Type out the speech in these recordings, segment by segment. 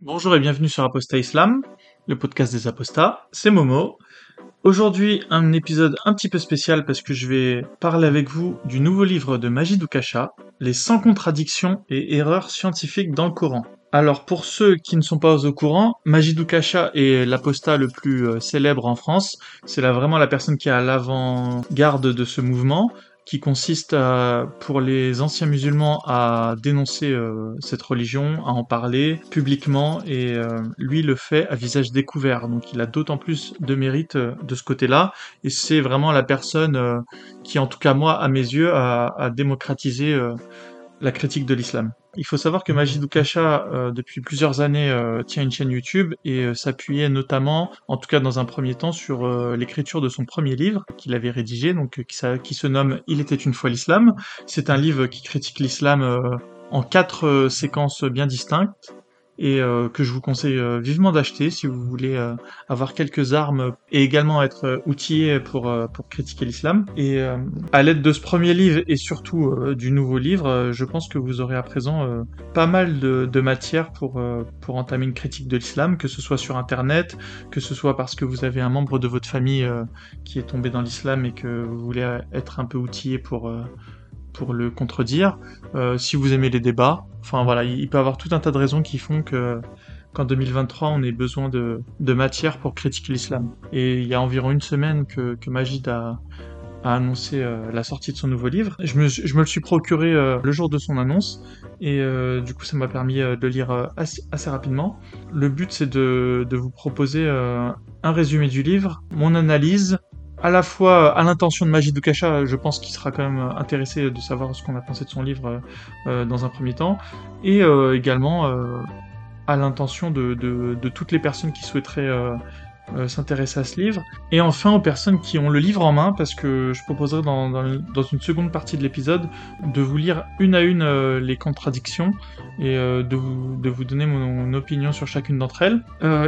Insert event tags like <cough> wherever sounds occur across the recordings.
Bonjour et bienvenue sur Apostat Islam, le podcast des apostats. C'est Momo. Aujourd'hui, un épisode un petit peu spécial parce que je vais parler avec vous du nouveau livre de Majid Oukasha, Les 100 contradictions et erreurs scientifiques dans le Coran. Alors pour ceux qui ne sont pas au courant, Majid Oukasha est l'apostat le plus euh, célèbre en France. C'est là vraiment la personne qui est à l'avant-garde de ce mouvement qui consiste pour les anciens musulmans à dénoncer euh, cette religion, à en parler publiquement, et euh, lui le fait à visage découvert. Donc il a d'autant plus de mérite euh, de ce côté-là, et c'est vraiment la personne qui, en tout cas moi, à mes yeux, a, a démocratisé la critique de l'islam. Il faut savoir que Majid Oukasha, euh, depuis plusieurs années, euh, tient une chaîne YouTube et euh, s'appuyait notamment, en tout cas dans un premier temps, sur l'écriture de son premier livre qu'il avait rédigé, donc qui, qui, se nomme Il était une fois l'islam. C'est un livre qui critique l'islam en quatre séquences bien distinctes et euh, que je vous conseille euh, vivement d'acheter si vous voulez euh, avoir quelques armes et également être outillé pour, pour critiquer l'islam. Et à l'aide de ce premier livre et surtout du nouveau livre, je pense que vous aurez à présent pas mal de, de matière pour, pour entamer une critique de l'islam, que ce soit sur Internet, que ce soit parce que vous avez un membre de votre famille qui est tombé dans l'islam et que vous voulez être un peu outillé pour pour le contredire, euh, si vous aimez les débats. Enfin voilà, il, peut y avoir tout un tas de raisons qui font que qu'en 2023 on ait besoin de, de matière pour critiquer l'islam. Et il y a environ une semaine que, que Majid a, a annoncé euh, la sortie de son nouveau livre. Je me, je me le suis procuré euh, le jour de son annonce et du coup ça m'a permis de lire assez, assez, rapidement. Le but c'est de, de vous proposer un résumé du livre, mon analyse, à la fois à l'intention de Majid Oukasha, je pense qu'il sera quand même intéressé de savoir ce qu'on a pensé de son livre euh, dans un premier temps, et euh, également euh, à l'intention de, toutes les personnes qui souhaiteraient euh, s'intéresser à ce livre. Et enfin aux personnes qui ont le livre en main, parce que je proposerai dans, dans, une seconde partie de l'épisode de vous lire une à une euh, les contradictions et euh, de, vous, de vous donner mon, opinion sur chacune d'entre elles.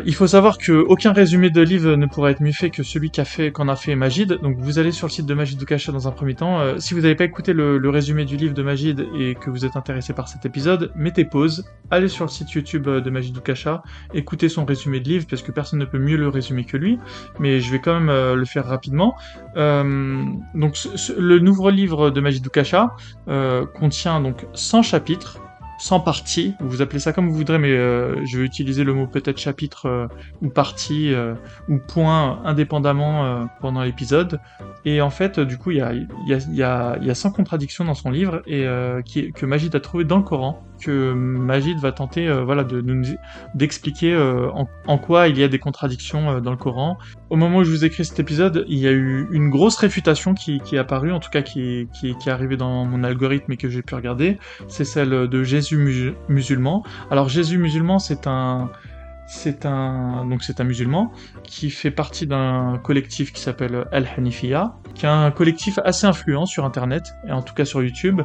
il faut savoir que aucun résumé de livre ne pourra être mieux fait que celui qu'a fait qu'en a fait Magid. Donc vous allez sur le site de Magid Doukacha dans un premier temps. si vous n'avez pas écouté le, résumé du livre de Magid et que vous êtes intéressé par cet épisode, mettez pause, allez sur le site YouTube de Magid Doukacha, écoutez son résumé de livre parce que personne ne peut mieux le résumer que lui, mais je vais quand même euh, le faire rapidement. Euh, donc le nouveau livre de Majid Oukasha euh, contient donc 100 chapitres, 100 parties, vous appelez ça comme vous voudrez, mais je vais utiliser le mot peut-être chapitre ou partie ou point indépendamment pendant l'épisode. Et en fait, du coup, il y a, y, a, y, a, y a 100 contradictions dans son livre et que Majid a trouvé dans le Coran que Magid va tenter euh, voilà, de, d'expliquer euh, en, quoi il y a des contradictions euh, dans le Coran. Au moment où je vous écris cet épisode, il y a eu une grosse réfutation qui, est apparue, en tout cas qui est arrivée dans mon algorithme et que j'ai pu regarder. C'est celle de Jésus musulman. Alors Jésus musulman, c'est un c'est un donc c'est un musulman qui fait partie d'un collectif qui s'appelle Al Hanifiya, qui est un collectif assez influent sur internet et en tout cas sur YouTube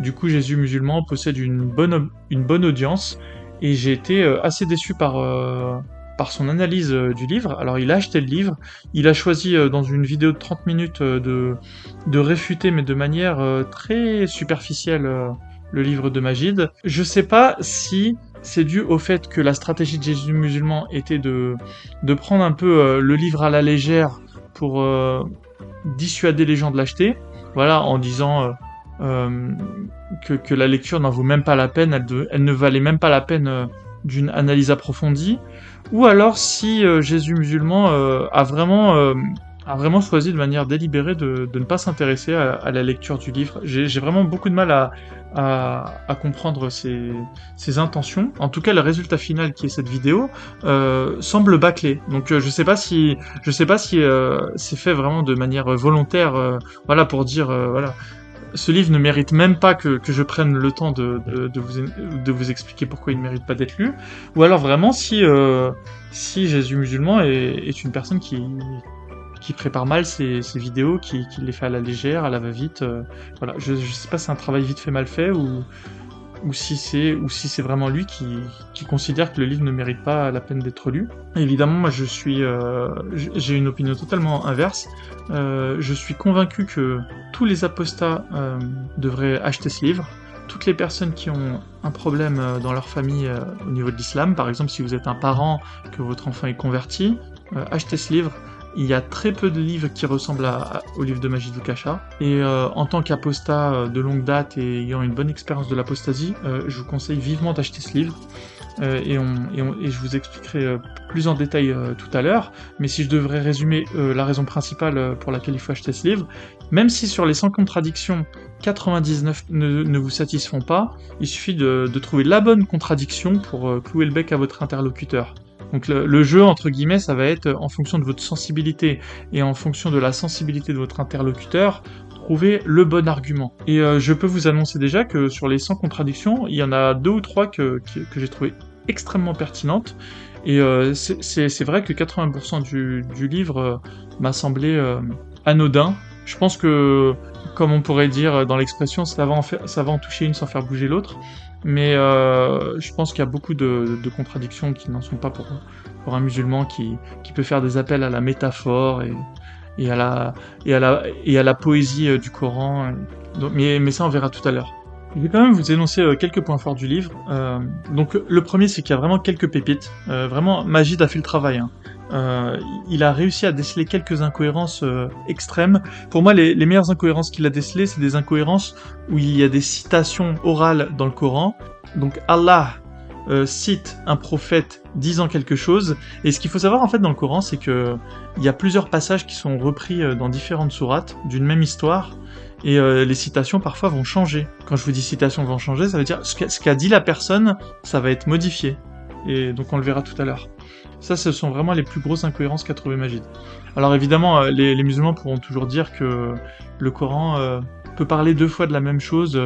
du coup, Jésus musulman possède une bonne, audience et j'ai été euh, assez déçu par, euh, son analyse euh, du livre. Alors, il a acheté le livre, il a choisi dans une vidéo de 30 minutes de, réfuter, mais de manière très superficielle, le livre de Magid. Je sais pas si c'est dû au fait que la stratégie de Jésus musulman était de, prendre un peu le livre à la légère pour dissuader les gens de l'acheter. Voilà, en disant que, que, la lecture n'en vaut même pas la peine, elle, ne valait même pas la peine euh, d'une analyse approfondie, ou alors si euh, Jésus musulman a vraiment a vraiment choisi de manière délibérée de, ne pas s'intéresser à, la lecture du livre. J'ai vraiment beaucoup de mal à, comprendre ses, intentions. En tout cas, le résultat final qui est cette vidéo euh, semble bâclé. Donc, je sais pas si je sais pas si c'est fait vraiment de manière volontaire, voilà, pour dire ce livre ne mérite même pas que, je prenne le temps de, vous, expliquer pourquoi il ne mérite pas d'être lu. Ou alors vraiment si, euh, si Jésus musulman est, est, une personne qui, qui prépare mal ses, ses vidéos, qui, qui, les fait à la légère, à la va-vite. Euh, voilà, je, je sais pas si c'est un travail vite fait mal fait ou, ou si c'est ou si c'est vraiment lui qui, qui, considère que le livre ne mérite pas la peine d'être lu. évidemment, moi je suis euh, j'ai une opinion totalement inverse. Euh, je suis convaincu que tous les apostats euh, devraient acheter ce livre. toutes les personnes qui ont un problème euh, dans leur famille euh, au niveau de l'islam. Par exemple, si vous êtes un parent, que votre enfant est converti, euh, achetez ce livre. Il y a très peu de livres qui ressemblent à, au livre de Magie Kasha. Et en tant qu'apostat de longue date et ayant une bonne expérience de l'apostasie, je vous conseille vivement d'acheter ce livre. Euh, et, et, je vous expliquerai euh, plus en détail euh, tout à l'heure. Mais si je devrais résumer la raison principale pour laquelle il faut acheter ce livre, même si sur les 100 contradictions, 99 ne, vous satisfont pas, il suffit de, trouver la bonne contradiction pour clouer le bec à votre interlocuteur. Donc le, jeu, entre guillemets, ça va être en fonction de votre sensibilité et en fonction de la sensibilité de votre interlocuteur, trouver le bon argument. Et je peux vous annoncer déjà que sur les 100 contradictions, il y en a deux ou trois que, que j'ai trouvé extrêmement pertinente. Et euh, c'est vrai que 80% du, livre euh, m'a semblé euh, anodin. Je pense que, comme on pourrait dire dans l'expression, ça, va ça va en toucher une sans faire bouger l'autre. Mais je pense qu'il y a beaucoup de, contradictions qui n'en sont pas pour, un musulman qui, peut faire des appels à la métaphore et, à, la, poésie du Coran. Mais ça, on verra tout à l'heure. Je vais quand même vous énoncer euh, quelques points forts du livre. Euh, donc le premier, c'est qu'il y a vraiment quelques pépites. Euh, vraiment, Magid a fait le travail. Hein. il a réussi à déceler quelques incohérences extrêmes. Pour moi, les, meilleures incohérences qu'il a décelées, c'est des incohérences où il y a des citations orales dans le Coran. Donc Allah cite un prophète disant quelque chose. Et ce qu'il faut savoir en fait dans le Coran, c'est que il y a plusieurs passages qui sont repris dans différentes sourates d'une même histoire et euh, les citations parfois vont changer. Quand je vous dis citations vont changer, ça veut dire ce qu'a dit la personne, ça va être modifié. Et donc on le verra tout à l'heure. Ça, ce sont vraiment les plus grosses incohérences qu'a trouvé Magid. Alors évidemment, euh, les, musulmans pourront toujours dire que le Coran euh, peut parler deux fois de la même chose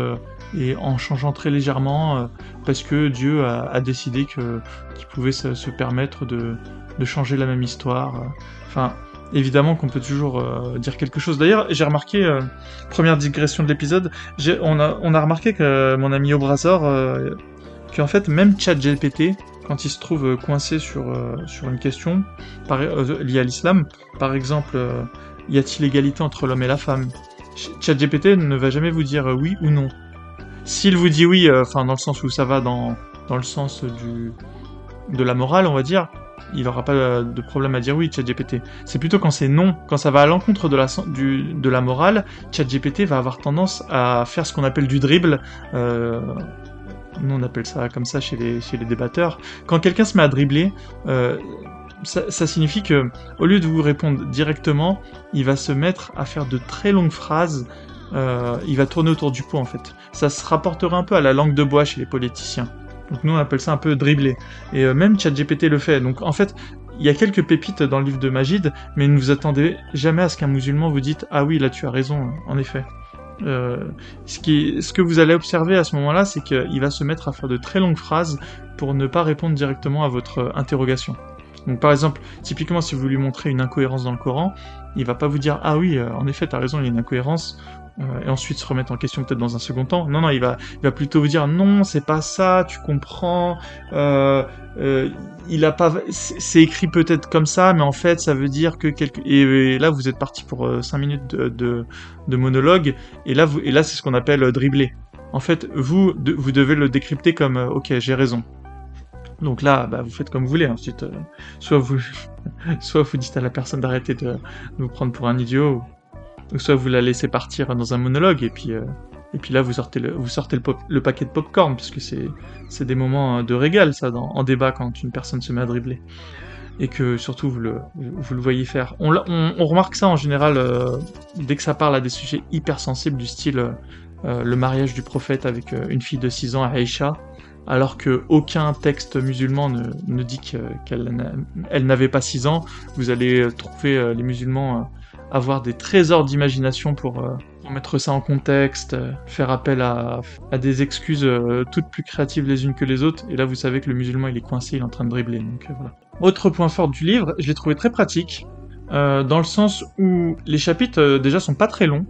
et en changeant très légèrement parce que Dieu a, décidé qu'il pouvait se, se permettre de, de, changer la même histoire. Enfin, évidemment qu'on peut toujours euh, dire quelque chose. D'ailleurs, j'ai remarqué, euh, première digression de l'épisode, on a, remarqué que mon ami Obrazor, euh, qu'en fait, même ChatGPT, quand il se trouve coincé sur, sur une question liée à l'islam, par exemple, y a-t-il égalité entre l'homme et la femme? ChatGPT ne va jamais vous dire oui ou non. S'il vous dit oui, enfin dans le sens où ça va dans, dans le sens du, de la morale, on va dire, il n'aura pas de problème à dire oui, ChatGPT. C'est plutôt quand c'est non, quand ça va à l'encontre de la, du, de la morale, ChatGPT va avoir tendance à faire ce qu'on appelle du dribble. Euh, nous on appelle ça comme ça chez les, chez les débatteurs. Quand quelqu'un se met à dribbler, euh, ça, signifie que au lieu de vous répondre directement, il va se mettre à faire de très longues phrases. Euh, il va tourner autour du pot en fait. Ça se rapporterait un peu à la langue de bois chez les politiciens. Donc nous on appelle ça un peu dribbler. Et euh, même ChatGPT le fait. Donc en fait, il y a quelques pépites dans le livre de Magid, mais ne vous attendez jamais à ce qu'un musulman vous dise ah oui là tu as raison, en effet. Euh, ce, qui, ce que vous allez observer à ce moment-là, c'est qu'il va se mettre à faire de très longues phrases pour ne pas répondre directement à votre interrogation. Donc par exemple, typiquement si vous lui montrez une incohérence dans le Coran, il va pas vous dire ah oui, euh, en effet, t'as raison, il y a une incohérence, euh, et ensuite se remettre en question peut-être dans un second temps. Non, non, il va, il va plutôt vous dire non, c'est pas ça, tu comprends. Euh, euh, il a pas, c'est écrit peut-être comme ça, mais en fait, ça veut dire que quelque. Et, là, vous êtes parti pour 5 minutes de, monologue, et là, et là, c'est ce qu'on appelle dribbler. En fait, vous, vous devez le décrypter comme ok, j'ai raison. Donc là, bah, vous faites comme vous voulez. Ensuite, soit vous, <laughs> soit vous dites à la personne d'arrêter de, vous prendre pour un idiot, donc soit vous la laissez partir dans un monologue et puis euh, et puis là vous sortez le vous sortez le, paquet de popcorn puisque c'est c'est des moments de régal ça en débat quand une personne se met à dribbler et que surtout vous le vous le voyez faire. On, on, on remarque ça en général euh, dès que ça parle à des sujets hyper sensibles du style euh, le mariage du prophète avec une fille de 6 ans, Aïcha, alors que aucun texte musulman ne, ne dit qu'elle n'avait pas 6 ans. Vous allez trouver les musulmans avoir des trésors d'imagination pour, euh, mettre ça en contexte, euh, faire appel à, des excuses euh, toutes plus créatives les unes que les autres. Et là, vous savez que le musulman, il est coincé, il est en train de dribbler. Donc voilà. Autre point fort du livre, je l'ai trouvé très pratique, dans le sens où les chapitres déjà sont pas très longs.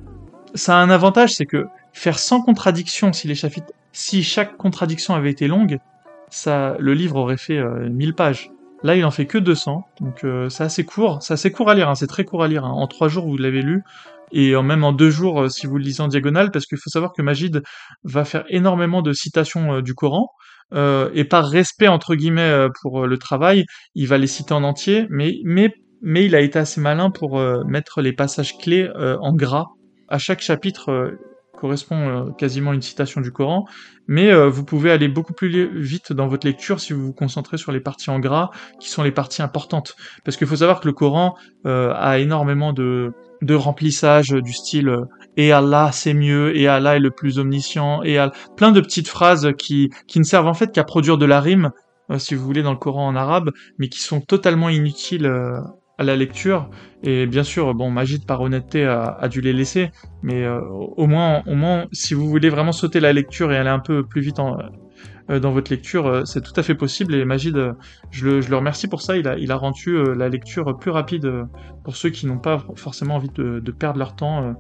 Ça a un avantage, c'est que faire sans contradiction, si les chapitres, si chaque contradiction avait été longue, ça, le livre aurait fait 1000 pages. Là, il en fait que 200, donc euh, c'est assez court. C'est assez court à lire, hein, c'est très court à lire. Hein. En trois jours, vous l'avez lu. et même en deux jours si vous le lisez en diagonale, parce qu'il faut savoir que Majid va faire énormément de citations du Coran, et par respect entre guillemets pour le travail, il va les citer en entier, mais, mais, mais il a été assez malin pour mettre les passages clés en gras. À chaque chapitre, correspond euh, quasiment à une citation du Coran, mais euh, vous pouvez aller beaucoup plus vite dans votre lecture si vous vous concentrez sur les parties en gras, qui sont les parties importantes. Parce qu'il faut savoir que le Coran euh, a énormément de, de remplissage du style et Allah c'est mieux, et Allah est le plus omniscient, et plein de petites phrases qui, qui ne servent en fait qu'à produire de la rime, si vous voulez, dans le Coran en arabe, mais qui sont totalement inutiles à la lecture. Et bien sûr, bon, Magid par honnêteté a, dû les laisser, mais euh, au moins, au moins, si vous voulez vraiment sauter la lecture et aller un peu plus vite en, euh, dans votre lecture, euh, c'est tout à fait possible. Et Magid, je le, je le remercie pour ça. Il a, il a rendu la lecture plus rapide pour ceux qui n'ont pas forcément envie de, de perdre leur temps.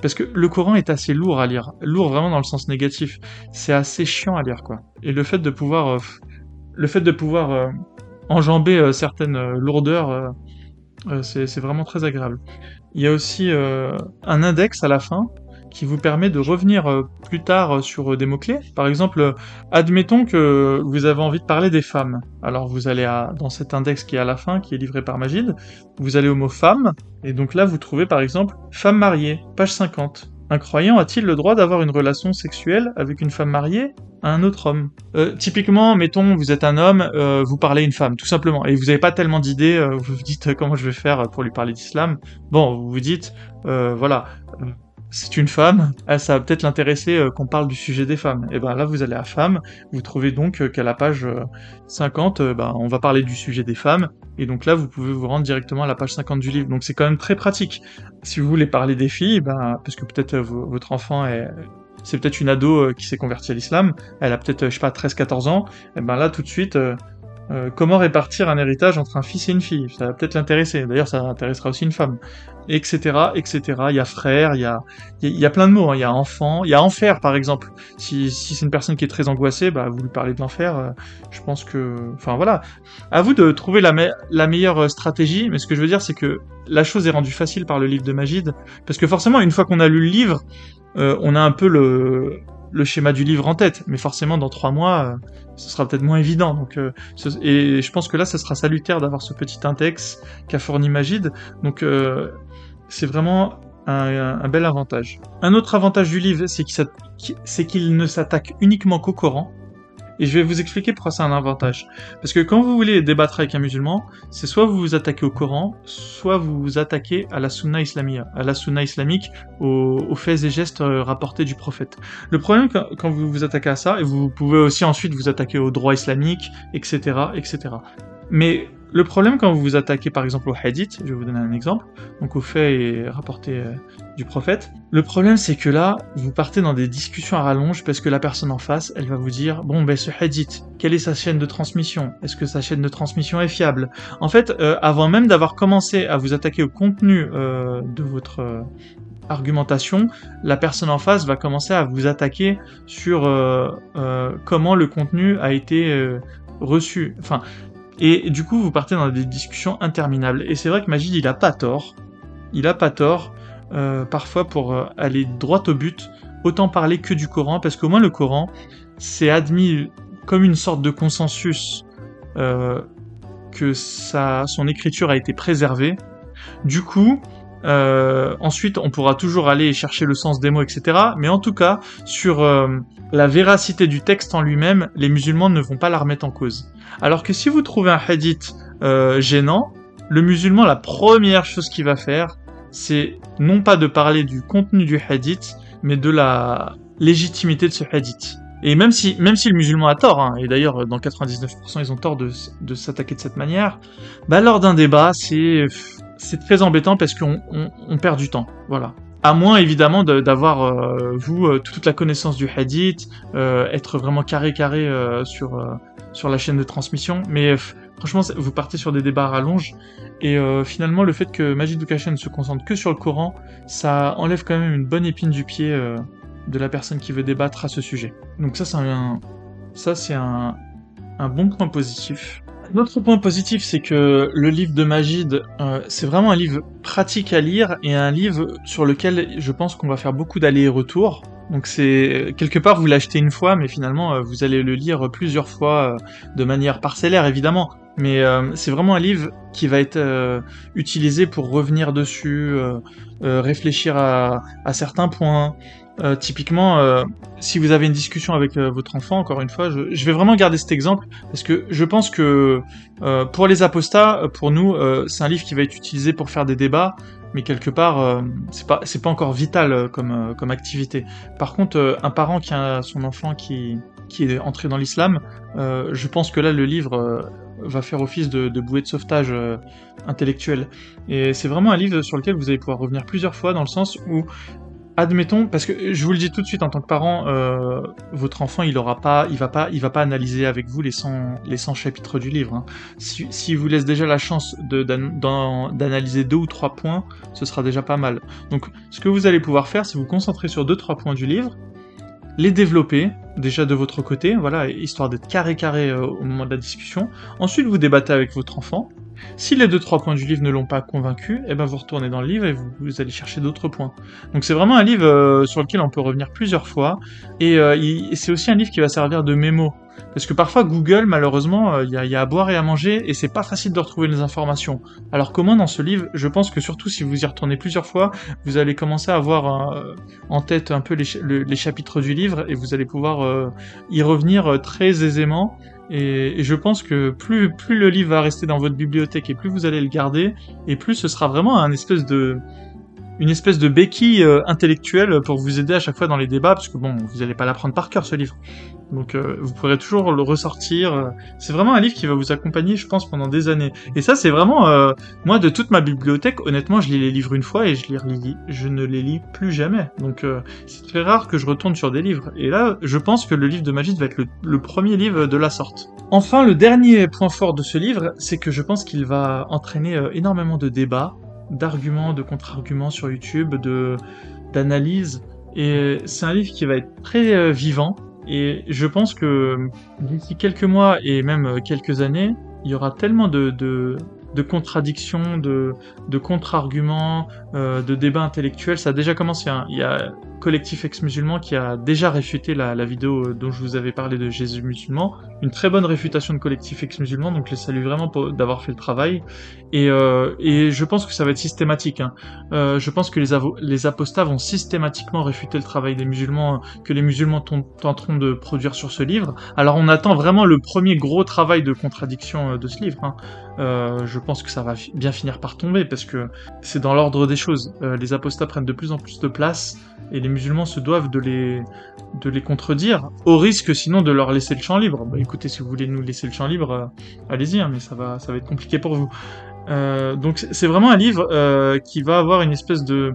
parce que le Coran est assez lourd à lire, lourd vraiment dans le sens négatif. C'est assez chiant à lire, quoi. Et le fait de pouvoir, le fait de pouvoir enjamber certaines lourdeurs euh, c'est vraiment très agréable. Il y a aussi euh, un index à la fin qui vous permet de revenir euh, plus tard sur des mots-clés. Par exemple, admettons que vous avez envie de parler des femmes. Alors vous allez dans cet index qui est à la fin, qui est livré par Magid, vous allez au mot femme, et donc là vous trouvez par exemple femme mariée, page 50. Un croyant a-t-il le droit d'avoir une relation sexuelle avec une femme mariée à un autre homme? Euh, Typiquement, mettons, vous êtes un homme, euh, vous parlez à une femme, tout simplement, et vous n'avez pas tellement d'idées, euh, vous vous dites comment je vais faire pour lui parler d'islam? Bon, vous vous dites, voilà, c'est une femme, ah, ça va peut-être l'intéresser euh, qu'on parle du sujet des femmes. Et ben là, vous allez à femme, vous trouvez donc euh, qu'à la page 50, euh, ben, on va parler du sujet des femmes, et donc là, vous pouvez vous rendre directement à la page 50 du livre. Donc c'est quand même très pratique. Si vous voulez parler des filles, ben, parce que peut-être votre enfant est, c'est peut-être une ado qui s'est convertie à l'islam, elle a peut-être, je sais pas, 13-14 ans, et ben là, tout de suite, comment répartir un héritage entre un fils et une fille? Ça va peut-être l'intéresser. D'ailleurs, ça intéressera aussi une femme etc., etc. Il y a frère, il y a, il y a plein de mots. Hein. Il y a enfant, il y a enfer, par exemple. Si, si c'est une personne qui est très angoissée, bah, vous lui parlez de l'enfer. Euh, je pense que, enfin voilà. À vous de trouver la, meilleure euh, stratégie. Mais ce que je veux dire, c'est que la chose est rendue facile par le livre de Magid, parce que forcément, une fois qu'on a lu le livre, euh, on a un peu le le schéma du livre en tête, mais forcément dans trois mois, ce sera peut-être moins évident. Donc, et je pense que là, ça sera salutaire d'avoir ce petit index qu'a fourni Magid. Donc, c'est vraiment un, bel avantage. Un autre avantage du livre, c'est qu'il ne s'attaque uniquement qu'au Coran. Et je vais vous expliquer pourquoi c'est un avantage. Parce que quand vous voulez débattre avec un musulman, c'est soit vous vous attaquez au Coran, soit vous vous attaquez à la sunna islamique, à la sunna islamique, aux, faits et gestes euh, rapportés du prophète. Le problème quand vous vous attaquez à ça, et vous pouvez aussi ensuite vous attaquer au droit islamique, etc., etc. Mais le problème quand vous vous attaquez par exemple au hadith, je vais vous donner un exemple, donc aux faits et rapportés euh, du prophète, le problème c'est que là, vous partez dans des discussions à rallonge parce que la personne en face, elle va vous dire, bon ben ce hadith, quelle est sa chaîne de transmission? Est-ce que sa chaîne de transmission est fiable? En fait, euh, avant même d'avoir commencé à vous attaquer au contenu euh, de votre argumentation, la personne en face va commencer à vous attaquer sur comment le contenu a été reçu. Enfin, et du coup, vous partez dans des discussions interminables. Et c'est vrai que Magid, il a pas tort. Il a pas tort. Euh, parfois, pour euh, aller droit au but, autant parler que du Coran, parce qu'au moins le Coran, c'est admis comme une sorte de consensus euh, que sa, son écriture a été préservée. Du coup, ensuite, on pourra toujours aller chercher le sens des mots, etc. Mais en tout cas, sur la véracité du texte en lui-même, les musulmans ne vont pas la remettre en cause. Alors que si vous trouvez un hadith euh, gênant, le musulman, la première chose qu'il va faire, c'est non pas de parler du contenu du hadith, mais de la légitimité de ce hadith. Et même si, même si le musulman a tort, hein, et d'ailleurs dans 99% ils ont tort de, s'attaquer de cette manière, bah lors d'un débat, c'est très embêtant parce qu'on on, perd du temps. Voilà. À moins évidemment d'avoir euh, vous euh, toute la connaissance du hadith, être vraiment carré carré sur sur la chaîne de transmission. Mais franchement, vous partez sur des débats à rallonge et finalement le fait que Majid Boukachem se concentre que sur le Coran, ça enlève quand même une bonne épine du pied de la personne qui veut débattre à ce sujet. Donc ça c'est un un, bon point positif L'autre point positif, c'est que le livre de Magid, euh, c'est vraiment un livre pratique à lire et un livre sur lequel je pense qu'on va faire beaucoup d'allers et retours. Donc c'est quelque part vous l'achetez une fois, mais finalement euh, vous allez le lire plusieurs fois euh, de manière parcellaire évidemment. Mais euh, c'est vraiment un livre qui va être utilisé pour revenir dessus, réfléchir à, certains points. typiquement, si vous avez une discussion avec votre enfant, encore une fois, je, je, vais vraiment garder cet exemple parce que je pense que pour les apostats, pour nous, c'est un livre qui va être utilisé pour faire des débats, mais quelque part, euh, c'est pas pas encore vital euh, comme euh, comme activité. Par contre, un parent qui a son enfant qui qui est entré dans l'islam, je pense que là le livre va faire office de, de bouée de sauvetage intellectuel. Et c'est vraiment un livre sur lequel vous allez pouvoir revenir plusieurs fois dans le sens où admettons, parce que je vous le dis tout de suite en tant que parent, euh, votre enfant il aura pas, il va pas, il va pas analyser avec vous les 100, les 100 chapitres du livre. Hein. Si, si vous laisse déjà la chance d'analyser deux ou trois points, ce sera déjà pas mal. Donc, ce que vous allez pouvoir faire, c'est vous concentrer sur deux trois points du livre, les développer déjà de votre côté, voilà, histoire d'être carré carré euh, au moment de la discussion. Ensuite, vous débattez avec votre enfant. Si les deux trois points du livre ne l'ont pas convaincu, eh ben vous retournez dans le livre et vous, allez chercher d'autres points. Donc c'est vraiment un livre euh, sur lequel on peut revenir plusieurs fois et, euh, c'est aussi un livre qui va servir de mémo. Parce que parfois Google, malheureusement, euh, il y, a, à boire et à manger et c'est pas facile de retrouver les informations. Alors comment dans ce livre, je pense que surtout si vous y retournez plusieurs fois, vous allez commencer à avoir en tête un peu les, chapitres du livre et vous allez pouvoir y revenir très aisément et, je pense que plus, le livre va rester dans votre bibliothèque et plus vous allez le garder, et plus ce sera vraiment un espèce de, une espèce de béquille euh, intellectuelle pour vous aider à chaque fois dans les débats, parce que bon, vous n'allez pas l'apprendre par cœur ce livre. Donc euh, vous pourrez toujours le ressortir. C'est vraiment un livre qui va vous accompagner, je pense, pendant des années. Et ça, c'est vraiment euh, moi de toute ma bibliothèque. Honnêtement, je lis les livres une fois et je les relis. Je ne les lis plus jamais. Donc c'est très rare que je retourne sur des livres. Et là, je pense que le livre de magie va être le premier livre de la sorte. Enfin, le dernier point fort de ce livre, c'est que je pense qu'il va entraîner énormément de débats d'arguments, de contre-arguments sur YouTube, de d'analyse. Et c'est un livre qui va être très euh, vivant. Et je pense que d'ici quelques mois et même euh, quelques années, il y aura tellement de, de, de contradictions, de, de contre-arguments, euh, de débats intellectuels. Ça a déjà commencé. Hein. Il y a collectif ex-musulman qui a déjà réfuté la, vidéo dont je vous avais parlé de Jésus musulman. Une très bonne réfutation de collectif ex-musulman, donc je les salue vraiment d'avoir fait le travail. Et, euh, et, je pense que ça va être systématique. Hein. Euh, je pense que les, apostats vont systématiquement réfuter le travail des musulmans que les musulmans tenteront de produire sur ce livre. Alors on attend vraiment le premier gros travail de contradiction euh, de ce livre. Hein. Euh, je pense que ça va bien finir par tomber parce que c'est dans l'ordre des choses. Euh, les apostats prennent de plus en plus de place et les musulmans se doivent de les, de les contredire, au risque sinon de leur laisser le champ libre. Bah écoutez, si vous voulez nous laisser le champ libre, euh, allez-y, hein, mais ça va, ça va être compliqué pour vous. Euh, donc c'est vraiment un livre euh, qui va avoir une espèce de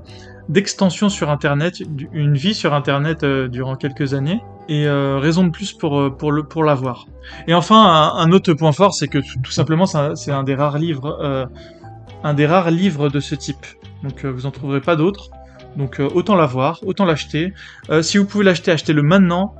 d'extension sur Internet, une vie sur Internet durant quelques années, et raison de plus pour pour le pour l'avoir. Et enfin un, autre point fort, c'est que tout, simplement c'est un, des rares livres, un des rares livres de ce type. Donc vous en trouverez pas d'autres. Donc autant l'avoir, autant l'acheter. si vous pouvez l'acheter, achetez-le maintenant.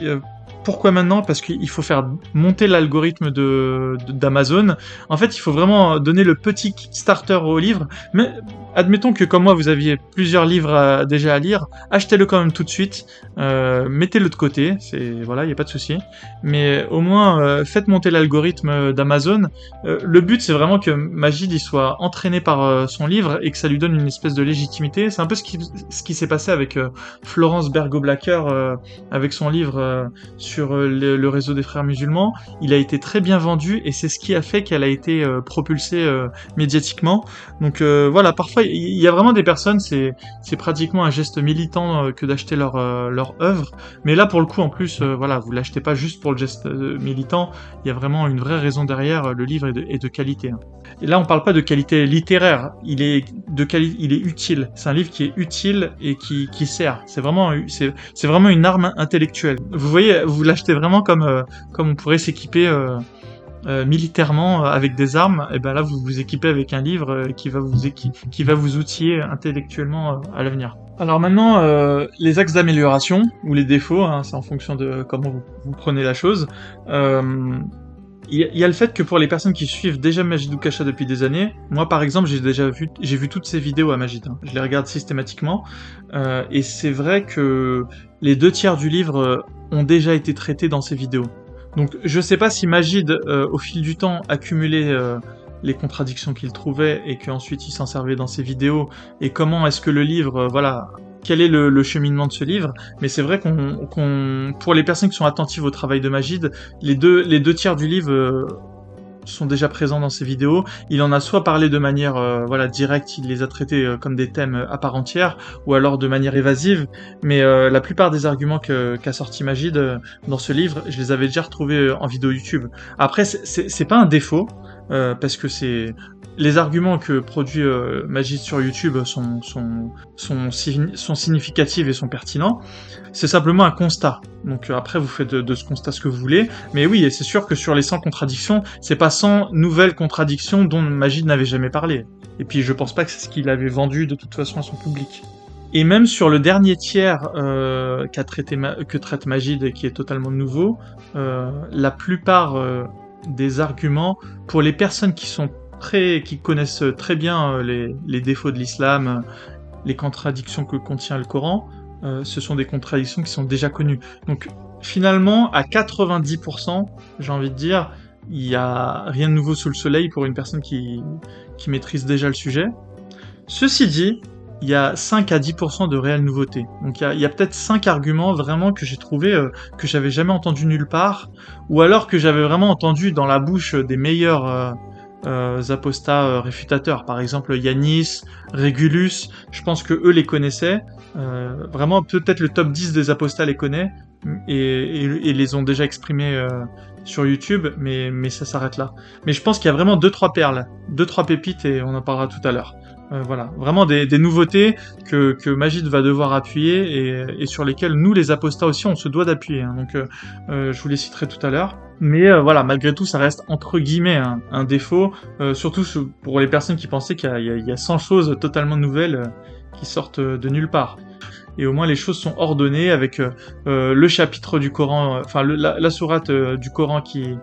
Pourquoi maintenant? Parce qu'il faut faire monter l'algorithme de d'Amazon. En fait, il faut vraiment donner le petit starter au livre. Mais admettons que comme moi, vous aviez plusieurs livres déjà à lire, achetez-le quand même tout de suite. Euh, mettez-le de côté. C'est voilà, il y a pas de souci. Mais au moins, euh, faites monter l'algorithme d'Amazon. Euh, le but, c'est vraiment que Magid il soit entraîné par son livre et que ça lui donne une espèce de légitimité. C'est un peu ce qui ce qui s'est passé avec Florence Bergo-Blacker avec son livre sur euh, le, réseau des frères musulmans. Il a été très bien vendu et c'est ce qui a fait qu'elle a été euh, propulsée euh, médiatiquement. Donc voilà, parfois il y a vraiment des personnes, c'est pratiquement un geste militant que d'acheter leur leur œuvre. Mais là pour le coup en plus, voilà, vous l'achetez pas juste pour le geste militant. Il y a vraiment une vraie raison derrière. Le livre est de, qualité. Hein. Et là, on parle pas de qualité littéraire. Il est de il est utile. C'est un livre qui est utile et qui, sert. C'est vraiment, une arme intellectuelle. Vous voyez, vous l'achetez vraiment comme, euh, on pourrait s'équiper euh, euh, militairement avec des armes. Et ben là, vous vous équipez avec un livre qui va vous qui va vous outiller intellectuellement à l'avenir. Alors maintenant, les axes d'amélioration ou les défauts, hein, c'est en fonction de comment vous, prenez la chose il y, a le fait que pour les personnes qui suivent déjà Majid Kasha depuis des années, moi par exemple j'ai déjà vu, j'ai vu toutes ces vidéos à Majid, hein. je les regarde systématiquement, euh, et c'est vrai que les deux tiers du livre euh, ont déjà été traités dans ces vidéos. Donc je sais pas si Majid, euh, au fil du temps, accumulait euh, les contradictions qu'il trouvait et qu'ensuite il s'en servait dans ses vidéos, et comment est-ce que le livre, voilà, quel est le, cheminement de ce livre, mais c'est vrai qu'on, pour les personnes qui sont attentives au travail de Magid, les deux, les deux tiers du livre euh, sont déjà présents dans ses vidéos. Il en a soit parlé de manière euh, voilà directe, il les a traités euh, comme des thèmes à part entière, ou alors de manière évasive. Mais la plupart des arguments qu'a sorti Magid dans ce livre, je les avais déjà retrouvés en vidéo YouTube. Après, c'est pas un défaut. Parce que c'est les arguments que produit euh, Magid sur YouTube sont, sont, sont, sont, significatifs et sont pertinents. C'est simplement un constat. Donc euh, après, vous faites de, ce constat ce que vous voulez. Mais oui, et c'est sûr que sur les 100 contradictions, c'est pas 100 nouvelles contradictions dont Magid n'avait jamais parlé. Et puis je pense pas que c'est ce qu'il avait vendu de toute façon à son public. Et même sur le dernier tiers euh, traité que traite Magid et qui est totalement nouveau, euh, la plupart euh, des arguments, pour les personnes qui sont qui connaissent très bien euh, les, défauts de l'islam, euh, les contradictions que contient le Coran, euh, ce sont des contradictions qui sont déjà connues. Donc finalement, à 90%, j'ai envie de dire, il n'y a rien de nouveau sous le soleil pour une personne qui, qui maîtrise déjà le sujet. Ceci dit, il y a 5 à 10% de réelles nouveautés. Donc il y a, peut-être 5 arguments vraiment que j'ai trouvé que j'avais jamais entendu nulle part, ou alors que j'avais vraiment entendu dans la bouche des meilleurs euh, apostats euh, réfutateurs. Par exemple, Yanis, Régulus, je pense que eux les connaissaient. Euh, vraiment, peut-être le top 10 des apostats les connaît et, et, les ont déjà exprimés euh, sur YouTube, mais, mais ça s'arrête là. Mais je pense qu'il y a vraiment deux trois perles, deux trois pépites et on en parlera tout à l'heure. Euh, voilà, vraiment des, des, nouveautés que, que Magid va devoir appuyer et, et, sur lesquelles nous les apostats aussi on se doit d'appuyer. Hein. Donc je vous les citerai tout à l'heure. Mais euh, voilà, malgré tout, ça reste entre guillemets un, défaut, euh, surtout pour les personnes qui pensaient qu'il y, a 100 choses totalement nouvelles euh, qui sortent de nulle part. Et au moins les choses sont ordonnées avec le chapitre du Coran, enfin la, la, sourate du Coran qui,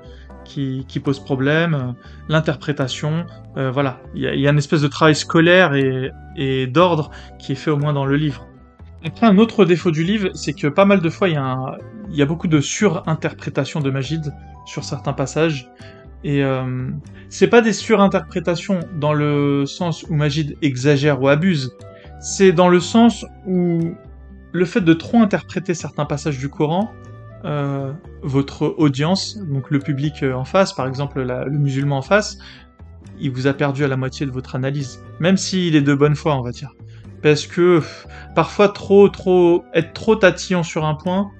qui, pose problème, l'interprétation, voilà, il y a, une espèce de travail scolaire et, d'ordre qui est fait au moins dans le livre. Après, un autre défaut du livre, c'est que pas mal de fois, il y a, il y a beaucoup de surinterprétation de Magid sur certains passages. Et euh, c'est pas des surinterprétations dans le sens où Magid exagère ou abuse, c'est dans le sens où le fait de trop interpréter certains passages du Coran, euh, votre audience, donc le public en face, par exemple le musulman en face, il vous a perdu à la moitié de votre analyse, même s'il est de bonne foi, on va dire parce que parfois trop trop être trop tatillon sur un point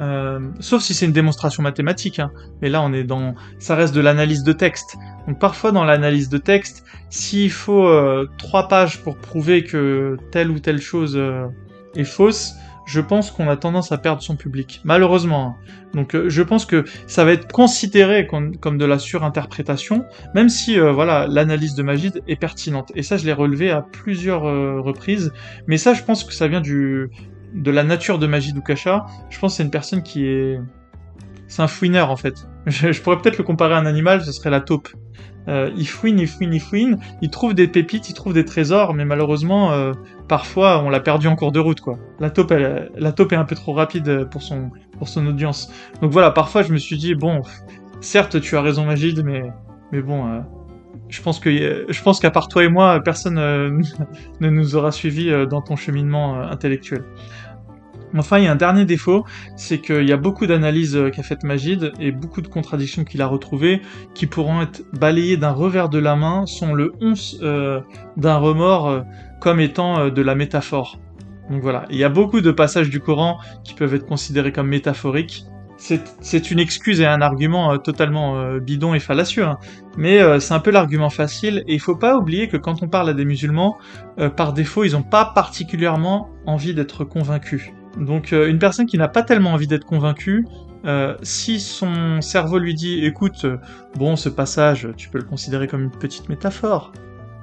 euh, sauf si c'est une démonstration mathématique hein. mais là on est dans ça reste de l'analyse de texte donc parfois dans l'analyse de texte s'il faut euh, trois pages pour prouver que telle ou telle chose euh, est fausse je pense qu'on a tendance à perdre son public, malheureusement. Donc euh, je pense que ça va être considéré comme, de la surinterprétation, même si euh, voilà l'analyse de Magid est pertinente. Et ça, je l'ai relevé à plusieurs euh, reprises. Mais ça, je pense que ça vient du de la nature de Magid Kasha. Je pense que c'est une personne qui est c'est un fouineur en fait. Je, pourrais peut-être le comparer à un animal, ce serait la taupe. Euh, il fouine, il fouine, il fouine, il trouve des pépites, il trouve des trésors, mais malheureusement, euh, parfois, on l'a perdu en cours de route, quoi. La taupe, la taupe est un peu trop rapide pour son, pour son audience. Donc voilà, parfois, je me suis dit, bon, certes, tu as raison, Magid, mais, mais bon, euh, je pense que, je pense qu'à part toi et moi, personne <laughs> ne nous aura suivis dans ton cheminement intellectuel. Enfin, il y a un dernier défaut, c'est qu'il y a beaucoup d'analyses euh, qu'a faites Magid et beaucoup de contradictions qu'il a retrouvées qui pourront être balayées d'un revers de la main sans le once euh, d'un remords euh, comme étant de la métaphore. Donc voilà, il y a beaucoup de passages du Coran qui peuvent être considérés comme métaphoriques. C'est une excuse et un argument totalement bidon et fallacieux, hein. mais c'est un peu l'argument facile, et il faut pas oublier que quand on parle à des musulmans, par défaut, ils n'ont pas particulièrement envie d'être convaincus. Donc euh, une personne qui n'a pas tellement envie d'être convaincue, euh, si son cerveau lui dit écoute, euh, bon ce passage, tu peux le considérer comme une petite métaphore,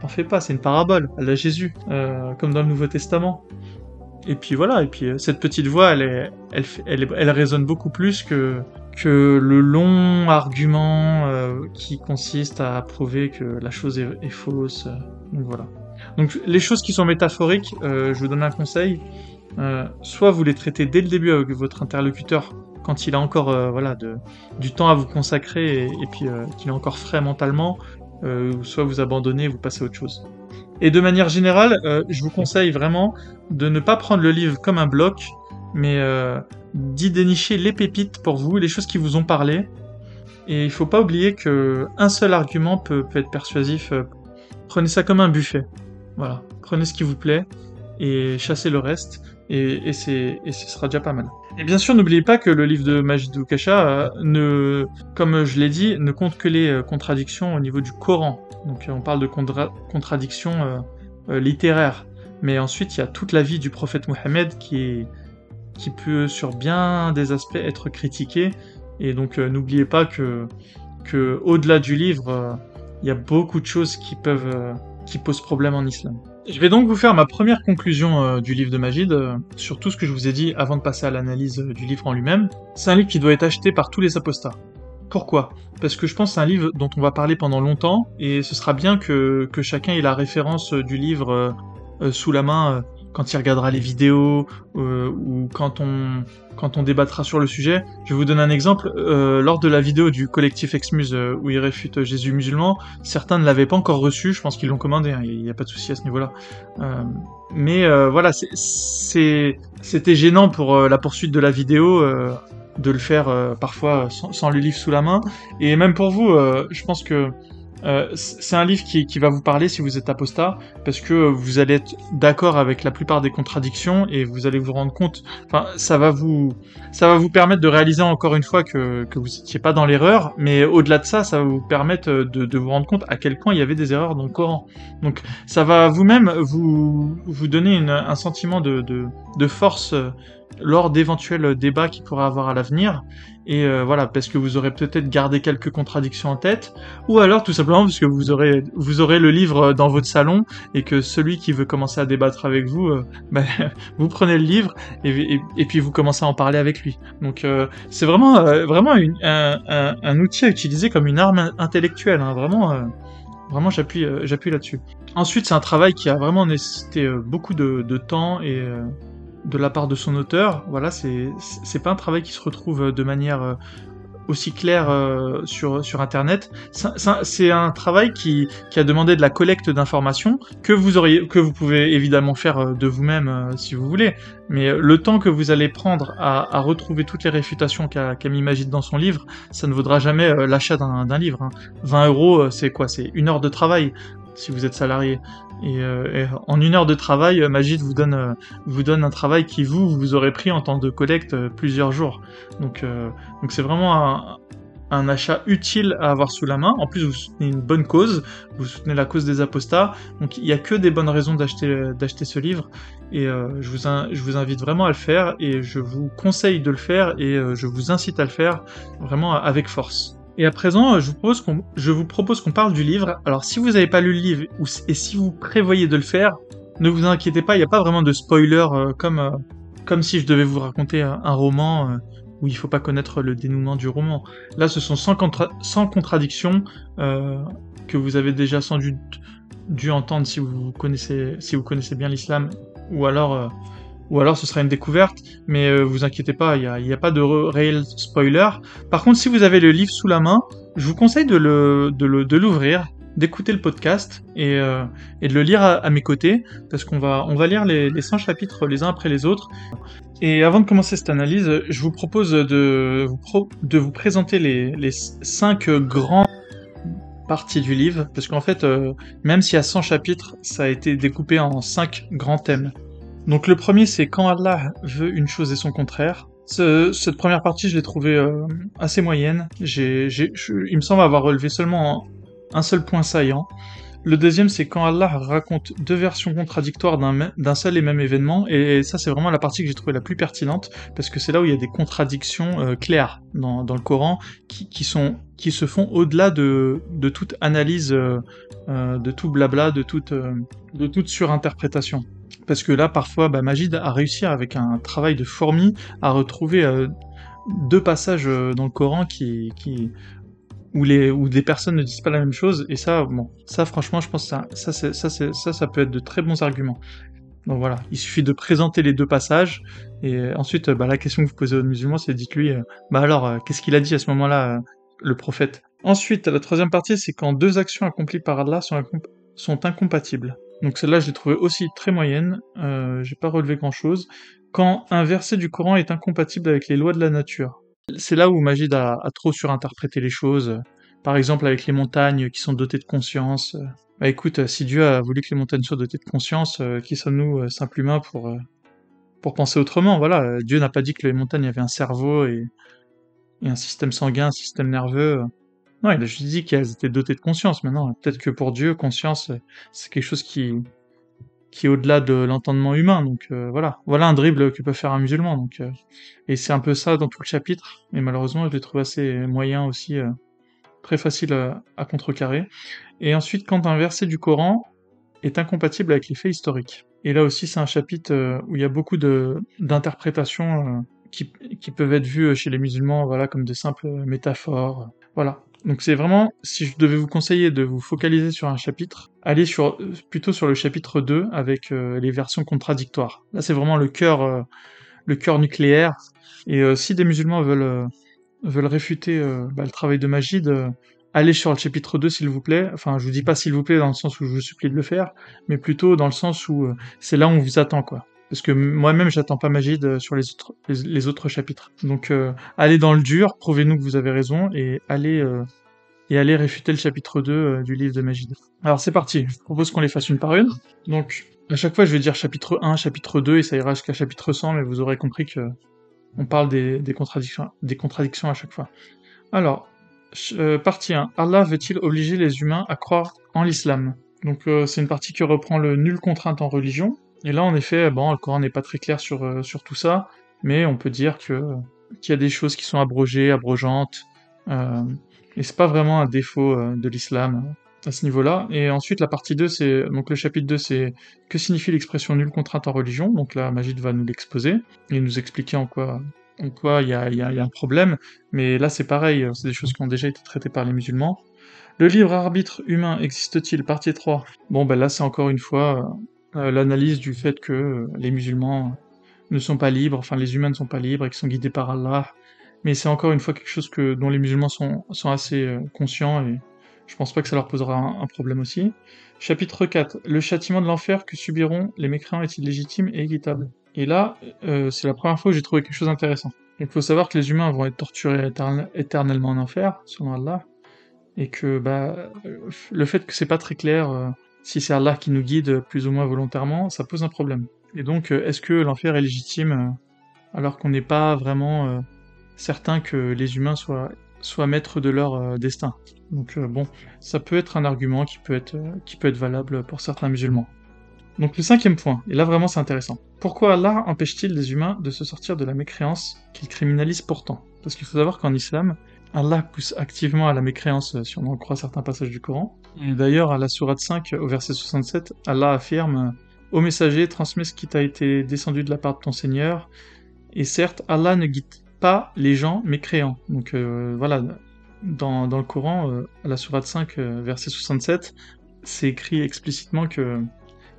t'en fais pas, c'est une parabole, elle a Jésus, comme dans le Nouveau Testament. Et puis voilà, et puis cette petite voix, elle, elle, elle, résonne beaucoup plus que, que le long argument qui consiste à prouver que la chose est, est fausse. donc voilà. Donc les choses qui sont métaphoriques, je vous donne un conseil. Euh, soit vous les traitez dès le début avec votre interlocuteur quand il a encore euh, voilà de, du temps à vous consacrer et, puis euh, qu'il est encore frais mentalement, soit vous abandonnez et vous passez à autre chose. Et de manière générale, je vous conseille vraiment de ne pas prendre le livre comme un bloc, mais d'y dénicher les pépites pour vous, les choses qui vous ont parlé. Et il faut pas oublier que un seul argument peut, peut être persuasif. Prenez ça comme un buffet. Voilà. Prenez ce qui vous plaît et chassez le reste. Et, et, et ce sera déjà pas mal. Et bien sûr, n'oubliez pas que le livre de Majid Kasha, euh, ne, comme je l'ai dit, ne compte que les euh, contradictions au niveau du Coran. Donc euh, on parle de contra- contradictions littéraires. Mais ensuite, il y a toute la vie du prophète Mohammed qui, peut, sur bien des aspects, être critiquée. Et donc, n'oubliez pas que, que au-delà du livre, il y a beaucoup de choses qui peuvent, qui posent problème en islam. Je vais donc vous faire ma première conclusion euh, du livre de Majid euh, sur tout ce que je vous ai dit avant de passer à l'analyse euh, du livre en lui-même. C'est un livre qui doit être acheté par tous les apostats. Pourquoi? Parce que je pense que c'est un livre dont on va parler pendant longtemps et ce sera bien que, chacun ait la référence euh, du livre sous la main quand il regardera les vidéos euh, ou quand on, quand on débattra sur le sujet. Je vais vous donner un exemple. Euh, lors de la vidéo du collectif Exmuse euh, où il réfute Jésus musulman, certains ne l'avaient pas encore reçu. Je pense qu'ils l'ont commandé. hein, Il n'y a pas de souci à ce niveau-là. Euh, mais euh, voilà, c'était gênant pour euh, la poursuite de la vidéo de le faire parfois sans, sans le livre sous la main. Et même pour vous, je pense que euh, c'est un livre qui, qui va vous parler si vous êtes apostat, parce que vous allez être d'accord avec la plupart des contradictions et vous allez vous rendre compte. Enfin, ça va vous, ça va vous permettre de réaliser encore une fois que, que vous n'étiez pas dans l'erreur, mais au-delà de ça, ça va vous permettre de, de vous rendre compte à quel point il y avait des erreurs dans le Coran. Donc, ça va vous-même vous, vous donner une- un sentiment de, de, de force euh, lors d'éventuels débats qu'il pourra avoir à l'avenir. Et euh, voilà, parce que vous aurez peut-être gardé quelques contradictions en tête, ou alors tout simplement parce que vous aurez, vous aurez le livre dans votre salon et que celui qui veut commencer à débattre avec vous, euh, <laughs> ben, vous prenez le livre et, puis vous commencez à en parler avec lui. Donc euh, c'est vraiment, euh, vraiment un, outil à utiliser comme une arme intellectuelle. Hein, vraiment, euh, vraiment j'appuie, euh, j'appuie là-dessus. Ensuite, c'est un travail qui a vraiment nécessité euh, beaucoup de, de temps et euh, de la part de son auteur. Voilà, c'est pas un travail qui se retrouve de manière euh, aussi claire euh, sur sur internet. C'est- un travail qui qui a demandé de la collecte d'informations que vous auriez que vous pouvez évidemment faire euh, de vous-même euh, si vous voulez. Mais euh, le temps que vous allez prendre à, à retrouver toutes les réfutations qu'a Magid dans son livre, ça ne vaudra jamais euh, l'achat d'un livre. hein. 20 euros, euh, c'est quoi? C'est une heure de travail si vous êtes salarié. Et, euh, et en une heure de travail, euh, Magid vous donne, euh, vous donne un travail qui vous, vous aurez pris en temps de collecte plusieurs jours. Donc, c'est vraiment un, achat utile à avoir sous la main. En plus, vous soutenez une bonne cause, vous soutenez la cause des apostats. Donc, il n'y a que des bonnes raisons d'acheter, ce livre. Et je, vous invite vraiment à le faire et je vous conseille de le faire et je vous incite à le faire vraiment avec force. Et à présent, euh, je vous propose qu'on, parle du livre. Alors, si vous n'avez pas lu le livre ou, et si vous prévoyez de le faire, ne vous inquiétez pas, il n'y a pas vraiment de spoiler euh, comme, euh, comme si je devais vous raconter un, roman où il faut pas connaître le dénouement du roman. Là, ce sont 100, contra- 100 contradictions euh, que vous avez déjà sans doute dû entendre si vous connaissez, si vous connaissez bien l'islam, ou alors, ou alors ce sera une découverte. Mais euh, vous inquiétez pas, il n'y a, pas de réel spoiler. Par contre, si vous avez le livre sous la main, je vous conseille de l'ouvrir, d'écouter le podcast et, euh, de le lire à, mes côtés, parce qu'on va, lire les, les 100 chapitres les uns après les autres. Et avant de commencer cette analyse, je vous propose de vous, présenter les, les 5 grands parties du livre, parce qu'en fait, euh, même s'il y a 100 chapitres, ça a été découpé en 5 grands thèmes. Donc le premier, c'est quand Allah veut une chose et son contraire. Ce- cette première partie, je l'ai trouvée euh, assez moyenne. Je- il me semble avoir relevé seulement un seul point saillant. Le deuxième, c'est quand Allah raconte deux versions contradictoires d'un seul et même événement, et ça, c'est vraiment la partie que j'ai trouvée la plus pertinente, parce que c'est là où il y a des contradictions euh, claires dans, dans le Coran qui, qui sont qui se font au-delà de, de toute analyse, euh, de tout blabla, de toute de toute surinterprétation. Parce que là, parfois, bah, Majid a réussi avec un travail de fourmi à retrouver euh, deux passages dans le Coran qui, où les où des personnes ne disent pas la même chose. Et ça bon ça franchement je pense que ça ça ça ça ça peut être de très bons arguments. Donc voilà il suffit de présenter les deux passages. Et ensuite bah, la question que vous posez aux musulmans c'est dites-lui bah alors qu'est-ce qu'il a dit à ce moment-là le prophète? Ensuite la troisième partie c'est quand deux actions accomplies par Allah sont incompatibles donc celle-là, je l'ai trouvée aussi très moyenne, euh, j'ai pas relevé grand-chose. Quand un verset du Coran est incompatible avec les lois de la nature. C'est là où Magid a, trop surinterprété les choses. Par exemple, avec les montagnes qui sont dotées de conscience. Bah écoute, si Dieu a voulu que les montagnes soient dotées de conscience, euh, qui sommes-nous, euh, simples humains, pour, euh, pour penser autrement? Voilà, Dieu n'a pas dit que les montagnes avaient un cerveau et, et un système sanguin, un système nerveux. Non, il a juste dit qu'elles étaient dotées de conscience. Maintenant, peut-être que pour Dieu, conscience, c'est quelque chose qui, qui est au-delà de l'entendement humain. Donc euh, voilà, voilà un dribble que peut faire un musulman. Donc euh, et c'est un peu ça dans tout le chapitre. Et malheureusement, je l'ai trouvé assez moyen aussi, euh, très facile à, contrecarrer. Et ensuite, quand un verset du Coran est incompatible avec les faits historiques. Et là aussi, c'est un chapitre où il y a beaucoup d'interprétations qui, qui peuvent être vues chez les musulmans, voilà, comme de simples métaphores. Voilà, donc c'est vraiment, si je devais vous conseiller de vous focaliser sur un chapitre, allez sur, plutôt sur le chapitre 2 avec euh, les versions contradictoires. Là c'est vraiment le cœur, euh, le cœur nucléaire. Et euh, si des musulmans veulent, veulent réfuter bah, le travail de Magid, allez sur le chapitre 2 s'il vous plaît. Enfin je vous dis pas s'il vous plaît dans le sens où je vous supplie de le faire, mais plutôt dans le sens où c'est là où on vous attend quoi parce que moi-même j'attends pas Magid euh, sur les autres, chapitres. Donc euh, allez dans le dur, prouvez-nous que vous avez raison et allez euh, et allez réfuter le chapitre 2 du livre de Magid. Alors c'est parti, je propose qu'on les fasse une par une. Donc à chaque fois je vais dire chapitre 1, chapitre 2 et ça ira jusqu'à chapitre 100 mais vous aurez compris que on parle des, des contradictions des contradictions à chaque fois. Alors partie 1. Allah veut-il obliger les humains à croire en l'islam? Donc c'est une partie qui reprend le nul contrainte en religion et là, en effet, bon, le Coran n'est pas très clair sur, euh, sur tout ça, mais on peut dire que qu'il y a des choses qui sont abrogées, abrogeantes, euh, et c'est pas vraiment un défaut euh, de l'islam euh, à ce niveau-là. Et ensuite, la partie 2, c'est donc le chapitre 2, c'est que signifie l'expression nulle contrainte en religion? Donc là, Magid va nous l'exposer et nous expliquer en quoi en quoi il y a, y, a, un problème. Mais là, c'est pareil, c'est des choses qui ont déjà été traitées par les musulmans. Le libre arbitre humain existe-t-il? Partie 3. Bon, ben là, c'est encore une fois l'analyse du fait que euh, les musulmans ne sont pas libres, enfin les humains ne sont pas libres et qu'ils sont guidés par Allah. Mais c'est encore une fois quelque chose que dont les musulmans sont, sont assez euh, conscients et je pense pas que ça leur posera un, problème aussi. Chapitre 4. Le châtiment de l'enfer que subiront les mécréants est-il légitime et équitable? Et là, c'est la première fois que j'ai trouvé quelque chose d'intéressant. Il faut savoir que les humains vont être torturés éternellement en enfer, selon Allah, et que bah, le fait que c'est pas très clair si c'est Allah qui nous guide plus ou moins volontairement, ça pose un problème. Et donc, euh, est-ce que l'enfer est légitime euh, alors qu'on n'est pas vraiment euh, certain que les humains soient, maîtres de leur destin? Donc bon, ça peut être un argument qui peut être, qui peut être valable pour certains musulmans. Donc le cinquième point, et là vraiment c'est intéressant. Pourquoi Allah empêche-t-il les humains de se sortir de la mécréance qu'il criminalise pourtant? Parce qu'il faut savoir qu'en islam, Allah pousse activement à la mécréance si on en croit certains passages du Coran. Et d'ailleurs, à la sourate 5, au verset 67, Allah affirme Ô messager, transmets ce qui t'a été descendu de la part de ton Seigneur. Et certes, Allah ne guide pas les gens mécréants. Donc euh, voilà, dans, le Coran, euh, à la sourate 5, euh, verset 67, c'est écrit explicitement que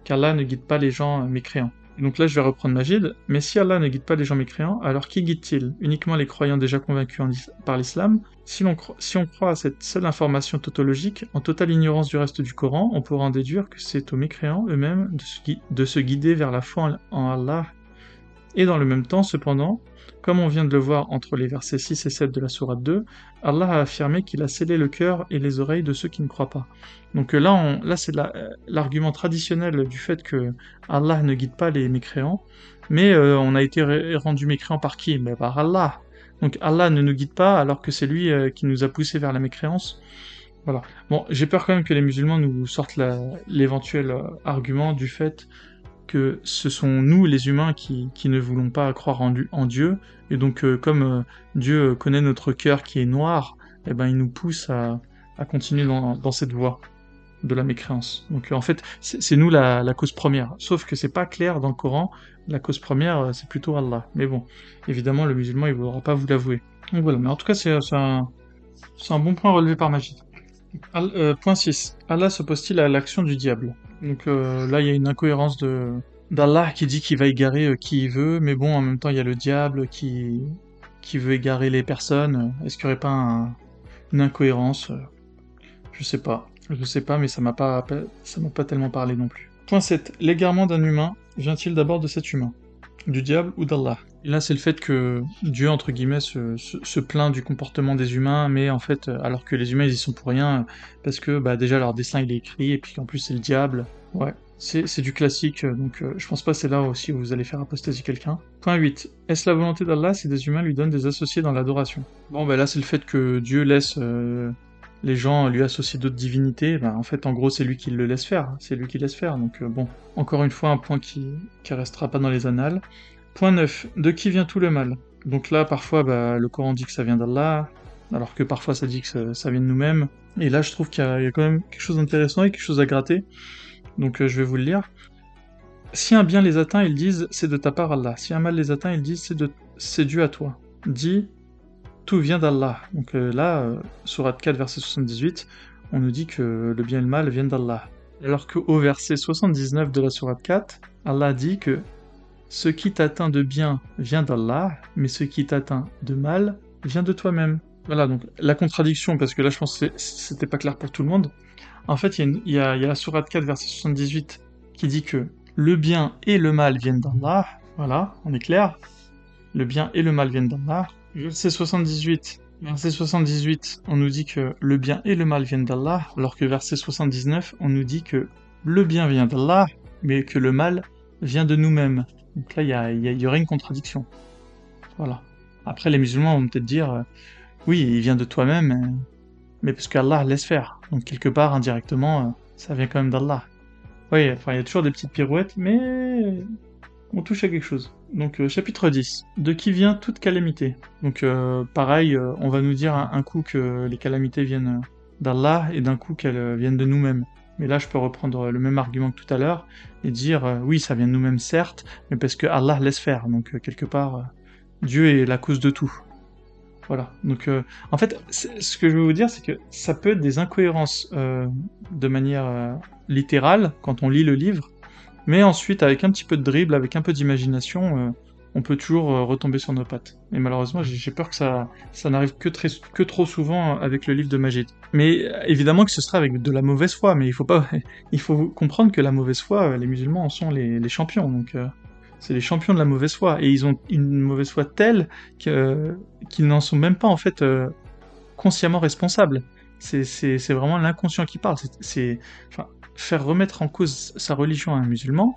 qu'Allah ne guide pas les gens mécréants. Donc là, je vais reprendre Majid. Mais si Allah ne guide pas les gens mécréants, alors qui guide-t-il? Uniquement les croyants déjà convaincus par l'islam si, on croit à cette seule information tautologique, en totale ignorance du reste du Coran, on pourra en déduire que c'est aux mécréants eux-mêmes de, se guider vers la foi en Allah. Et dans le même temps, cependant, comme on vient de le voir entre les versets 6 et 7 de la Sourate 2, Allah a affirmé qu'il a scellé le cœur et les oreilles de ceux qui ne croient pas. Donc là, là c'est l'argument traditionnel du fait que Allah ne guide pas les mécréants, mais euh, on a été rendu mécréant par qui? Mais Par Allah. Donc Allah ne nous guide pas alors que c'est lui euh, qui nous a poussé vers la mécréance. Voilà. Bon, j'ai peur quand même que les musulmans nous sortent l'éventuel euh, argument du fait que ce sont nous, les humains, qui, ne voulons pas croire en, Dieu, et donc euh, comme euh, Dieu connaît notre cœur qui est noir, eh ben, il nous pousse à, continuer dans, cette voie. de la mécréance. Donc en fait, c'est nous la, cause première. Sauf que c'est pas clair dans le Coran. La cause première, c'est plutôt Allah. Mais bon, évidemment, le musulman, il ne voudra pas vous l'avouer. Donc voilà. Mais en tout cas, c'est un, bon point relevé par Majid. Euh, point 6. Allah s'oppose-t-il à l'action du diable Donc euh, là, il y a une incohérence d'Allah qui dit qu'il va égarer euh, qui il veut, mais bon, en même temps, il y a le diable qui veut égarer les personnes. Est-ce qu'il n'y aurait pas une incohérence Je sais pas. Je sais pas, mais ça m'a pas ça m'a pas tellement parlé non plus. Point 7. L'égarement d'un humain vient-il d'abord de cet humain? Du diable ou d'Allah Là, c'est le fait que Dieu, entre guillemets, se, plaint du comportement des humains, mais en fait, euh, alors que les humains, ils y sont pour rien, parce que bah, déjà leur dessin, il est écrit, et puis qu'en plus, c'est le diable. Ouais, c'est du classique, euh, donc euh, je pense pas c'est là aussi où vous allez faire apostasier quelqu'un. Point 8. Est-ce la volonté d'Allah si des humains lui donnent des associés dans l'adoration? Bon, bah là, c'est le fait que Dieu laisse les gens lui associer d'autres divinités. Bah, en fait, en gros, c'est lui qui le laisse faire. C'est lui qui laisse faire. Donc, bon, encore une fois, un point qui, qui restera pas dans les annales. Point 9. De qui vient tout le mal? Donc là, parfois, bah, le Coran dit que ça vient d'Allah, alors que parfois ça dit que ça, vient de nous-mêmes. Et là, je trouve qu'il y, a quand même quelque chose d'intéressant et quelque chose à gratter. Donc euh, je vais vous le lire. Si un bien les atteint, ils disent c'est de ta part Allah. Si un mal les atteint, ils disent c'est de c'est dû à toi. Dis tout vient d'Allah. Donc euh, là, euh, surat 4 verset 78, on nous dit que le bien et le mal viennent d'Allah. Alors qu'au verset 79 de la surat 4, Allah dit que ce qui t'atteint de bien vient d'Allah, mais ce qui t'atteint de mal vient de toi-même. Voilà, donc la contradiction, parce que là je pense que c'était pas clair pour tout le monde. En fait, il y, a, la sourate 4, verset 78, qui dit que le bien et le mal viennent d'Allah. Voilà, on est clair. Le bien et le mal viennent d'Allah. Verset 78, verset 78, on nous dit que le bien et le mal viennent d'Allah, alors que verset 79, on nous dit que le bien vient d'Allah, mais que le mal vient de nous-mêmes. Donc là, il y, aurait une contradiction. Voilà. Après, les musulmans vont peut-être dire, euh, oui, il vient de toi-même, mais parce qu'Allah laisse faire. Donc quelque part, indirectement, euh, ça vient quand même d'Allah. Oui, il y a toujours des petites pirouettes, mais on touche à quelque chose. Donc euh, chapitre 10. De qui vient toute calamité Donc pareil, on va nous dire un coup que les calamités viennent d'Allah et d'un coup qu'elles viennent de nous-mêmes. Mais là, je peux reprendre le même argument que tout à l'heure et dire euh, oui, ça vient de nous-mêmes, certes, mais parce que Allah laisse faire. Donc, euh, quelque part, euh, Dieu est la cause de tout. Voilà. Donc, en fait, ce que je veux vous dire, c'est que ça peut être des incohérences de manière littérale quand on lit le livre, mais ensuite, avec un petit peu de dribble, avec un peu d'imagination, on peut toujours euh, retomber sur nos pattes. Et malheureusement, j'ai peur que ça, n'arrive que, trop souvent avec le livre de Magid. Mais euh, évidemment que ce sera avec de la mauvaise foi, mais il faut pas, <laughs> il faut comprendre que la mauvaise foi, euh, les musulmans en sont les, champions, donc c'est les champions de la mauvaise foi, et ils ont une mauvaise foi telle qu'ils n'en sont même pas en fait consciemment responsables. C'est vraiment l'inconscient qui parle. C'est faire remettre en cause sa religion à un musulman.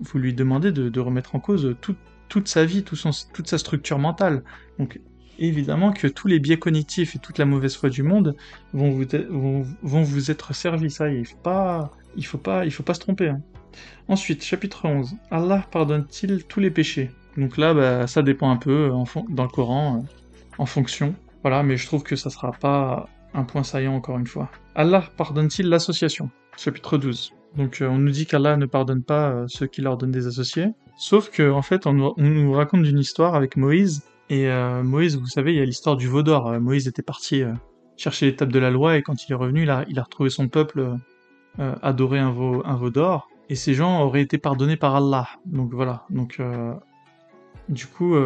Vous lui demandez de, remettre en cause tout, toute sa vie, toute sa structure mentale. Donc évidemment que tous les biais cognitifs et toute la mauvaise foi du monde vont vous, vont, vous être servis. Ça, il faut il faut pas, faut pas se tromper. Hein. Ensuite, chapitre 11. Allah pardonne-t-il tous les péchés? Donc là, bah, ça dépend un peu en dans le Coran, euh, en fonction. Voilà, mais je trouve que ça sera pas un point saillant encore une fois. Allah pardonne-t-il l'association? Chapitre 12. Donc euh, on nous dit qu'Allah ne pardonne pas euh, ceux qui leur donnent des associés. Sauf que en fait, on nous, raconte une histoire avec Moïse. Et euh, Moïse, vous savez, il y a l'histoire du veau d'or. Moïse était parti chercher l'étape de la loi et quand il est revenu, il a, il a retrouvé son peuple adorer un veau, un veau d'or. Et ces gens auraient été pardonnés par Allah. Donc voilà. Donc du coup,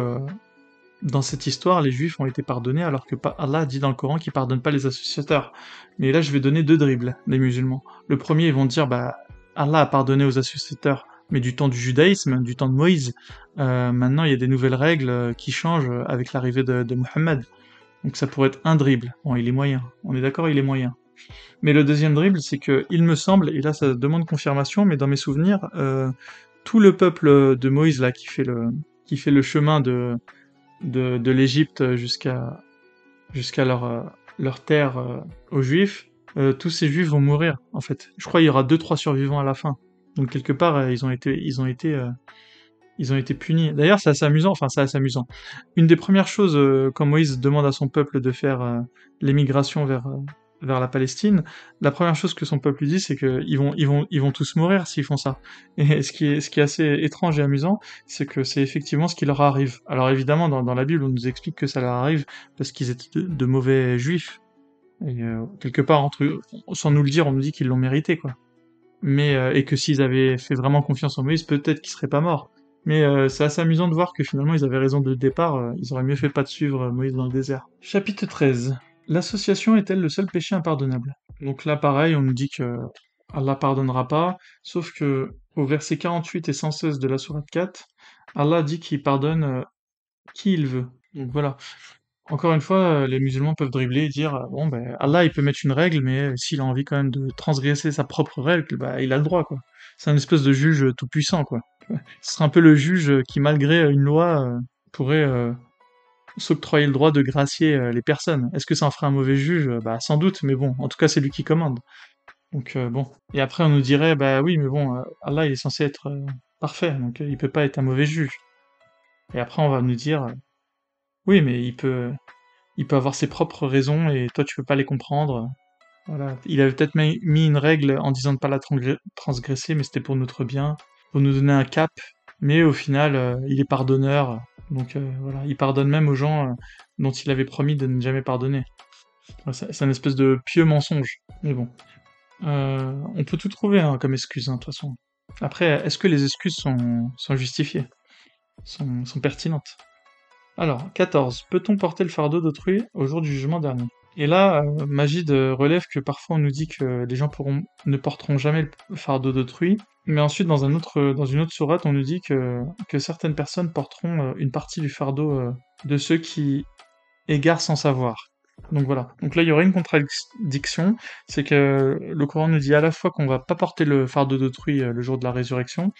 dans cette histoire, les juifs ont été pardonnés alors que Allah dit dans le Coran qu'il pardonne pas les associateurs. Mais là, je vais donner deux dribbles des musulmans. Le premier, ils vont dire, bah, Allah a pardonné aux associateurs, mais du temps du judaïsme, du temps de Moïse. Euh, maintenant, il y a des nouvelles règles euh, qui changent avec l'arrivée de, de Mohammed. Donc ça pourrait être un dribble. Bon, il est moyen. On est d'accord, il est moyen. Mais le deuxième dribble, c'est que, il me semble, et là ça demande confirmation, mais dans mes souvenirs, euh, tout le peuple de Moïse là qui fait le qui fait le chemin de de, l'Égypte jusqu'à jusqu'à leur, euh, leur terre euh, aux Juifs, euh, tous ces Juifs vont mourir en fait. Je crois qu'il y aura deux trois survivants à la fin. Donc quelque part ils ont été ils ont été ils ont été punis. D'ailleurs c'est amusant. Enfin c'est assez amusant. Une des premières choses quand Moïse demande à son peuple de faire l'émigration vers vers la Palestine, la première chose que son peuple lui dit, c'est qu'ils vont, ils vont, ils vont tous mourir s'ils font ça. Et <laughs> ce qui est, ce qui est assez étrange et amusant, c'est que c'est effectivement ce qui leur arrive. Alors évidemment, dans, la Bible, on nous explique que ça leur arrive parce qu'ils étaient de, mauvais juifs. Et euh, quelque part, entre eux, sans nous le dire, on nous dit qu'ils l'ont mérité, quoi. Mais euh, et que s'ils avaient fait vraiment confiance en Moïse, peut-être qu'ils seraient pas morts. Mais euh, c'est assez amusant de voir que finalement ils avaient raison de départ, ils auraient mieux fait pas de suivre Moïse dans le désert. Chapitre 13. L'association est-elle le seul péché impardonnable? Donc là pareil, on nous dit que Allah pardonnera pas, sauf que au verset 48 et 116 de la sourate 4, Allah dit qu'il pardonne qui il veut. Donc voilà. Encore une fois, les musulmans peuvent dribbler et dire bon ben Allah il peut mettre une règle, mais s'il a envie quand même de transgresser sa propre règle, bah il a le droit quoi. C'est un espèce de juge tout puissant quoi. <laughs> Ce serait un peu le juge qui, malgré une loi, euh, pourrait euh, s'octroyer le droit de gracier euh, les personnes. Est-ce que ça en ferait un mauvais juge? Bah sans doute, mais bon, en tout cas c'est lui qui commande. Donc bon. Et après on nous dirait, bah oui, mais bon, Allah il est censé être parfait, donc il peut pas être un mauvais juge. Et après on va nous dire, oui, mais il peut, il peut avoir ses propres raisons et toi tu peux pas les comprendre. Voilà. Il avait peut-être mis une règle en disant de pas la transgresser, mais c'était pour notre bien pour nous donner un cap, mais au final, euh, il est pardonneur, donc euh, voilà, il pardonne même aux gens euh, dont il avait promis de ne jamais pardonner. C'est un espèce de pieux mensonge, mais bon. on peut tout trouver hein, comme excuse, hein, de toute façon. Après, est-ce que les excuses sont, justifiées? Sont, sont pertinentes? Alors, 14. Peut-on porter le fardeau d'autrui au jour du jugement dernier? Et là, Magid relève que parfois on nous dit que les gens ne porteront jamais le fardeau d'autrui, mais ensuite, dans, dans une autre sourate, on nous dit que, certaines personnes porteront euh, une partie du fardeau euh, de ceux qui égarent sans savoir. Donc voilà. Donc là, il y aurait une contradiction, c'est que le Coran nous dit à la fois qu'on va pas porter le fardeau d'autrui euh, le jour de la résurrection,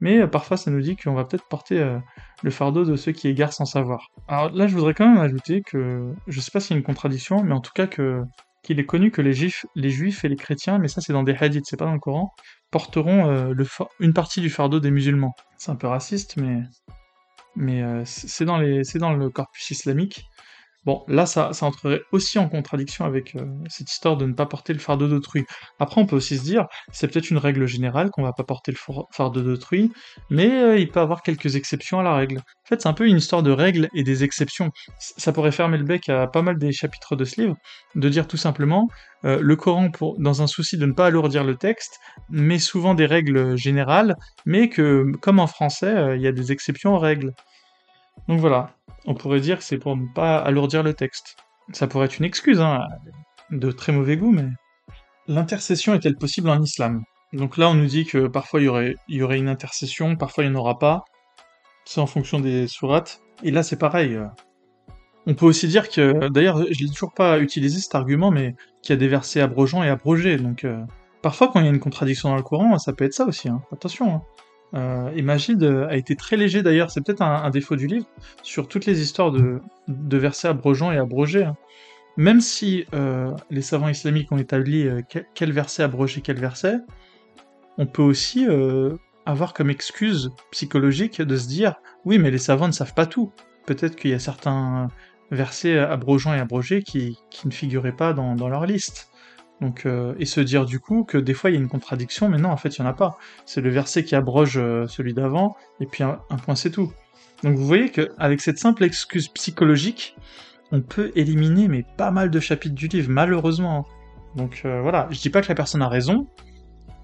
mais parfois ça nous dit qu'on va peut-être porter le fardeau de ceux qui égarent sans savoir. Alors là, je voudrais quand même ajouter que, je sais pas s'il y a une contradiction, mais en tout cas qu'il est connu que les juifs, les juifs et les chrétiens, mais ça c'est dans des hadiths, c'est pas dans le Coran, porteront euh, une partie du fardeau des musulmans. C'est un peu raciste, mais, euh, c'est dans le corpus islamique. Bon, là, ça, entrerait aussi en contradiction avec euh, cette histoire de ne pas porter le fardeau d'autrui. Après, on peut aussi se dire, c'est peut-être une règle générale qu'on va pas porter le fardeau d'autrui, mais euh, il peut avoir quelques exceptions à la règle. En fait, c'est un peu une histoire de règles et des exceptions. Ça pourrait fermer le bec à pas mal des chapitres de ce livre, de dire tout simplement, euh, le Coran, dans un souci de ne pas alourdir le texte, met souvent des règles générales, mais que, comme en français, il y a des exceptions aux règles. Donc voilà, on pourrait dire que c'est pour ne pas alourdir le texte. Ça pourrait être une excuse, hein, de très mauvais goût, mais... L'intercession est-elle possible en islam? Donc là, on nous dit que parfois il y aurait, une intercession, parfois il n'y en aura pas. C'est en fonction des sourates. Et là, c'est pareil. On peut aussi dire que, d'ailleurs, je n'ai toujours pas utilisé cet argument, mais qu'il y a des versets abrogeants et abrogés. Donc, euh, parfois, quand il y a une contradiction dans le Coran, ça peut être ça aussi. Hein. Attention. Hein. Euh, et euh, a été très léger d'ailleurs, c'est peut-être un, défaut du livre, sur toutes les histoires de, versets abrogeants et abrogés. Même si euh, les savants islamiques ont établi quel, verset abrogé quel verset, on peut aussi avoir comme excuse psychologique de se dire oui, mais les savants ne savent pas tout. Peut-être qu'il y a certains versets abrogeants et abrogés qui, ne figuraient pas dans leur liste. Donc, euh, et se dire du coup que des fois il y a une contradiction, mais non, en fait il n'y en a pas. C'est le verset qui abroge euh, celui d'avant, et puis un, point c'est tout. Donc vous voyez qu'avec cette simple excuse psychologique, on peut éliminer mais pas mal de chapitres du livre, malheureusement. Donc euh, voilà, je dis pas que la personne a raison,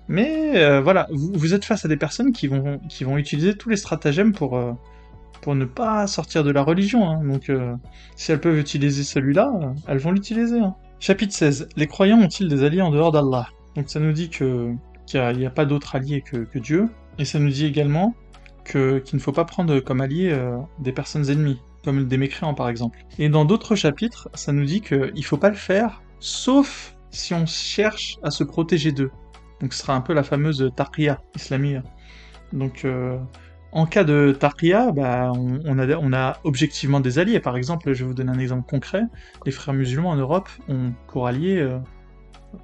mais voilà, vous, êtes face à des personnes qui vont, qui vont utiliser tous les stratagèmes pour, pour ne pas sortir de la religion. Hein. Donc si elles peuvent utiliser celui-là, elles vont l'utiliser. Hein. Chapitre 16. Les croyants ont-ils des alliés en dehors d'Allah? Donc ça nous dit que qu'il n'y a, pas d'autre allié que, Dieu, et ça nous dit également qu'il ne faut pas prendre comme alliés euh, des personnes ennemies, comme des mécréants par exemple. Et dans d'autres chapitres, ça nous dit qu'il ne faut pas le faire, sauf si on cherche à se protéger d'eux. Donc ce sera un peu la fameuse taqiyya islamique. Donc euh, en cas de Taqiyya, bah, on, a, objectivement des alliés. Par exemple, je vais vous donner un exemple concret. Les frères musulmans en Europe ont pour alliés, euh,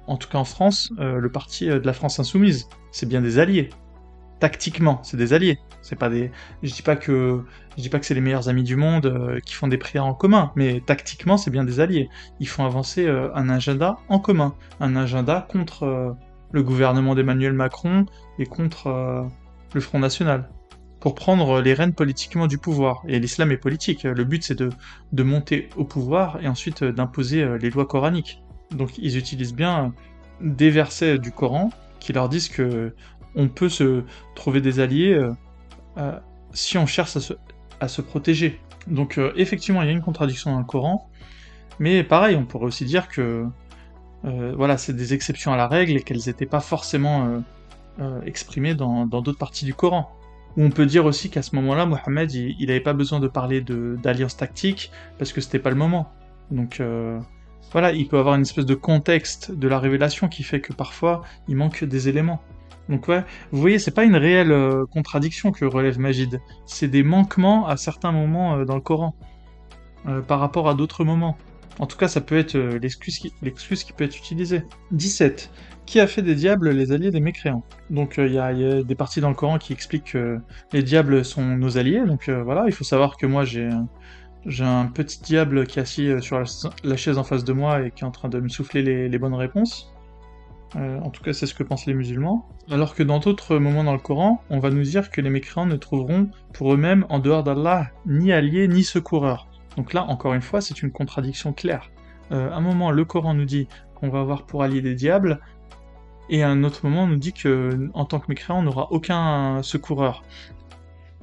en tout cas en France, euh, le parti euh, de la France insoumise. C'est bien des alliés. tactiquement, c'est des alliés. C'est pas des. Je dis pas que je dis pas que c'est les meilleurs amis du monde qui font des prières en commun, mais tactiquement, c'est bien des alliés. Ils font avancer un agenda en commun, un agenda contre le gouvernement d'Emmanuel Macron et contre le Front National, pour prendre les rênes politiquement du pouvoir. Et l'islam est politique. Le but, c'est de, de monter au pouvoir et ensuite d'imposer les lois coraniques. Donc, ils utilisent bien des versets du Coran qui leur disent que on peut se trouver des alliés euh, euh, si on cherche à se, protéger. Donc euh, effectivement, il y a une contradiction dans le Coran, mais pareil, on pourrait aussi dire que voilà, c'est des exceptions à la règle et qu'elles n'étaient pas forcément exprimées dans d'autres parties du Coran. On peut dire aussi qu'à ce moment-là, Mohammed, il n'avait pas besoin de parler d'alliance tactique parce que c'était pas le moment. Donc voilà, il peut avoir une espèce de contexte de la révélation qui fait que parfois il manque des éléments. Donc ouais, vous voyez, c'est pas une réelle euh, contradiction que relève Magid, c'est des manquements à certains moments euh, dans le Coran, euh, par rapport à d'autres moments. En tout cas, ça peut être l'excuse qui, qui, peut être utilisée. 17. Qui a fait des diables les alliés des mécréants Donc il y, a des parties dans le Coran qui expliquent que les diables sont nos alliés, donc voilà, il faut savoir que moi j'ai un petit diable qui est assis sur la, chaise en face de moi et qui est en train de me souffler les bonnes réponses. Euh, en tout cas, c'est ce que pensent les musulmans. Alors que dans d'autres moments dans le Coran, on va nous dire que les mécréants ne trouveront pour eux-mêmes, en dehors d'Allah, ni alliés ni secoureurs. Donc là, encore une fois, c'est une contradiction claire. Euh, à un moment, le Coran nous dit qu'on va avoir pour alliés des diables, et à un autre moment, on nous dit que, en tant que mécréant, on n'aura aucun secoureur.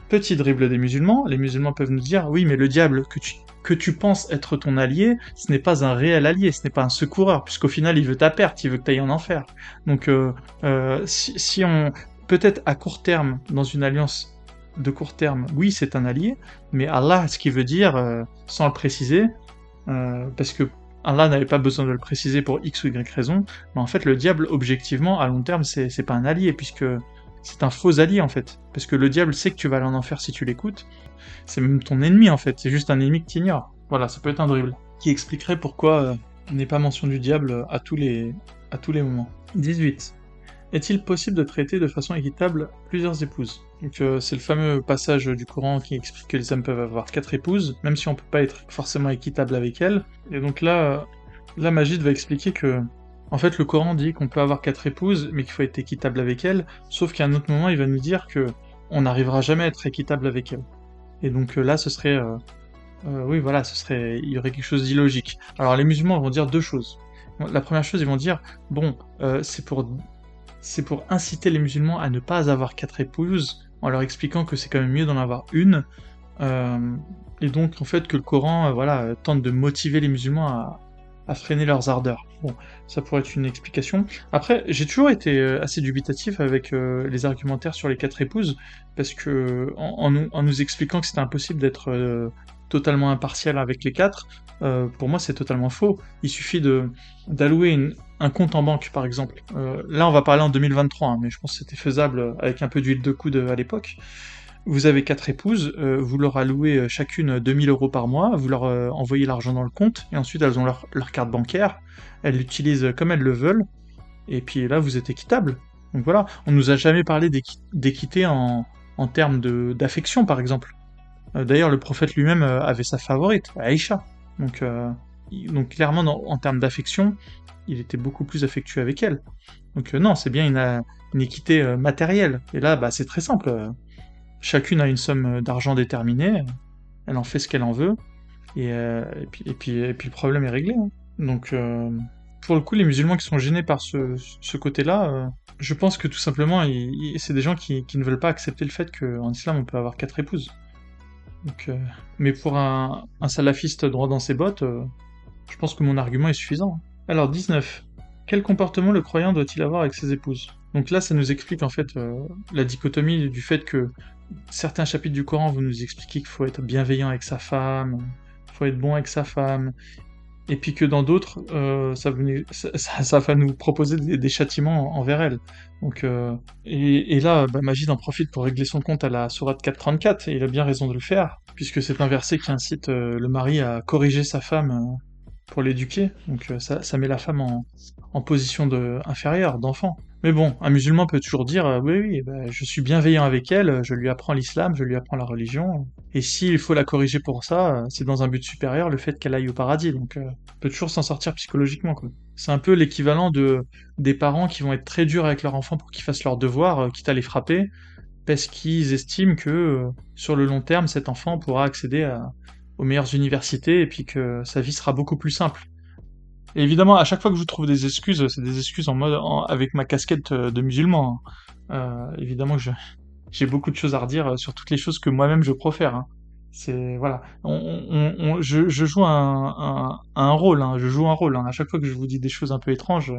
Petit dribble des musulmans, les musulmans peuvent nous dire oui, mais le diable que tu que tu penses être ton allié, ce n'est pas un réel allié, ce n'est pas un secoureur, puisqu'au final il veut ta perte, il veut que tu ailles en enfer. Donc euh, euh, si, on peut-être à court terme dans une alliance de court terme, oui c'est un allié, mais Allah ce qu'il veut dire euh, sans le préciser, parce que Allah n'avait pas besoin de le préciser pour X ou Y raison, mais en fait le diable objectivement à long terme c'est pas un allié puisque c'est un faux allié en fait. Parce que le diable sait que tu vas aller en enfer si tu l'écoutes. C'est même ton ennemi en fait, c'est juste un ennemi que tu ignores. Voilà, ça peut être un dribble. Qui expliquerait pourquoi euh, n'est pas mention du diable à tous les, à tous les moments. 18. Est-il possible de traiter de façon équitable plusieurs épouses? Donc euh, c'est le fameux passage du Coran qui explique que les hommes peuvent avoir quatre épouses, même si on peut pas être forcément équitable avec elles. Et donc là, la magie va expliquer que en fait, le Coran dit qu'on peut avoir quatre épouses, mais qu'il faut être équitable avec elles, sauf qu'à un autre moment, il va nous dire que on n'arrivera jamais à être équitable avec elles. Et donc euh, là, ce serait... Euh, oui, voilà, ce serait... Il y aurait quelque chose d'illogique. Alors les musulmans vont dire deux choses. La première chose, ils vont dire, bon, c'est pour... C'est pour inciter les musulmans à ne pas avoir quatre épouses, en leur expliquant que c'est quand même mieux d'en avoir une, et donc en fait que le Coran, voilà, tente de motiver les musulmans à, freiner leurs ardeurs. Bon, ça pourrait être une explication. Après, j'ai toujours été euh, assez dubitatif avec euh, les argumentaires sur les quatre épouses, parce que en, nous, expliquant que c'était impossible d'être euh, totalement impartial avec les quatre, pour moi c'est totalement faux. Il suffit d'allouer un compte en banque, par exemple. là, on va parler en 2023, hein, mais je pense que c'était faisable avec un peu d'huile de coude à l'époque. Vous avez quatre épouses, euh, vous leur allouez euh, chacune 2000 euros par mois, vous leur euh, envoyez l'argent dans le compte, et ensuite elles ont leur, carte bancaire, elles l'utilisent comme elles le veulent, et puis là vous êtes équitable. Donc voilà, on nous a jamais parlé d'équité en, en termes d'affection par exemple. D'ailleurs le prophète lui-même avait sa favorite, Aïcha. Donc, donc clairement en termes d'affection, il était beaucoup plus affectueux avec elle. Donc non, c'est bien une, équité matérielle. Et là, bah, c'est très simple Chacune a une somme d'argent déterminée, elle en fait ce qu'elle en veut, et, euh, puis, et, puis, le problème est réglé. Hein. Donc, euh, pour le coup, les musulmans qui sont gênés par ce, côté-là, euh, je pense que tout simplement, c'est des gens qui, ne veulent pas accepter le fait qu'en islam, on peut avoir quatre épouses. Donc, mais pour un, salafiste droit dans ses bottes, je pense que mon argument est suffisant. Alors, 19. Quel comportement le croyant doit-il avoir avec ses épouses? Donc là, ça nous explique en fait la dichotomie du fait que certains chapitres du Coran vont nous expliquer qu'il faut être bienveillant avec sa femme, faut être bon avec sa femme, et puis que dans d'autres, euh, ça, ça, va nous proposer des, châtiments envers elle. Donc, euh, et, là, bah, Magid en profite pour régler son compte à la sourate 434, et il a bien raison de le faire, puisque c'est un verset qui incite euh, le mari à corriger sa femme pour l'éduquer. Donc euh, ça, met la femme en, position de, inférieure, d'enfant. Mais bon, un musulman peut toujours dire euh, oui, oui, bah, je suis bienveillant avec elle, je lui apprends l'islam, je lui apprends la religion. Et s'il faut la corriger pour ça, c'est dans un but supérieur, le fait qu'elle aille au paradis. Donc, euh, on peut toujours s'en sortir psychologiquement. C'est un peu l'équivalent de des parents qui vont être très durs avec leur enfant pour qu'ils fassent leurs devoirs, euh, quitte à les frapper, parce qu'ils estiment que euh, sur le long terme, cet enfant pourra accéder à, aux meilleures universités et puis que sa vie sera beaucoup plus simple. Évidemment, à chaque fois que je trouve des excuses, c'est des excuses en mode avec ma casquette de musulman. Hein. Euh, évidemment que <laughs> j'ai beaucoup de choses à redire sur toutes les choses que moi-même je profère. Hein. C'est voilà, je, joue un, rôle, je joue un rôle. Hein. À chaque fois que je vous dis des choses un peu étranges,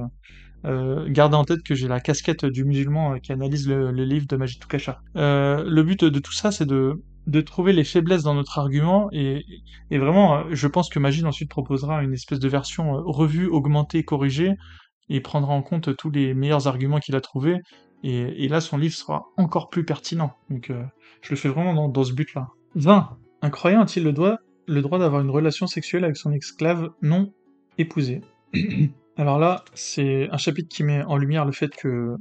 euh, gardez en tête que j'ai la casquette du musulman euh, qui analyse le, le livre de Majid Toukasha. Euh, le but de tout ça, c'est de de trouver les faiblesses dans notre argument et, vraiment, je pense que Majid ensuite proposera une espèce de version euh, revue, augmentée, corrigée et prendra en compte tous les meilleurs arguments qu'il a trouvés et, là son livre sera encore plus pertinent. Donc euh, je le fais vraiment dans, ce but-là. 20. Un croyant a-t-il le droit, le droit d'avoir une relation sexuelle avec son esclave non épousé? <clears throat> Alors là, c'est un chapitre qui met en lumière le fait que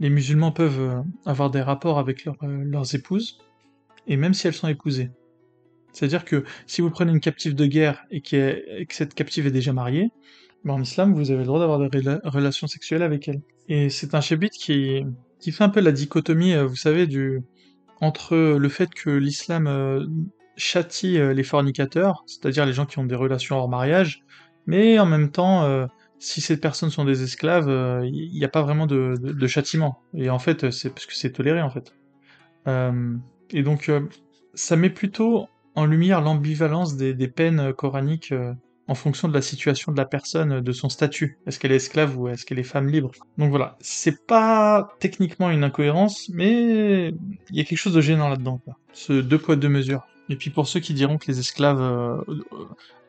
les musulmans peuvent euh, avoir des rapports avec euh, leurs épouses, et même si elles sont épousées. C'est-à-dire que si vous prenez une captive de guerre et, que cette captive est déjà mariée, ben en islam, vous avez le droit d'avoir des relations sexuelles avec elle. Et c'est un chapitre qui, qui fait un peu la dichotomie, euh, vous savez, entre le fait que l'islam châtie euh, les fornicateurs, c'est-à-dire les gens qui ont des relations hors mariage, mais en même temps, euh, si ces personnes sont des esclaves, il euh, n'y a pas vraiment de, châtiment. Et en fait, c'est parce que c'est toléré en fait. Et donc, ça met plutôt en lumière l'ambivalence des, peines coraniques en fonction de la situation de la personne, de son statut. Est-ce qu'elle est esclave ou est-ce qu'elle est femme libre? Donc voilà, c'est pas techniquement une incohérence, mais il y a quelque chose de gênant là-dedans. Ce deux poids deux mesures. Et puis pour ceux qui diront que les esclaves, euh,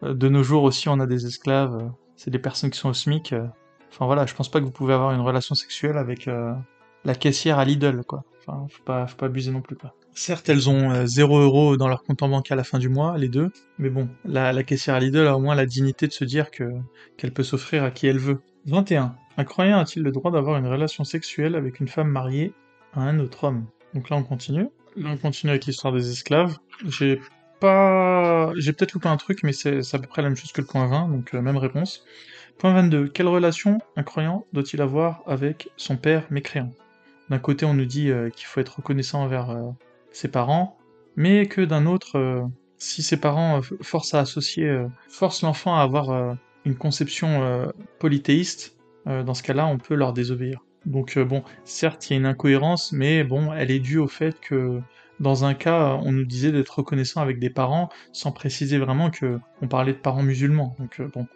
euh, de nos jours aussi on a des esclaves, euh, c'est des personnes qui sont au SMIC. Enfin voilà, je pense pas que vous pouvez avoir une relation sexuelle avec la caissière à Lidl, quoi. Enfin, faut pas abuser non plus, quoi. Certes, elles ont 0 euros dans leur compte en banque à la fin du mois, les deux, mais bon, la, caissière à Lidl a au moins la dignité de se dire que qu'elle peut s'offrir à qui elle veut. 21. Un croyant a-t-il le droit d'avoir une relation sexuelle avec une femme mariée à un autre homme? Donc là, on continue. Là, on continue avec l'histoire des esclaves. J'ai pas... J'ai peut-être loupé un truc, mais c'est à peu près la même chose que le point 20, donc euh, même réponse. Point 22. Quelle relation un croyant doit-il avoir avec son père mécréant? D'un côté, on nous dit euh, qu'il faut être reconnaissant envers euh, ses parents, mais que d'un autre, si ses parents forcent à associer, forcent l'enfant à avoir une conception polythéiste, dans ce cas-là, on peut leur désobéir. Donc bon, certes, il y a une incohérence, mais bon, elle est due au fait que dans un cas, on nous disait d'être reconnaissant avec des parents, sans préciser vraiment que on parlait de parents musulmans. Donc euh, bon,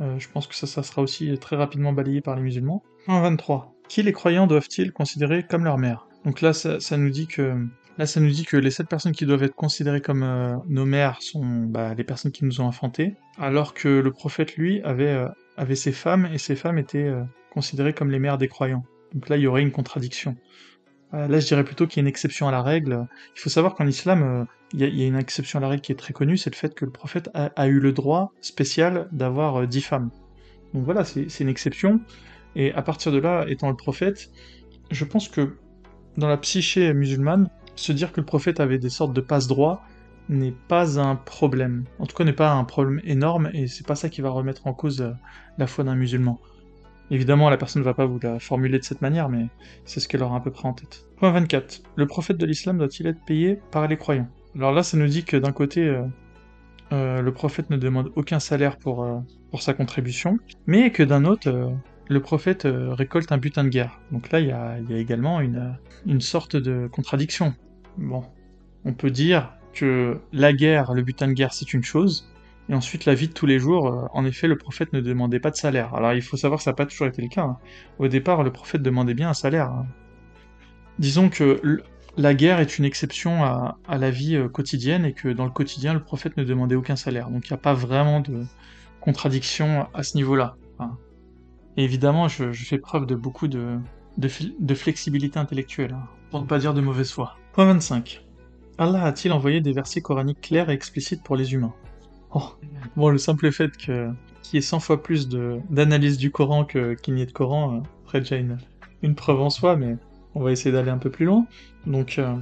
euh, je pense que ça, ça sera aussi très rapidement balayé par les musulmans. 23. Qui les croyants doivent-ils considérer comme leur mère? Donc là, ça, nous dit que là, ça nous dit que les sept personnes qui doivent être considérées comme euh, nos mères sont bah, les personnes qui nous ont enfantés, alors que le prophète lui avait ses femmes et ses femmes étaient considérées comme les mères des croyants. Donc là, il y aurait une contradiction. Euh, là, je dirais plutôt qu'il y a une exception à la règle. Il faut savoir qu'en islam, euh, il y, a une exception à la règle qui est très connue, c'est le fait que le prophète a, eu le droit spécial d'avoir euh, dix femmes. Donc voilà, c'est une exception. Et à partir de là, étant le prophète, je pense que dans la psyché musulmane, se dire que le prophète avait des sortes de passe-droits n'est pas un problème. En tout cas, n'est pas un problème énorme, et c'est pas ça qui va remettre en cause la foi d'un musulman. Évidemment, la personne ne va pas vous la formuler de cette manière, mais c'est ce qu'elle aura à peu près en tête. Point 24. Le prophète de l'islam doit-il être payé par les croyants? Alors là, ça nous dit que d'un côté, euh, euh, le prophète ne demande aucun salaire pour, euh, pour sa contribution, mais que d'un autre, le prophète récolte un butin de guerre. Donc là, il y a, également une, une sorte de contradiction. Bon, on peut dire que la guerre, le butin de guerre, c'est une chose, et ensuite, la vie de tous les jours, euh, en effet, le prophète ne demandait pas de salaire. Alors il faut savoir que ça n'a pas toujours été le cas. Hein. Au départ, le prophète demandait bien un salaire. Hein. Disons que la guerre est une exception à, la vie euh, quotidienne et que dans le quotidien, le prophète ne demandait aucun salaire. Donc il n'y a pas vraiment de contradiction à ce niveau-là. Et évidemment, je, fais preuve de beaucoup de, flexibilité intellectuelle, hein, pour ne pas dire de mauvaise foi. Point 25. Allah a-t-il envoyé des versets coraniques clairs et explicites pour les humains? Oh. Bon, le simple fait que qu'il y ait 100 fois plus d'analyse du Coran qu'il n'y ait de Coran, euh, après déjà une, preuve en soi, mais on va essayer d'aller un peu plus loin. Donc euh,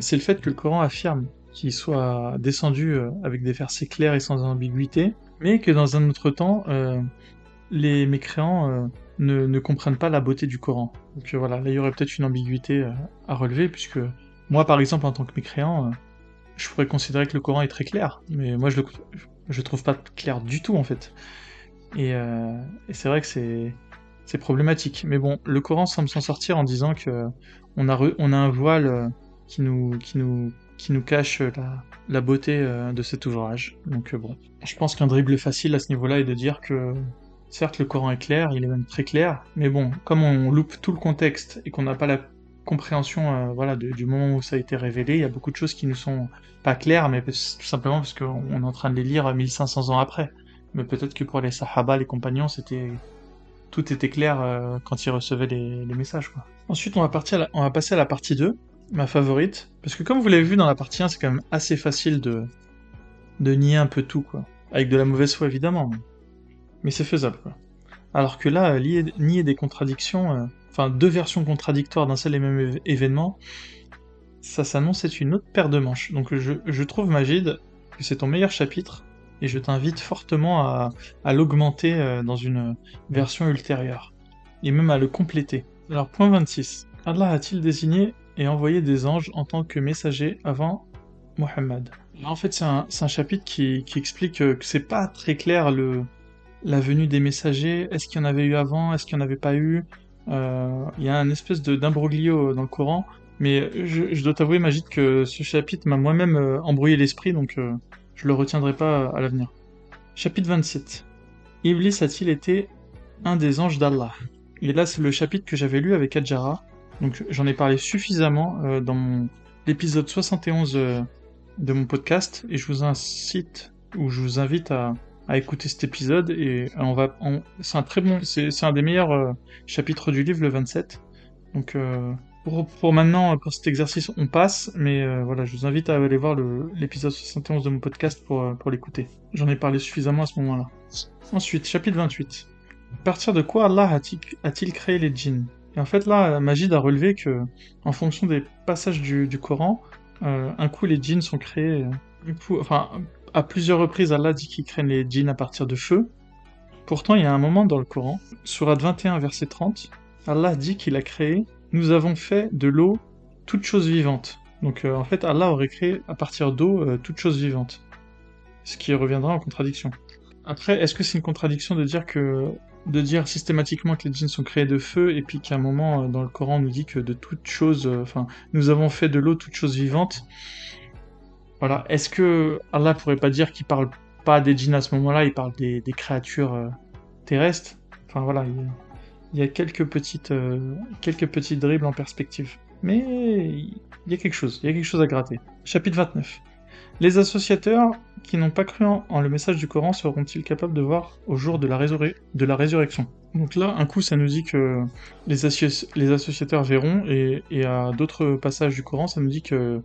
c'est le fait que le Coran affirme qu'il soit descendu euh, avec des versets clairs et sans ambiguïté, mais que dans un autre temps, les mécréants ne, ne, comprennent pas la beauté du Coran. Donc voilà, là il y aurait peut-être une ambiguïté à relever, puisque moi par exemple en tant que mécréant, je pourrais considérer que le Coran est très clair, mais moi je le trouve pas clair du tout en fait. Et, euh, c'est vrai que c'est problématique. Mais bon, le Coran semble s'en sortir en disant que on a un voile euh, qui nous cache la, la beauté euh, de cet ouvrage. Donc bon, je pense qu'un dribble facile à ce niveau-là est de dire que certes le Coran est clair, il est même très clair, mais bon, comme on loupe tout le contexte et qu'on n'a pas la compréhension euh, voilà, du moment où ça a été révélé. Il y a beaucoup de choses qui nous sont pas claires, mais tout simplement parce qu'on est en train de les lire 1500 ans après. Mais peut-être que pour les Sahaba, les compagnons, tout était clair euh, quand ils recevaient les, messages. Ensuite, on va, on va passer à la partie 2, ma favorite. Parce que comme vous l'avez vu dans la partie 1, c'est quand même assez facile de, de nier un peu tout. quoi. Avec de la mauvaise foi, évidemment. Mais c'est faisable. Alors que là, nier des contradictions, euh, enfin deux versions contradictoires d'un seul et même événement, ça s'annonce être une autre paire de manches. Donc je, trouve Magid que c'est ton meilleur chapitre et je t'invite fortement à, l'augmenter euh, dans une version ultérieure et même à le compléter. Alors point 26. Allah a-t-il désigné et envoyé des anges en tant que messagers avant Mohammed En fait c'est un, chapitre qui, explique que c'est pas très clair le, la venue des messagers. Est-ce qu'il y en avait eu avant Est-ce qu'il n'y en avait pas eu euh, il y a un espèce d'imbroglio dans le Coran, mais je, dois t'avouer, Magid, que ce chapitre m'a moi-même euh, embrouillé l'esprit, donc euh, je le retiendrai pas à l'avenir. Chapitre 27. Iblis a-t-il été un des anges d'Allah? Et là, c'est le chapitre que j'avais lu avec Adjara, donc j'en ai parlé suffisamment dans l'épisode 71 de mon podcast, et je vous incite, ou je vous invite à, à écouter cet épisode et on va, c'est un très bon, c'est un des meilleurs euh, chapitres du livre, le 27. Donc euh, pour, pour, maintenant, pour cet exercice, on passe, mais euh, voilà, je vous invite à aller voir l'épisode 71 de mon podcast pour, pour l'écouter. J'en ai parlé suffisamment à ce moment-là. Ensuite, chapitre 28. À partir de quoi Allah a-t-il créé les djinns? Et en fait, là, Majid a relevé que, en fonction des passages du, du Coran, un coup les djinns sont créés, enfin, à plusieurs reprises, Allah dit qu'il craigne les djinns à partir de feu. Pourtant, il y a un moment dans le Coran, Surat 21, verset 30, Allah dit qu'il a créé Nous avons fait de l'eau toute chose vivante. Donc euh, en fait, Allah aurait créé à partir d'eau euh, toute chose vivante. Ce qui reviendra en contradiction. Après, est-ce que c'est une contradiction de dire que de dire systématiquement que les djinns sont créés de feu et puis qu'à un moment euh, dans le Coran on nous dit que de toute chose, enfin, nous avons fait de l'eau toute chose vivante. Voilà. Est-ce que Allah pourrait pas dire qu'il parle pas des djinns à ce moment-là, il parle des, créatures euh, terrestres? Enfin voilà, il y, a, quelques petites euh, quelques petites dribbles en perspective. Mais il y a quelque chose, il y a quelque chose à gratter. Chapitre 29. Les associateurs qui n'ont pas cru en, le message du Coran seront-ils capables de voir au jour de la, de la résurrection? Donc là, un coup, ça nous dit que les, les associateurs verront, et, à d'autres passages du Coran, ça nous dit qu'ils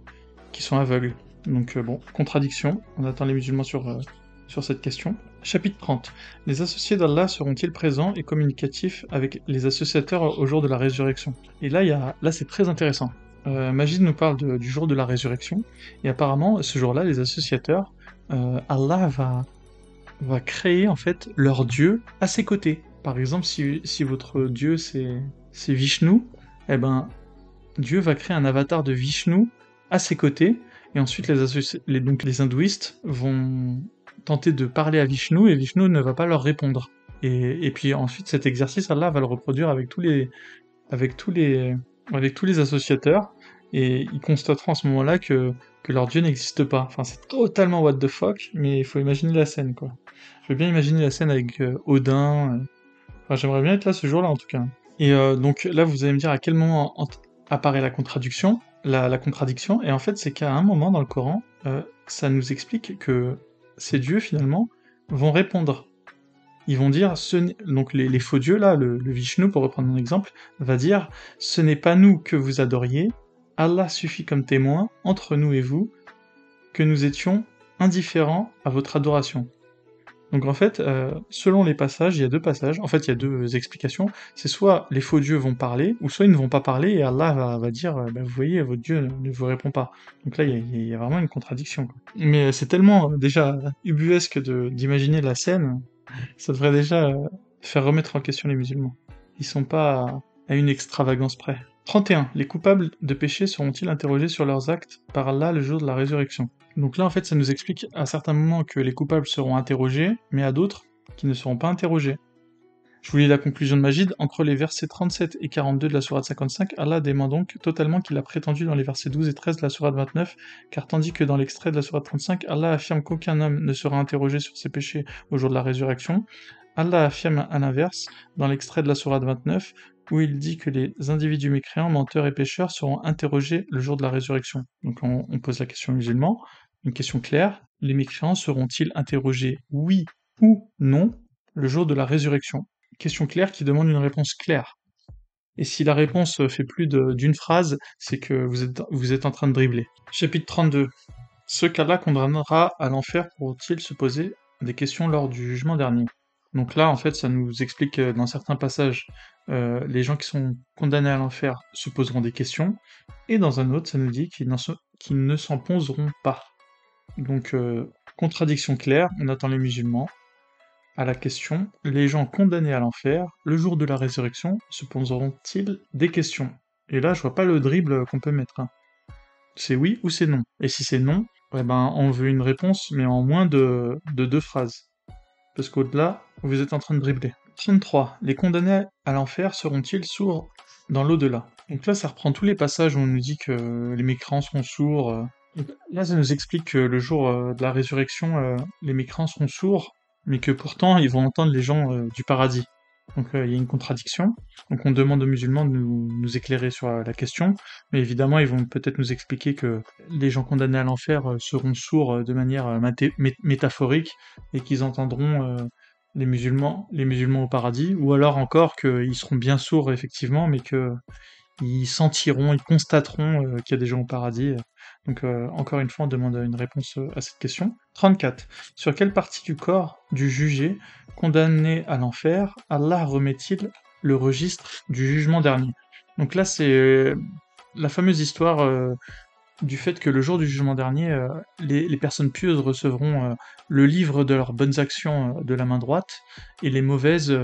sont aveugles. Donc euh, bon, contradiction, on attend les musulmans sur, euh, sur cette question. Chapitre 30. Les associés d'Allah seront-ils présents et communicatifs avec les associateurs au jour de la résurrection? Et là, y là c'est très intéressant. Euh, nous parle du jour de la résurrection, et apparemment, ce jour-là, les associateurs, Allah va, va créer en fait leur dieu à ses côtés. Par exemple, si, si votre dieu c'est Vishnu, eh ben, Dieu va créer un avatar de Vishnu à ses côtés, et ensuite, les, les hindouistes vont tenter de parler à Vishnu et Vishnu ne va pas leur répondre. Et, puis ensuite, cet exercice, Allah va le reproduire avec tous les, avec tous les, avec tous les associateurs et ils constateront à ce moment-là que, que leur dieu n'existe pas. Enfin, c'est totalement what the fuck, mais il faut imaginer la scène, quoi. Je veux bien imaginer la scène avec euh, Odin. Euh. Enfin, j'aimerais bien être là ce jour-là, en tout cas. Et euh, donc là, vous allez me dire à quel moment apparaît la contradiction la, contradiction, et en fait, c'est qu'à un moment dans le Coran, euh, ça nous explique que ces dieux, finalement, vont répondre. Ils vont dire, ce donc les, faux dieux, là, le, Vishnu, pour reprendre mon exemple, va dire Ce n'est pas nous que vous adoriez, Allah suffit comme témoin, entre nous et vous, que nous étions indifférents à votre adoration. Donc en fait, euh, selon les passages, il y a deux passages, en fait il y a deux explications, c'est soit les faux dieux vont parler, ou soit ils ne vont pas parler et Allah va, dire, euh, bah, vous voyez, votre Dieu ne vous répond pas. Donc là, il y, a, vraiment une contradiction. Mais c'est tellement déjà ubuesque d'imaginer la scène, ça devrait déjà faire remettre en question les musulmans. Ils sont pas à une extravagance près. 31. Les coupables de péché seront-ils interrogés sur leurs actes par Allah le jour de la résurrection? Donc là, en fait, ça nous explique à certains moments que les coupables seront interrogés, mais à d'autres qui ne seront pas interrogés. Je vous lis la conclusion de Majid. Entre les versets 37 et 42 de la Sourate 55, Allah dément donc totalement qu'il a prétendu dans les versets 12 et 13 de la Sourate 29, car tandis que dans l'extrait de la Sourate 35, Allah affirme qu'aucun homme ne sera interrogé sur ses péchés au jour de la résurrection, Allah affirme à l'inverse, dans l'extrait de la Sourate 29, où il dit que les individus mécréants, menteurs et pécheurs seront interrogés le jour de la résurrection. Donc on, pose la question musulman, une question claire, les mécréants seront-ils interrogés oui ou non le jour de la résurrection? Question claire qui demande une réponse claire. Et si la réponse fait plus d'une phrase, c'est que vous êtes, en train de dribbler. Chapitre 32. Ce qu'Allah condamnera à l'enfer pourront-ils se poser des questions lors du jugement dernier? Donc là, en fait, ça nous explique que dans certains passages, euh, les gens qui sont condamnés à l'enfer se poseront des questions, et dans un autre, ça nous dit qu'ils ne s'en poseront pas. Donc, euh, contradiction claire, on attend les musulmans. À la question, les gens condamnés à l'enfer, le jour de la résurrection, se poseront-ils des questions? Et là, je vois pas le dribble qu'on peut mettre. Hein. C'est oui ou c'est non? Et si c'est non, eh ben, on veut une réponse, mais en moins de deux phrases parce qu'au-delà, vous êtes en train de dribbler. 33. Les condamnés à l'enfer seront-ils sourds dans l'au-delà? Donc là, ça reprend tous les passages où on nous dit que les mécrans seront sourds. Euh. Là, ça nous explique que le jour euh, de la résurrection, euh, les mécrans seront sourds, mais que pourtant, ils vont entendre les gens du paradis. Donc il y a une contradiction. Donc on demande aux musulmans de nous, éclairer sur la question, mais évidemment ils vont peut-être nous expliquer que les gens condamnés à l'enfer seront sourds de manière métaphorique et qu'ils entendront les musulmans, les musulmans au paradis, ou alors encore qu'ils seront bien sourds effectivement, mais qu'ils sentiront, ils constateront euh, qu'il y a des gens au paradis. Donc euh, encore une fois, on demande une réponse euh, à cette question. 34. Sur quelle partie du corps du jugé condamné à l'enfer Allah remet-il le registre du jugement dernier? Donc là, c'est la fameuse histoire du fait que le jour du jugement dernier, euh, les, personnes pieuses recevront euh, le livre de leurs bonnes actions euh, de la main droite, et les mauvaises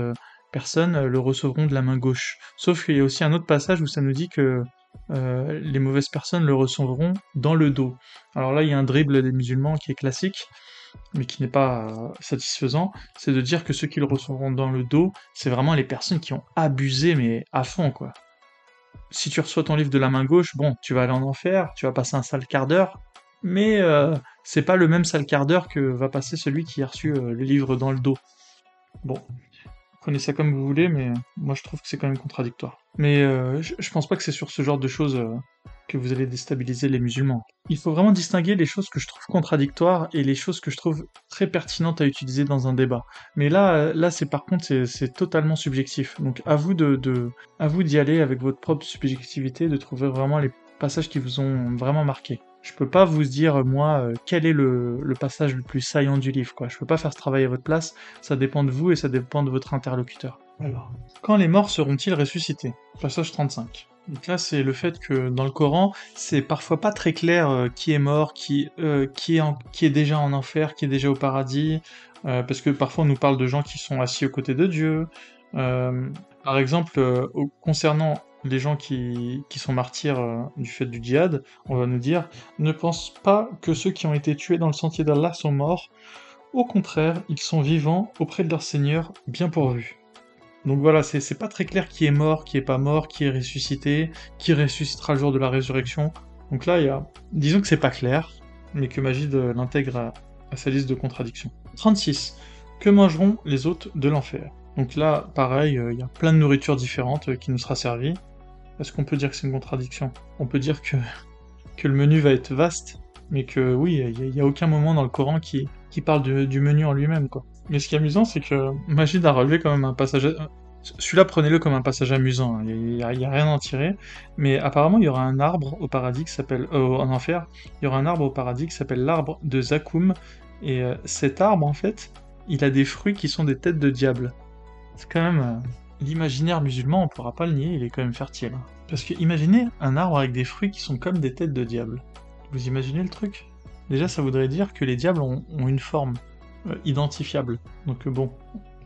personnes le recevront de la main gauche. Sauf qu'il y a aussi un autre passage où ça nous dit que les mauvaises personnes le recevront dans le dos. Alors là, il y a un dribble des musulmans qui est classique, mais qui n'est pas satisfaisant, c'est de dire que ceux qui le recevront dans le dos, c'est vraiment les personnes qui ont abusé, mais à fond, quoi si tu reçois ton livre de la main gauche, bon, tu vas aller en enfer, tu vas passer un sale quart d'heure, mais euh, c'est pas le même sale quart d'heure que va passer celui qui a reçu euh, le livre dans le dos. Bon, prenez ça comme vous voulez, mais moi je trouve que c'est quand même contradictoire. Mais euh, je, pense pas que c'est sur ce genre de choses que vous allez déstabiliser les musulmans. Il faut vraiment distinguer les choses que je trouve contradictoires et les choses que je trouve très pertinentes à utiliser dans un débat. Mais là, là, c'est par contre, c'est totalement subjectif. Donc à vous d'y aller avec votre propre subjectivité, de trouver vraiment les passages qui vous ont vraiment marqué. Je peux pas vous dire, moi, euh, quel est le, le, passage le plus saillant du livre, quoi. Je peux pas faire ce travail à votre place, ça dépend de vous et ça dépend de votre interlocuteur. Alors, quand les morts seront-ils ressuscités? Passage 35. Donc là, c'est le fait que dans le Coran, c'est parfois pas très clair euh, qui est mort, qui, euh, qui, est qui est déjà en enfer, qui est déjà au paradis, euh, parce que parfois on nous parle de gens qui sont assis aux côtés de Dieu. Par exemple, concernant les gens qui, sont martyrs du fait du djihad, on va nous dire ne pense pas que ceux qui ont été tués dans le sentier d'Allah sont morts. Au contraire, ils sont vivants auprès de leur Seigneur, bien pourvus. Donc voilà, c'est pas très clair qui est mort, qui est pas mort, qui est ressuscité, qui ressuscitera le jour de la résurrection. Donc là, disons que c'est pas clair, mais que Magid l'intègre à, sa liste de contradictions. 36. Que mangeront les hôtes de l'enfer? Donc là, pareil, euh, il y a plein de nourritures différentes euh, qui nous sera servie. Est-ce qu'on peut dire que c'est une contradiction? On peut dire <laughs> que, le menu va être vaste, mais que oui, il n'y a, aucun moment dans le Coran qui, qui parle du menu en lui-même, quoi. Mais ce qui est amusant, c'est que Magid a relevé quand même un passage. Celui-là, prenez-le comme un passage amusant, hein. il n'y a, rien à en tirer. Mais apparemment, il y aura un arbre au paradis qui s'appelle. Euh, en enfer, il y aura un arbre au paradis qui s'appelle l'arbre de Zakoum. Et euh, cet arbre, en fait, il a des fruits qui sont des têtes de diable. C'est quand même... euh, L'imaginaire musulman, on pourra pas le nier, il est quand même fertile. Parce que imaginez un arbre avec des fruits qui sont comme des têtes de diable. Vous imaginez le truc? Déjà, ça voudrait dire que les diables ont, une forme euh, identifiable. Donc euh, bon,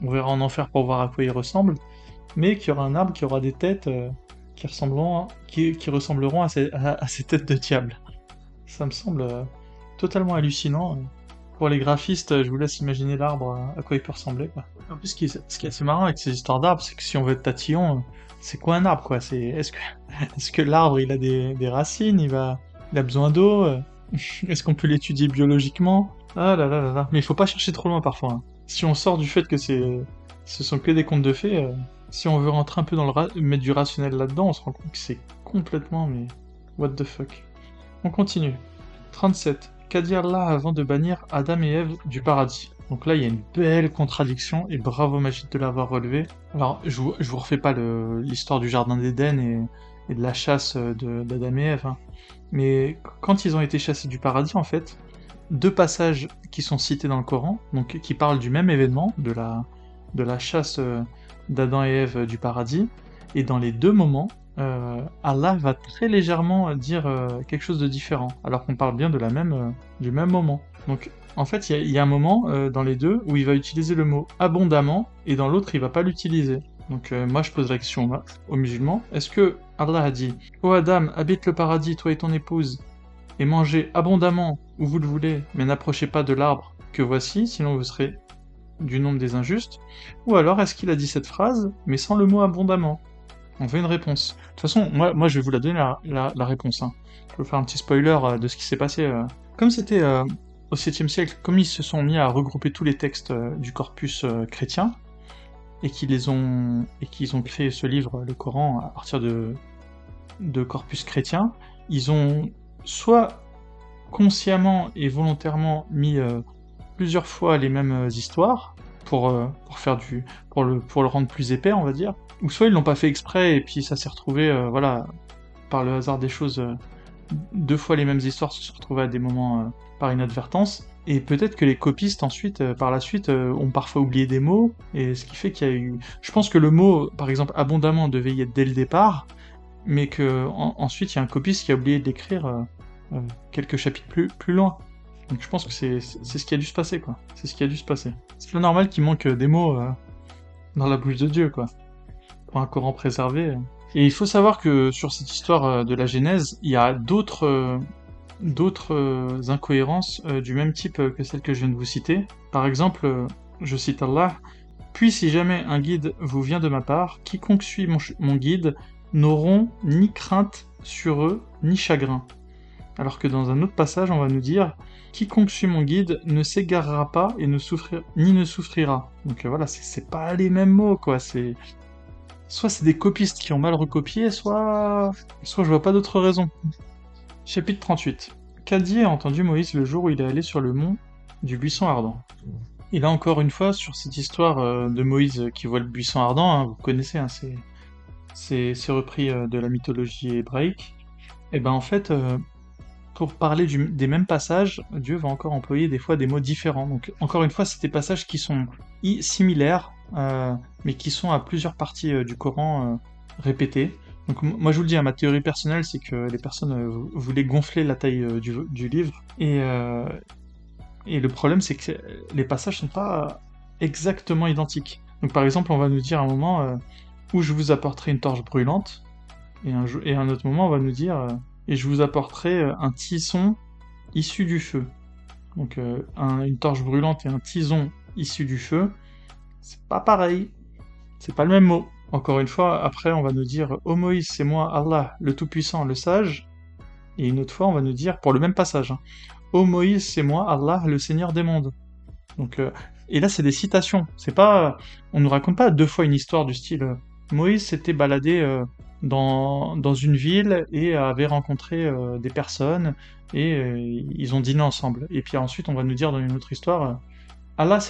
on verra en enfer pour voir à quoi ils ressemblent, mais qu'il y aura un arbre qui aura des têtes qui, ressembleront, à ces, têtes de diable. Ça me semble totalement hallucinant. Pour les graphistes, je vous laisse imaginer l'arbre, à quoi il peut ressembler. En plus, ce qui est, assez marrant avec ces histoires d'arbres, c'est que si on veut être tatillon, c'est quoi un arbre quoi? C'est est-ce que <laughs> est-ce que l'arbre il a des, racines, il a besoin d'eau? <laughs> Est-ce qu'on peut l'étudier biologiquement? Ah là là là là. Mais il faut pas chercher trop loin parfois. hein. Si on sort du fait que c'est ce sont que des contes de fées, euh, si on veut rentrer un peu dans le mettre du rationnel là-dedans, on se rend compte que c'est complètement mais what the fuck. On continue. 37. Qu'a dit Allah avant de bannir Adam et Ève du paradis? Donc là, il y a une belle contradiction, et bravo Magid de l'avoir relevé. Alors, je vous, vous refais pas l'histoire du Jardin d'Éden et, de la chasse euh, d'Adam et Ève, hein. mais quand ils ont été chassés du paradis, en fait, deux passages qui sont cités dans le Coran, qui parlent du même événement, de la, chasse euh, d'Adam et Ève euh, du paradis, et dans les deux moments, Allah va très légèrement dire quelque chose de différent, alors qu'on parle bien de la même, du même moment. Donc, en fait, il y a- un moment euh, dans les deux où il va utiliser le mot abondamment, et dans l'autre, il va pas l'utiliser. Donc, euh, moi, je pose la question aux musulmans est-ce que Allah a dit Ô Adam, habite le paradis, toi et ton épouse, et mangez abondamment où vous le voulez, mais n'approchez pas de l'arbre que voici, sinon vous serez du nombre des injustes Ou alors est-ce qu'il a dit cette phrase, mais sans le mot abondamment? On veut une réponse. De toute façon, moi, je vais vous la donner la, réponse. hein. Je vais faire un petit spoiler euh, de ce qui s'est passé. Comme c'était au 7e siècle, comme ils se sont mis à regrouper tous les textes euh, du corpus euh, chrétien, et qu'ils ont créé ce livre, le Coran, à partir de, corpus chrétien, ils ont soit consciemment et volontairement mis euh, plusieurs fois les mêmes histoires pour, faire du pour le rendre plus épais on va dire ou soit ils l'ont pas fait exprès et puis ça s'est retrouvé voilà par le hasard des choses deux fois les mêmes histoires se sont retrouvées à des moments par inadvertance et peut-être que les copistes ensuite euh, par la suite euh, ont parfois oublié des mots et ce qui fait qu'il y a eu je pense que le mot par exemple abondamment devait y être dès le départ mais que en- ensuite il y a un copiste qui a oublié de l'écrire euh, quelques chapitres plus, plus loin. Donc je pense que c'est ce qui a dû se passer, quoi. C'est ce qui a dû se passer. C'est pas normal qu'il manque des mots dans la bouche de Dieu, quoi. Pour un Coran préservé. Et il faut savoir que sur cette histoire de la Genèse, il y a d'autres d'autres euh, incohérences euh, du même type euh, que celle que je viens de vous citer. Par exemple, je cite Allah, Puis si jamais un guide vous vient de ma part, quiconque suit mon, guide n'auront ni crainte sur eux, ni chagrin. Alors que dans un autre passage, on va nous dire Quiconque suit mon guide ne s'égarera pas et ne souffrira, ni ne souffrira. Donc euh, voilà, c'est- pas les mêmes mots, quoi. C'est soit c'est des copistes qui ont mal recopié, soit soit je vois pas d'autre raison. Chapitre 38. Cadier a entendu Moïse le jour où il est allé sur le mont du buisson ardent. Et là encore une fois, sur cette histoire euh, de Moïse qui voit le buisson ardent, hein, vous connaissez, hein, c'est repris euh, de la mythologie hébraïque. Et ben en fait, euh, pour parler des mêmes passages, Dieu va encore employer des fois des mots différents. Donc encore une fois, c'est des passages qui sont similaires, mais qui sont à plusieurs parties du Coran euh, répétées. Donc moi je vous le dis, hein, ma théorie personnelle, c'est que les personnes euh, vou- voulaient gonfler la taille euh, du, livre. Et, euh, et le problème, c'est que les passages sont pas exactement identiques. Donc par exemple, on va nous dire à un moment où je vous apporterai une torche brûlante, et un, et à un autre moment, on va nous dire et je vous apporterai un tison issu du feu. Donc un- une torche brûlante et un tison issu du feu, c'est pas pareil. C'est pas le même mot. Encore une fois, après on va nous dire Ô Moïse, c'est moi Allah, le Tout-Puissant, le Sage. Et une autre fois, on va nous dire, pour le même passage, hein, Ô Moïse, c'est moi Allah, le Seigneur des mondes. Donc, euh, et là, c'est des citations. C'est pas, on nous raconte pas deux fois une histoire du style euh, Moïse s'était baladé euh, dans, dans une ville et avait rencontré euh, des personnes et ils ont dîné ensemble. Et puis ensuite, on va nous dire dans une autre histoire, Allah,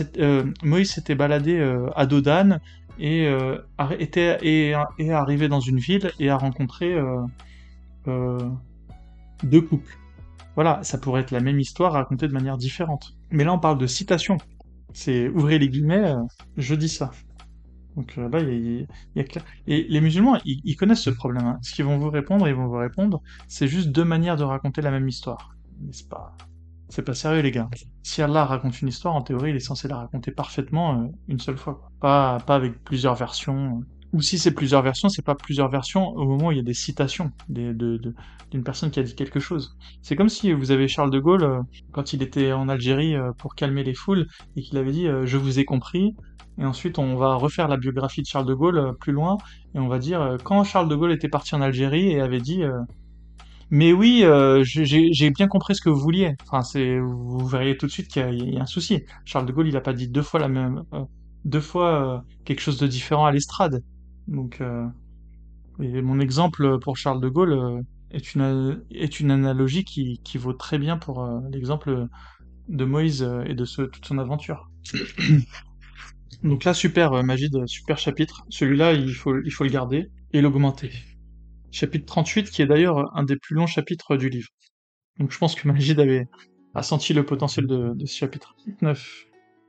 Moïse s'était baladé à Dodan et euh, était et, et arrivé dans une ville et a rencontré euh, euh, deux couples. Voilà, ça pourrait être la même histoire racontée de manière différente. Mais là, on parle de citation. C'est ouvrez les guillemets, je dis ça. Donc là, il y, a, clair. Et les musulmans, ils, connaissent ce problème. Hein. Ce qu'ils vont vous répondre, ils vont vous répondre, c'est juste deux manières de raconter la même histoire. N'est-ce pas C'est pas sérieux, les gars. Si Allah raconte une histoire, en théorie, il est censé la raconter parfaitement une seule fois. Pas, pas avec plusieurs versions ou si c'est plusieurs versions, c'est pas plusieurs versions au moment où il y a des citations d'une de, personne qui a dit quelque chose. C'est comme si vous avez Charles de Gaulle, euh, quand il était en Algérie euh, pour calmer les foules, et qu'il avait dit euh, Je vous ai compris », et ensuite on va refaire la biographie de Charles de Gaulle plus loin, et on va dire Quand Charles de Gaulle était parti en Algérie et avait dit mais oui, j'ai bien compris ce que vous vouliez. Enfin, c'est, vous verriez tout de suite qu'il y, a un souci. Charles de Gaulle, il a pas dit deux fois la même, deux fois quelque chose de différent à l'estrade. Donc, euh, et mon exemple pour Charles de Gaulle euh, est une, est une analogie qui, qui vaut très bien pour euh, l'exemple de Moïse et de toute son aventure. <coughs> Donc là, super, Magid, super chapitre. Celui-là, il faut, il faut le garder et l'augmenter. Chapitre 38, qui est d'ailleurs un des plus longs chapitres du livre. Donc je pense que Magid avait a senti le potentiel de, ce chapitre. 9.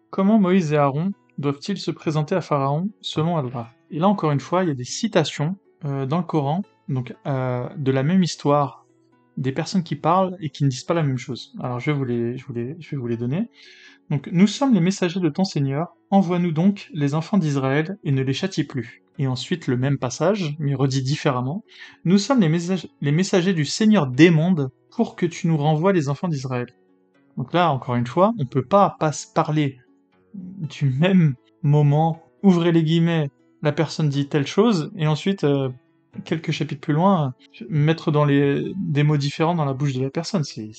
Comment Moïse et Aaron doivent-ils se présenter à Pharaon selon Allah? Et là encore une fois, il y a des citations euh, dans le Coran, donc euh, de la même histoire, des personnes qui parlent et qui ne disent pas la même chose. Alors je je vais vous les donner. Donc nous sommes les messagers de ton Seigneur, envoie-nous donc les enfants d'Israël et ne les châtie plus. Et ensuite le même passage, mais redit différemment. Nous sommes les, messagers, du Seigneur des mondes pour que tu nous renvoies les enfants d'Israël. Donc là, encore une fois, on peut pas, pas parler du même moment, ouvrez les guillemets, la personne dit telle chose, et ensuite, euh, quelques chapitres plus loin, mettre dans les des mots différents dans la bouche de la personne. C'est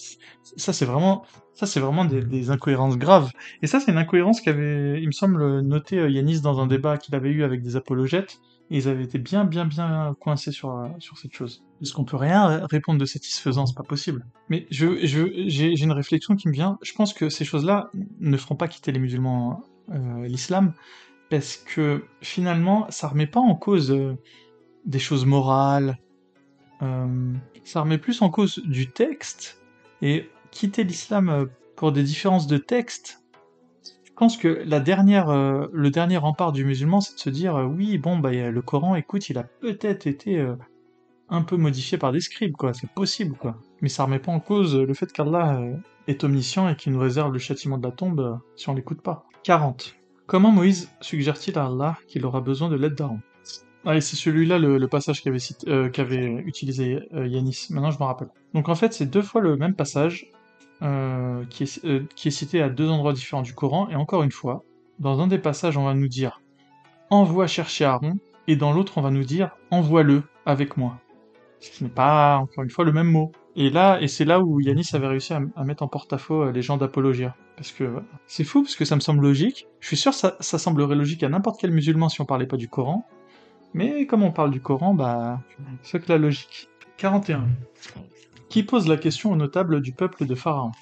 ça, c'est vraiment ça, c'est vraiment des, incohérences graves. Et ça, c'est une incohérence qu'avait, il me semble, noté euh, Yanis dans un débat qu'il avait eu avec des apologètes. Et ils avaient été bien, bien, bien coincés sur, euh, sur cette chose. Est-ce qu'on peut rien répondre de satisfaisant C'est pas possible. Mais je, je, j'ai, une réflexion qui me vient. Je pense que ces choses-là ne feront pas quitter les musulmans euh, l'islam, parce que finalement, ça remet pas en cause euh, des choses morales. ça remet plus en cause du texte. Et quitter l'islam pour des différences de texte, je pense que la dernière, euh, le dernier rempart du musulman, c'est de se dire, euh, oui, bon, bah, le Coran, écoute, il a peut-être été euh, un peu modifié par des scribes, quoi, c'est possible, quoi. Mais ça remet pas en cause le fait qu'Allah est omniscient et qu'il nous réserve le châtiment de la tombe si on l'écoute pas. 40. Comment Moïse suggère-t-il à Allah qu'il aura besoin de l'aide d'Aaron? Ah, c'est celui-là le, passage qu'avait utilisé Yanis, maintenant je m'en rappelle. Donc en fait, c'est deux fois le même passage, euh, qui, est, euh, qui cité à deux endroits différents du Coran, et encore une fois, dans un des passages, on va nous dire envoie chercher Aaron, et dans l'autre, on va nous dire envoie-le avec moi. Ce n'est pas, encore une fois, le même mot. Et là, et c'est là où Yanis avait réussi à, mettre en porte-à-faux euh, les gens d'Apologia. Parce que c'est fou, parce que ça me semble logique. Je suis sûr que ça, ça semblerait logique à n'importe quel musulman si on parlait pas du Coran. Mais comme on parle du Coran, bah, c'est que la logique. 41 qui pose la question aux notables du peuple de Pharaon.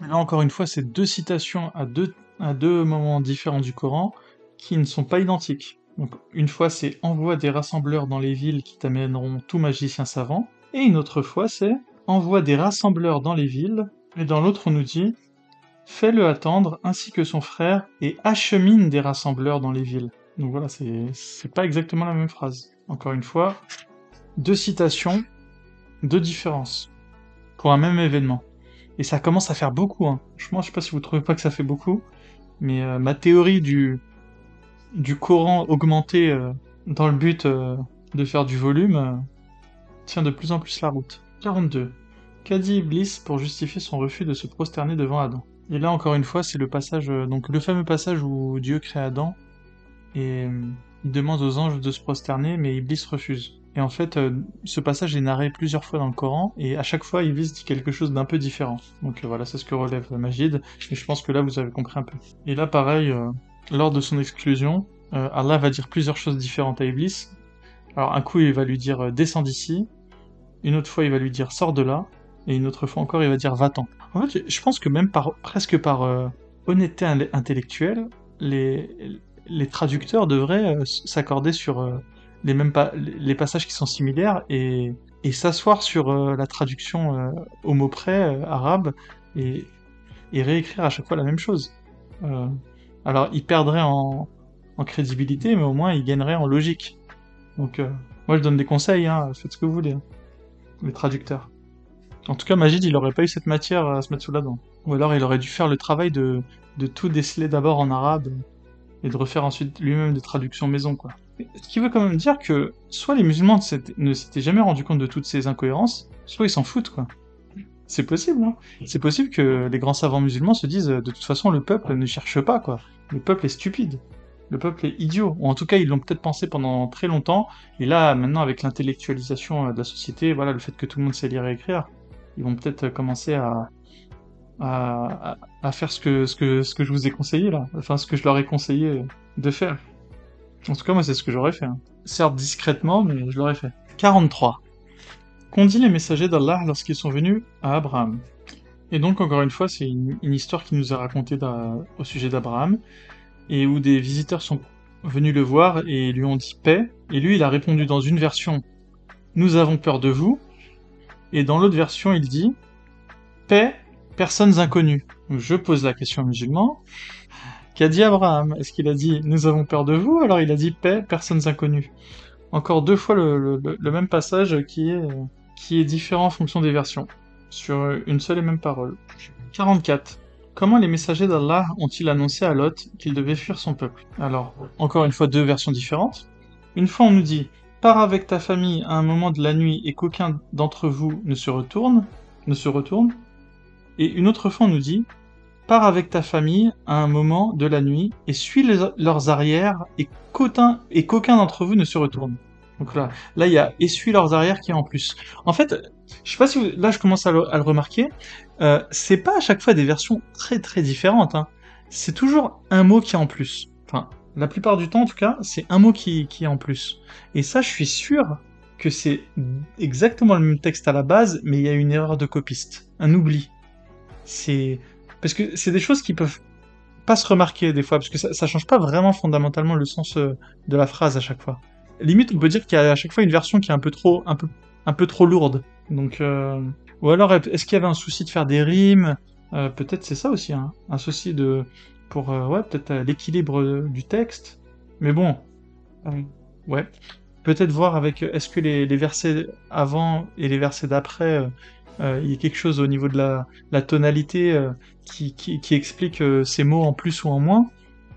là encore une fois, c'est deux citations à deux, moments différents du Coran qui ne sont pas identiques. Une fois c'est envoie des rassembleurs dans les villes qui t'amèneront tout magicien savant, et une autre fois c'est envoie des rassembleurs dans les villes, et dans l'autre on nous dit fais-le attendre ainsi que son frère et achemine des rassembleurs dans les villes. Donc voilà, c'est pas exactement la même phrase. Encore une fois, deux citations, deux différences pour un même événement. Et ça commence à faire beaucoup. Hein. Franchement, je sais pas si vous trouvez pas que ça fait beaucoup, mais euh, ma théorie du, du Coran augmenté euh, dans le but euh, de faire du volume tient de plus en plus la route. 42. Qu'a dit Iblis pour justifier son refus de se prosterner devant Adam Et là, encore une fois, c'est le passage, donc le fameux passage où Dieu crée Adam et il demande aux anges de se prosterner, mais Iblis refuse. Et en fait, euh, ce passage est narré plusieurs fois dans le Coran, et à chaque fois, il vise quelque chose d'un peu différent. Donc euh, voilà, c'est ce que relève Majid, et je pense que là, vous avez compris un peu. Et là, pareil, euh, lors de son exclusion, Allah va dire plusieurs choses différentes à Iblis. Alors un coup, il va lui dire descends d'ici, une autre fois, il va lui dire sors de là, et une autre fois encore, il va dire va-t'en. En fait, je pense que même presque par honnêteté intellectuelle, les, les traducteurs devraient s'accorder sur les mêmes les passages qui sont similaires et, s'asseoir sur euh, la traduction euh, au mot près euh, arabe et, réécrire à chaque fois la même chose. Alors, il perdrait en, crédibilité, mais au moins, il gagnerait en logique. Donc, euh, moi, je donne des conseils, hein, faites ce que vous voulez, hein, les traducteurs. En tout cas, Magid, il aurait pas eu cette matière à se mettre sous la dent. Ou alors, il aurait dû faire le travail de tout déceler d'abord en arabe et de refaire ensuite lui-même des traductions maison, quoi. Ce qui veut quand même dire que soit les musulmans ne s'étaient jamais rendus compte de toutes ces incohérences, soit ils s'en foutent, quoi. C'est possible, hein. C'est possible que les grands savants musulmans se disent, de toute façon, le peuple ne cherche pas, quoi. Le peuple est stupide. Le peuple est idiot. Ou en tout cas, ils l'ont peut-être pensé pendant très longtemps. Et là, maintenant, avec l'intellectualisation de la société, voilà, le fait que tout le monde sait lire et écrire, ils vont peut-être commencer à, à, à, faire ce que, ce, que, ce que je vous ai conseillé là. Enfin, ce que je leur ai conseillé de faire. En tout cas, moi, c'est ce que j'aurais fait. Hein. Certes discrètement, mais je l'aurais fait. 43. Qu'ont dit les messagers d'Allah lorsqu'ils sont venus à Abraham? Et donc, encore une fois, c'est une, histoire qui nous est racontée au sujet d'Abraham, et où des visiteurs sont venus le voir et lui ont dit paix, et lui, il a répondu dans une version Nous avons peur de vous, et dans l'autre version, il dit paix, personnes inconnues. Je pose la question aux musulmans. Qu'a dit Abraham Est-ce qu'il a dit nous avons peur de vous? Alors il a dit paix, personnes inconnues. Encore deux fois le, même passage qui est, différent en fonction des versions, sur une seule et même parole. 44. Comment les messagers d'Allah ont-ils annoncé à Lot qu'il devait fuir son peuple? Alors, encore une fois deux versions différentes. Une fois on nous dit pars avec ta famille à un moment de la nuit et qu'aucun d'entre vous ne se retourne. Et une autre fois on nous dit pars avec ta famille à un moment de la nuit et suis leurs arrières et qu'aucun d'entre vous ne se retourne. Donc là, là il y a essuie leurs arrières qui est en plus. En fait, je sais pas si là je commence à le, remarquer, euh, c'est pas à chaque fois des versions très très différentes. Hein. C'est toujours un mot qui est en plus. Enfin, la plupart du temps en tout cas, c'est un mot qui, qui est en plus. Et ça, je suis sûr que c'est exactement le même texte à la base, mais il y a une erreur de copiste, un oubli. C'est parce que c'est des choses qui peuvent pas se remarquer des fois, parce que ça, ça change pas vraiment fondamentalement le sens euh, de la phrase à chaque fois. Limite, on peut dire qu'il y a à chaque fois une version qui est un peu trop, un peu, un peu trop lourde. Donc, euh... ou alors, est-ce qu'il y avait un souci de faire des rimes? Euh, Peut-être c'est ça aussi, hein, un souci de, pour, ouais, peut-être l'équilibre du texte. Mais bon, ouais, peut-être voir avec, est-ce que les, versets avant et les versets d'après il y a quelque chose au niveau de la, tonalité euh, qui, explique euh, ces mots en plus ou en moins.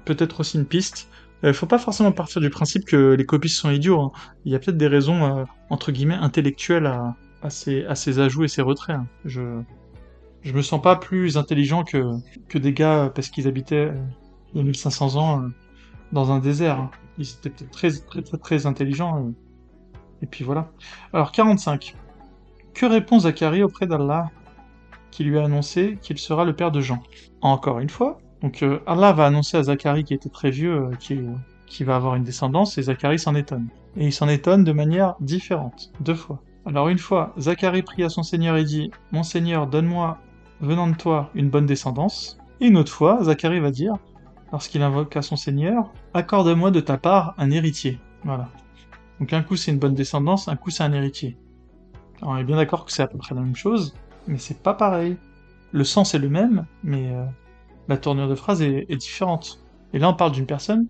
Peut-être aussi une piste. Il faut pas forcément partir du principe que les copistes sont idiots. Hein. Il y a peut-être des raisons, entre guillemets, intellectuelles à, ces, ajouts et ces retraits. Hein. Je, je me sens pas plus intelligent que, que des gars parce qu'ils habitaient il y a 1500 ans dans un désert. Hein. Ils étaient peut-être très, très, très, très intelligents. Et puis voilà. Alors, 45. Que répond Zacharie auprès d'Allah qui lui a annoncé qu'il sera le père de Jean? Encore une fois, donc euh, Allah va annoncer à Zacharie qui était très vieux euh, qui, qui va avoir une descendance et Zacharie s'en étonne. Et il s'en étonne de manière différente, deux fois. Alors une fois, Zacharie prie à son Seigneur et dit « Mon Seigneur, donne-moi, venant de toi, une bonne descendance. » Et une autre fois, Zacharie va dire, lorsqu'il invoque à son Seigneur « Accorde-moi de ta part un héritier. » Voilà. Donc un coup c'est une bonne descendance, un coup c'est un héritier on est bien d'accord que c'est à peu près la même chose, mais c'est pas pareil. Le sens est le même, mais euh, la tournure de phrase est, différente. Et là, on parle d'une personne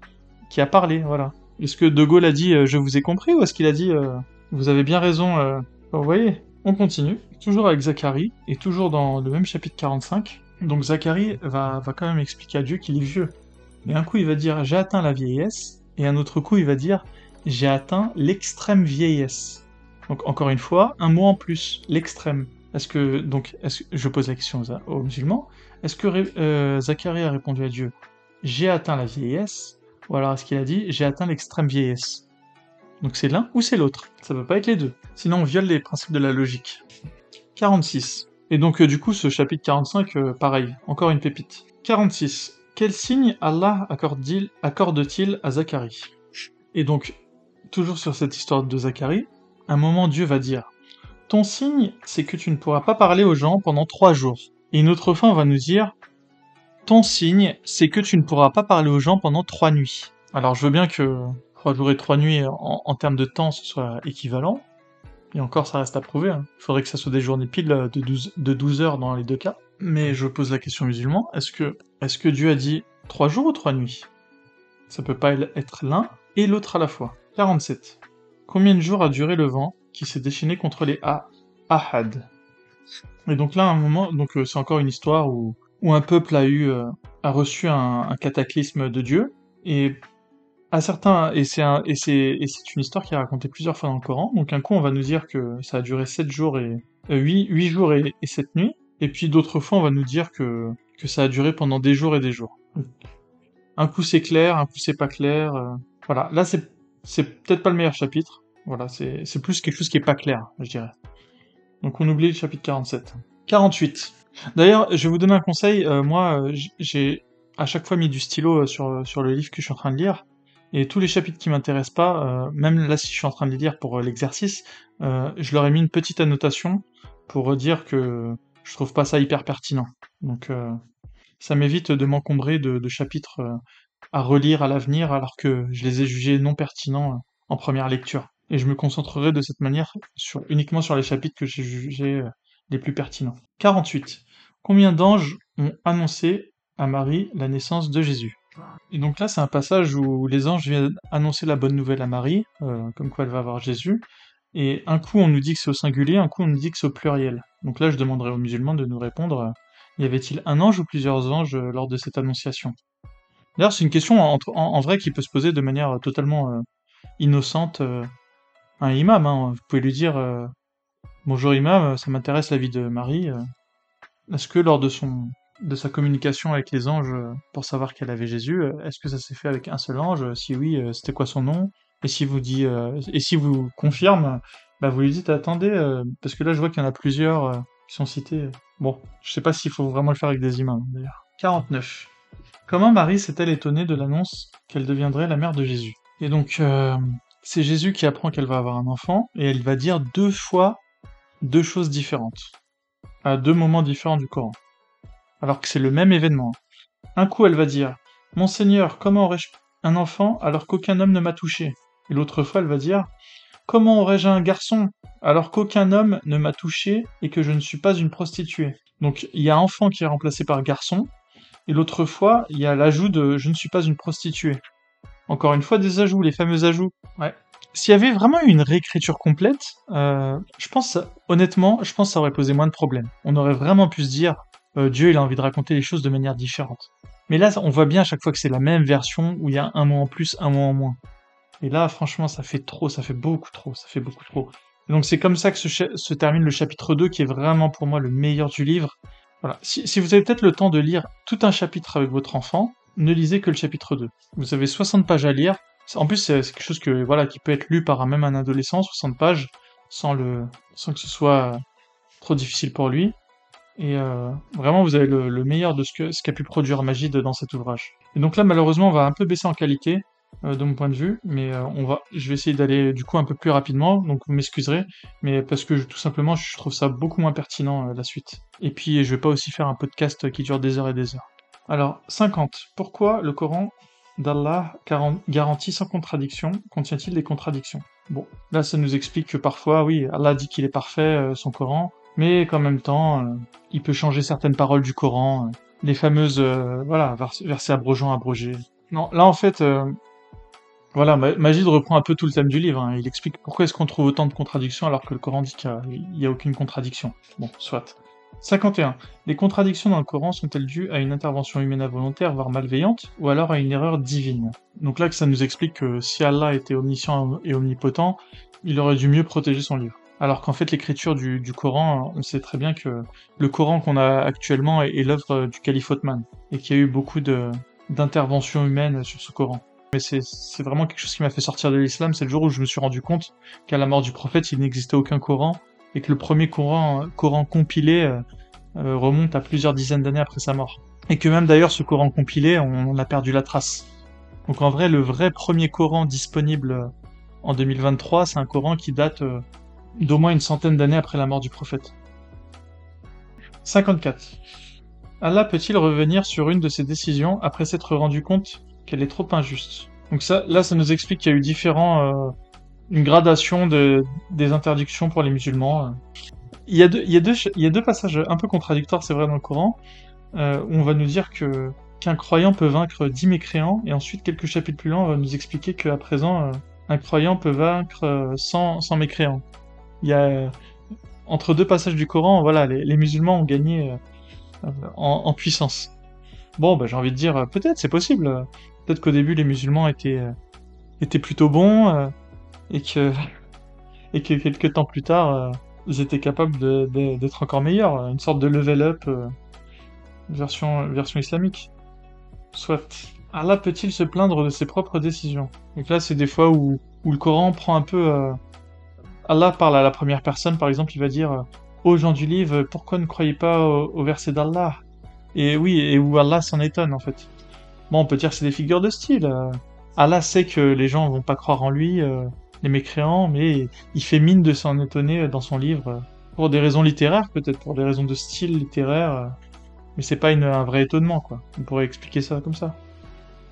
qui a parlé, voilà. Est-ce que De Gaulle a dit euh, je vous ai compris ou est-ce qu'il a dit euh, vous avez bien raison Vous voyez, on continue, toujours avec Zacharie, et toujours dans le même chapitre 45. Donc Zacharie va, va quand même expliquer à Dieu qu'il est vieux. Mais un coup, il va dire j'ai atteint la vieillesse, et un autre coup, il va dire j'ai atteint l'extrême vieillesse. Donc encore une fois, un mot en plus, l'extrême. Est-ce que donc est-ce je pose la question aux, musulmans, est-ce que euh, Zacharie a répondu à Dieu J'ai atteint la vieillesse, ou alors est-ce qu'il a dit j'ai atteint l'extrême vieillesse? Donc c'est l'un ou c'est l'autre. Ça peut pas être les deux. Sinon on viole les principes de la logique. 46. Et donc euh, du coup ce chapitre 45, euh, pareil, encore une pépite. 46. Quel signe Allah accorde-t-il accorde à Zacharie? Et donc, toujours sur cette histoire de Zacharie, moment Dieu va dire Ton signe, c'est que tu ne pourras pas parler aux gens pendant trois jours. Et une autre fois, on va nous dire Ton signe, c'est que tu ne pourras pas parler aux gens pendant trois nuits. Alors je veux bien que trois jours et trois nuits en, termes de temps ce soit équivalent. Et encore, ça reste à prouver. Hein. Il faudrait que ça soit des journées pile de 12, de 12 heures dans les deux cas. Mais je pose la question musulman, est-ce que, que Dieu a dit Trois jours ou trois nuits? Ça peut pas être l'un et l'autre à la fois. 47. Combien de jours a duré le vent qui s'est déchaîné contre les A Ahad? Et donc là, à un moment, donc euh, c'est encore une histoire où, où un peuple a eu euh, a reçu un, un, cataclysme de Dieu et à certains et c'est c'est et c'est une histoire qui est racontée plusieurs fois dans le Coran. Donc un coup, on va nous dire que ça a duré sept jours et euh, huit, huit jours et, et sept nuits. Et puis d'autres fois, on va nous dire que que ça a duré pendant des jours et des jours. Un coup c'est clair, un coup c'est pas clair. Euh, voilà, là c'est c'est peut-être pas le meilleur chapitre. Voilà, c'est plus quelque chose qui est pas clair, je dirais. Donc on oublie le chapitre 47. 48. D'ailleurs, je vais vous donner un conseil. Euh, moi, euh, j'ai à chaque fois mis du stylo euh, sur le livre que je suis en train de lire. Et tous les chapitres qui m'intéressent pas, même là si je suis en train de les lire pour l'exercice, je leur ai mis une petite annotation pour dire que je trouve pas ça hyper pertinent. Donc ça m'évite de m'encombrer de, chapitres à relire à l'avenir alors que je les ai jugés non pertinents euh, en première lecture. Et je me concentrerai de cette manière uniquement sur les chapitres que j'ai jugés euh, les plus pertinents. 48. Combien d'anges ont annoncé à Marie la naissance de Jésus? Et donc là, c'est un passage où les anges viennent annoncer la bonne nouvelle à Marie, euh, comme quoi elle va avoir Jésus. Et un coup, on nous dit que c'est au singulier, un coup, on nous dit que c'est au pluriel. Donc là, je demanderai aux musulmans de nous répondre y avait-il un ange ou plusieurs anges lors de cette annonciation? D'ailleurs, c'est une question en, vrai qui peut se poser de manière euh, totalement euh, innocente à un imam. Hein. Vous pouvez lui dire Bonjour imam, ça m'intéresse la vie de Marie. Est-ce que lors de son de sa communication avec les anges pour savoir qu'elle avait Jésus, est-ce que ça s'est fait avec un seul ange? Si oui, c'était quoi son nom? Et si vous dit et si vous confirme, bah vous lui dites attendez parce que là je vois qu'il y en a plusieurs qui sont cités. Bon, je sais pas s'il faut vraiment le faire avec des imams, d'ailleurs. 49. Comment Marie s'est-elle étonnée de l'annonce qu'elle deviendrait la mère de Jésus? Et donc, euh, c'est Jésus qui apprend qu'elle va avoir un enfant, et elle va dire deux fois deux choses différentes, à deux moments différents du Coran, alors que c'est le même événement. Un coup, elle va dire « Mon Seigneur, comment aurais-je un enfant alors qu'aucun homme ne m'a touché ?» Et l'autre fois, elle va dire « Comment aurais-je un garçon alors qu'aucun homme ne m'a touché et que je ne suis pas une prostituée? Donc il y a enfant qui est remplacé par garçon, et l'autre fois, il y a l'ajout de je ne suis pas une prostituée. Encore une fois, des ajouts, les fameux ajouts. Ouais. S'il y avait vraiment une réécriture complète, euh, je pense, honnêtement, je pense que ça aurait posé moins de problèmes. On aurait vraiment pu se dire, euh, Dieu, il a envie de raconter les choses de manière différente. Mais là, on voit bien à chaque fois que c'est la même version où il y a un mot en plus, un mot en moins. Et là, franchement, ça fait trop, ça fait beaucoup trop, ça fait beaucoup trop donc c'est comme ça que se, termine le chapitre 2, qui est vraiment pour moi le meilleur du livre. Voilà. Si, si vous avez peut-être le temps de lire tout un chapitre avec votre enfant, ne lisez que le chapitre 2. Vous avez 60 pages à lire. En plus, c'est quelque chose que voilà qui peut être lu par même un adolescent, 60 pages, sans le, sans que ce soit trop difficile pour lui. Et euh, vraiment, vous avez le, le, meilleur de ce que ce qu'a pu produire Magid dans cet ouvrage. Et donc là, malheureusement, on va un peu baisser en qualité. Euh, de mon point de vue, mais euh, on va, je vais essayer d'aller du coup un peu plus rapidement, donc vous m'excuserez, mais parce que tout simplement je trouve ça beaucoup moins pertinent euh, la suite. Et puis je vais pas aussi faire un podcast qui dure des heures et des heures. Alors 50. Pourquoi le Coran d'Allah garantit sans contradiction contient-il des contradictions? Bon, là ça nous explique que parfois, oui, Allah dit qu'il est parfait, son Coran, mais qu'en même temps, il peut changer certaines paroles du Coran, les fameuses, voilà, versets abrogeants, abrogés. Non, là en fait, voilà, Magid reprend un peu tout le thème du livre. Hein. Il explique pourquoi est-ce qu'on trouve autant de contradictions alors que le Coran dit qu'il n'y a, aucune contradiction. Bon, soit. 51. Les contradictions dans le Coran sont-elles dues à une intervention humaine involontaire, voire malveillante, ou alors à une erreur divine? Donc là que ça nous explique que si Allah était omniscient et omnipotent, il aurait dû mieux protéger son livre. Alors qu'en fait l'écriture du, Coran, on sait très bien que le Coran qu'on a actuellement est, l'œuvre du calife Ottoman, et qu'il y a eu beaucoup d'interventions humaines sur ce Coran. Mais c'est vraiment quelque chose qui m'a fait sortir de l'islam, c'est le jour où je me suis rendu compte qu'à la mort du prophète, il n'existait aucun Coran, et que le premier Coran, compilé euh, euh, remonte à plusieurs dizaines d'années après sa mort. Et que même d'ailleurs ce Coran compilé, on, a perdu la trace. Donc en vrai, le vrai premier Coran disponible euh, en 2023, c'est un Coran qui date d'au moins une centaine d'années après la mort du prophète. 54. Allah peut-il revenir sur une de ses décisions après s'être rendu compte qu'elle est trop injuste. Donc ça, là, ça nous explique qu'il y a eu différents, euh, une gradation de, des interdictions pour les musulmans. Il y, a deux, il, y a deux, il y a deux passages un peu contradictoires, c'est vrai, dans le Coran, euh, où on va nous dire que qu'un croyant peut vaincre dix mécréants, et ensuite, quelques chapitres plus loin, on va nous expliquer qu'à présent, euh, un croyant peut vaincre 100, euh, mécréants. Il y a, entre deux passages du Coran, voilà, les, musulmans ont gagné en, puissance. Bon, bah, j'ai envie de dire, peut-être, c'est possible. Peut-être qu'au début, les musulmans étaient, étaient plutôt bons, et que, <laughs> et que quelques temps plus tard, ils étaient capables d'être encore meilleurs, une sorte de level up euh, version, version islamique. Soit. Allah peut-il se plaindre de ses propres décisions? Donc là, c'est des fois où, où, le Coran prend un peu. Euh, Allah parle à la première personne, par exemple, il va dire euh, Ô gens du livre, pourquoi ne croyez pas au, verset d'Allah? Et oui, et où Allah s'en étonne en fait. Bon, on peut dire que c'est des figures de style. Allah sait que les gens vont pas croire en lui, les mécréants, mais il fait mine de s'en étonner dans son livre, pour des raisons littéraires peut-être, pour des raisons de style littéraire, mais c'est pas un vrai étonnement, quoi. On pourrait expliquer ça comme ça.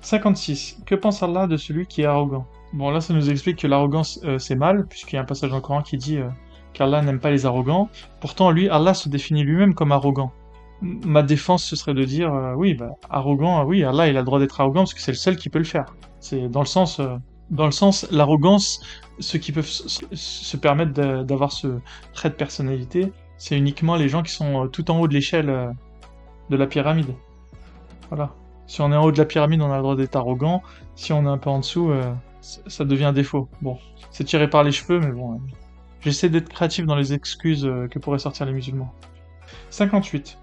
56. Que pense Allah de celui qui est arrogant? Bon, là, ça nous explique que l'arrogance, euh, c'est mal, puisqu'il y a un passage dans le Coran qui dit euh, qu'Allah n'aime pas les arrogants. Pourtant, lui, Allah se définit lui-même comme arrogant. Ma défense, ce serait de dire, euh, oui, bah, arrogant, oui, Allah, il a le droit d'être arrogant parce que c'est le seul qui peut le faire. C'est dans le sens, dans le sens, l'arrogance, ceux qui peuvent se permettre d'avoir ce trait de personnalité, c'est uniquement les gens qui sont euh, tout en haut de l'échelle euh, de la pyramide. Voilà. Si on est en haut de la pyramide, on a le droit d'être arrogant. Si on est un peu en dessous, euh, ça devient un défaut. Bon, c'est tiré par les cheveux, mais bon. J'essaie d'être créatif dans les excuses que pourraient sortir les musulmans. 58.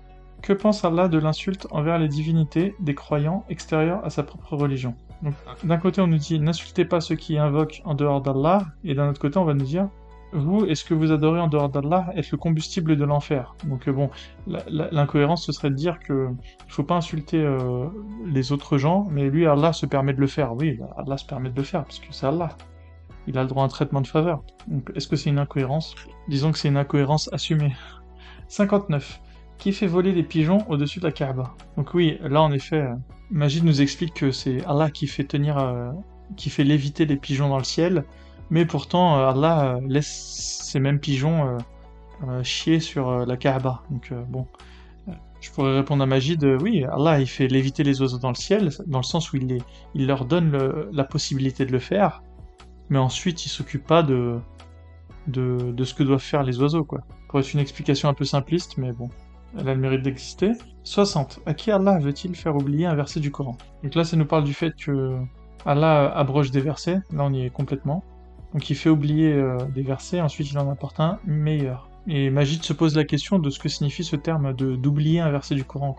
Que pense Allah de l'insulte envers les divinités des croyants extérieurs à sa propre religion? D'un côté, on nous dit n'insultez pas ceux qui invoquent en dehors d'Allah, et d'un autre côté, on va nous dire vous, est-ce que vous adorez en dehors d'Allah est le combustible de l'enfer? Donc euh, bon, l'incohérence ce serait de dire que il faut pas insulter euh, les autres gens, mais lui, Allah se permet de le faire. Oui, Allah se permet de le faire parce que c'est Allah. Il a le droit à un traitement de faveur. Donc est-ce que c'est une incohérence? Disons que c'est une incohérence assumée. <laughs> 59 qui fait voler les pigeons au-dessus de la Kaaba. Donc oui, là en effet, euh, Magid nous explique que c'est Allah qui fait tenir, euh, qui fait léviter les pigeons dans le ciel, mais pourtant euh, Allah laisse ces mêmes pigeons chier sur la Kaaba. Donc bon, je pourrais répondre à Magid, oui, Allah il fait léviter les oiseaux dans le ciel, dans le sens où il, les, il leur donne la possibilité de le faire, mais ensuite il s'occupe pas de, de, de ce que doivent faire les oiseaux, quoi. Pour être une explication un peu simpliste, mais bon elle a le mérite d'exister. 60. À qui Allah veut-il faire oublier un verset du Coran? Donc là, ça nous parle du fait que Allah abroge des versets, là on y est complètement. Donc il fait oublier euh, des versets, ensuite il en apporte un meilleur. Et Magid se pose la question de ce que signifie ce terme de d'oublier un verset du Coran.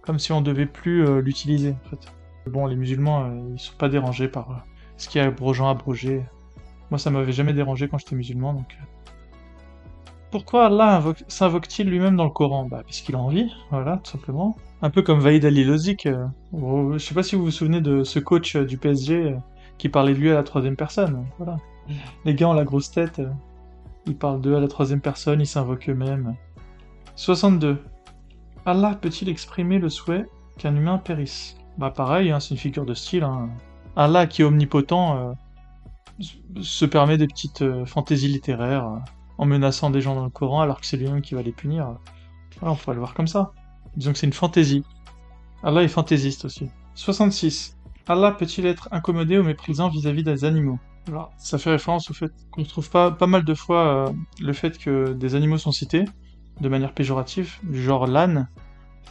Comme si on devait plus euh, l'utiliser, en fait. Bon, les musulmans, euh, ils sont pas dérangés par ce qui est abrogeant, abrogé. Moi, ça m'avait jamais dérangé quand j'étais musulman, donc pourquoi Allah s'invoque-t-il lui-même dans le Coran Bah, parce qu'il a envie, voilà, tout simplement. Un peu comme Vaïd Ali Lozic. Euh, je sais pas si vous vous souvenez de ce coach euh, du PSG euh, qui parlait de lui à la troisième personne. Voilà. Les gars ont la grosse tête. ils parlent d'eux à la troisième personne, ils s'invoquent eux-mêmes. 62. Allah peut-il exprimer le souhait qu'un humain périsse? Bah pareil, hein, c'est une figure de style. Hein. Allah qui est omnipotent se permet des petites fantaisies littéraires en menaçant des gens dans le Coran alors que c'est lui-même qui va les punir. Voilà, on pourrait le voir comme ça. Disons que c'est une fantaisie. Allah est fantaisiste aussi. 66. Allah peut-il être incommodé ou méprisant vis-à-vis des animaux? Ça fait référence au fait qu'on trouve pas, pas mal de fois euh, le fait que des animaux sont cités de manière péjorative, du genre l'âne.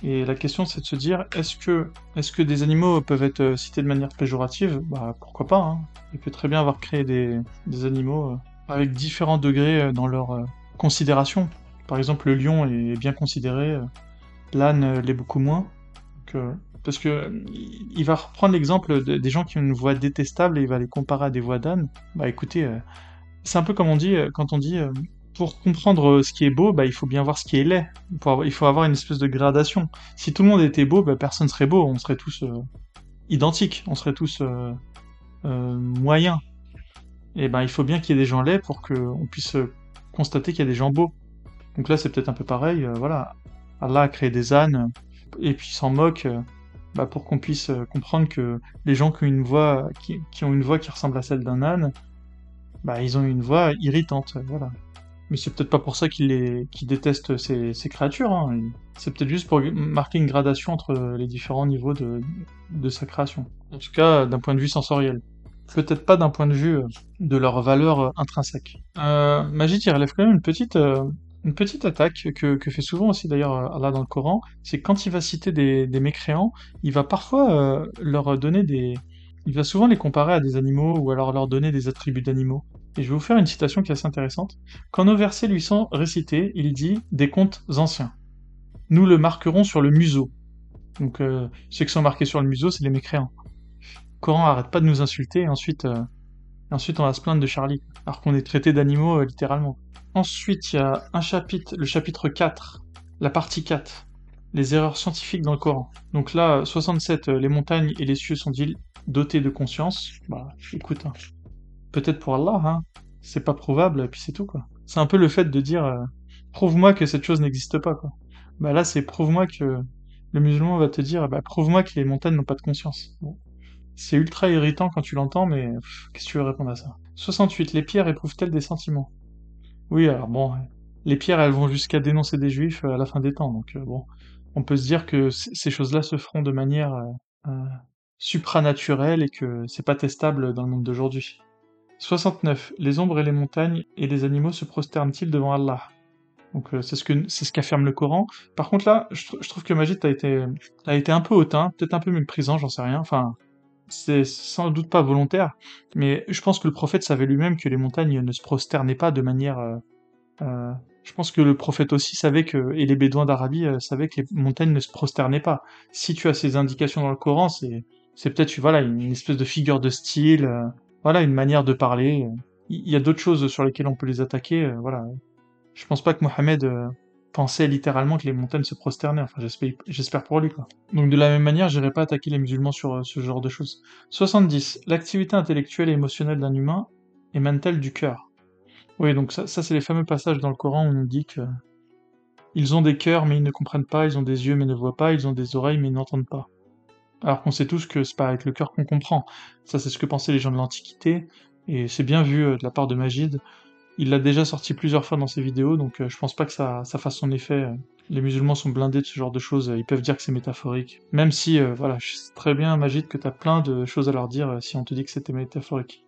Et la question c'est de se dire, est-ce que, est que des animaux peuvent être euh, cités de manière péjorative? Bah pourquoi pas, hein. Il peut très bien avoir créé des, des animaux euh, avec différents degrés euh, dans leur euh, considération. Par exemple, le lion est bien considéré, euh, l'âne l'est beaucoup moins. parce que il va reprendre l'exemple des gens qui ont une voix détestable et il va les comparer à des voix d'âne. Bah écoutez, c'est un peu comme on dit quand on dit pour comprendre ce qui est beau, bah, il faut bien voir ce qui est laid. Il faut avoir une espèce de gradation. Si tout le monde était beau, bah, personne serait beau. On serait tous identiques. On serait tous moyens et eh ben il faut bien qu'il y ait des gens laids pour qu'on puisse constater qu'il y a des gens beaux. Donc là c'est peut-être un peu pareil, euh, voilà. Allah a créé des ânes, et puis s'en moque euh, bah, pour qu'on puisse euh, comprendre que les gens qui ont une voix qui, ont une voix qui ressemble à celle d'un âne, bah ils ont une voix irritante, voilà. Mais c'est peut-être pas pour ça qu'il les... déteste ces, ces créatures. Hein. C'est peut-être juste pour marquer une gradation entre les différents niveaux de, de sa création. En tout cas, d'un point de vue sensoriel. Peut-être pas d'un point de vue de leur valeur intrinsèque. Euh, Magid, il relève quand même une petite, euh, une petite attaque que, fait souvent aussi d'ailleurs Allah dans le Coran. C'est quand il va citer des, mécréants, il va parfois euh, leur donner des... Il va souvent les comparer à des animaux ou alors leur donner des attributs d'animaux. Et je vais vous faire une citation qui est assez intéressante. Quand nos versets lui sont récités, il dit des contes anciens. Nous le marquerons sur le museau. Donc euh, ceux qui sont marqués sur le museau, c'est les mécréants. Coran arrête pas de nous insulter et ensuite, euh, ensuite on va se plaindre de Charlie, alors qu'on est traité d'animaux euh, littéralement. Ensuite, il y a un chapitre, le chapitre 4, la partie 4, les erreurs scientifiques dans le Coran. Donc là, 67, les montagnes et les cieux sont-ils dotés de conscience? Bah écoute, hein, peut-être pour Allah, hein. C'est pas prouvable, et puis c'est tout, quoi. C'est un peu le fait de dire, euh, prouve-moi que cette chose n'existe pas, quoi. Bah là, c'est prouve-moi que le musulman va te dire, bah prouve-moi que les montagnes n'ont pas de conscience. C'est ultra irritant quand tu l'entends, mais qu'est-ce que tu veux répondre à ça? 68. Les pierres éprouvent-elles des sentiments? Oui, alors bon, les pierres, elles vont jusqu'à dénoncer des juifs euh, à la fin des temps, donc euh, bon, on peut se dire que ces choses-là se feront de manière euh, supranaturelle et que c'est pas testable dans le monde d'aujourd'hui. 69. Les ombres et les montagnes et les animaux se prosternent-ils devant Allah? Donc c'est ce que ce qu'affirme le Coran. Par contre là, je, trouve que Majid a été a été un peu hautain, peut-être un peu méprisant, j'en sais rien. Enfin, c'est sans doute pas volontaire, mais je pense que le prophète savait lui-même que les montagnes ne se prosternaient pas de manière. Euh, euh, je pense que le prophète aussi savait que, et les bédouins d'Arabie savaient que les montagnes ne se prosternaient pas. Si tu as ces indications dans le Coran, c'est c'est peut-être voilà une espèce de figure de style voilà, une manière de parler. Il y a d'autres choses sur lesquelles on peut les attaquer, euh, voilà. Je pense pas que Mohamed euh, pensait littéralement que les montagnes se prosternaient, enfin j'espère pour lui quoi. Donc de la même manière, j'irai pas attaquer les musulmans sur euh, ce genre de choses. 70. L'activité intellectuelle et émotionnelle d'un humain émane-t-elle du cœur? Oui, donc ça, c'est les fameux passages dans le Coran où on dit que ils ont des cœurs mais ils ne comprennent pas, ils ont des yeux mais ne voient pas, ils ont des oreilles mais ils n'entendent pas. Alors qu'on sait tous que c'est pas avec le cœur qu'on comprend. Ça, c'est ce que pensaient les gens de l'Antiquité, et c'est bien vu euh, de la part de Magid. Il l'a déjà sorti plusieurs fois dans ses vidéos, donc euh, je pense pas que ça, fasse son effet. Les musulmans sont blindés de ce genre de choses, ils peuvent dire que c'est métaphorique. Même si, euh, voilà, je sais très bien, Magid, que t'as plein de choses à leur dire si on te dit que c'était métaphorique.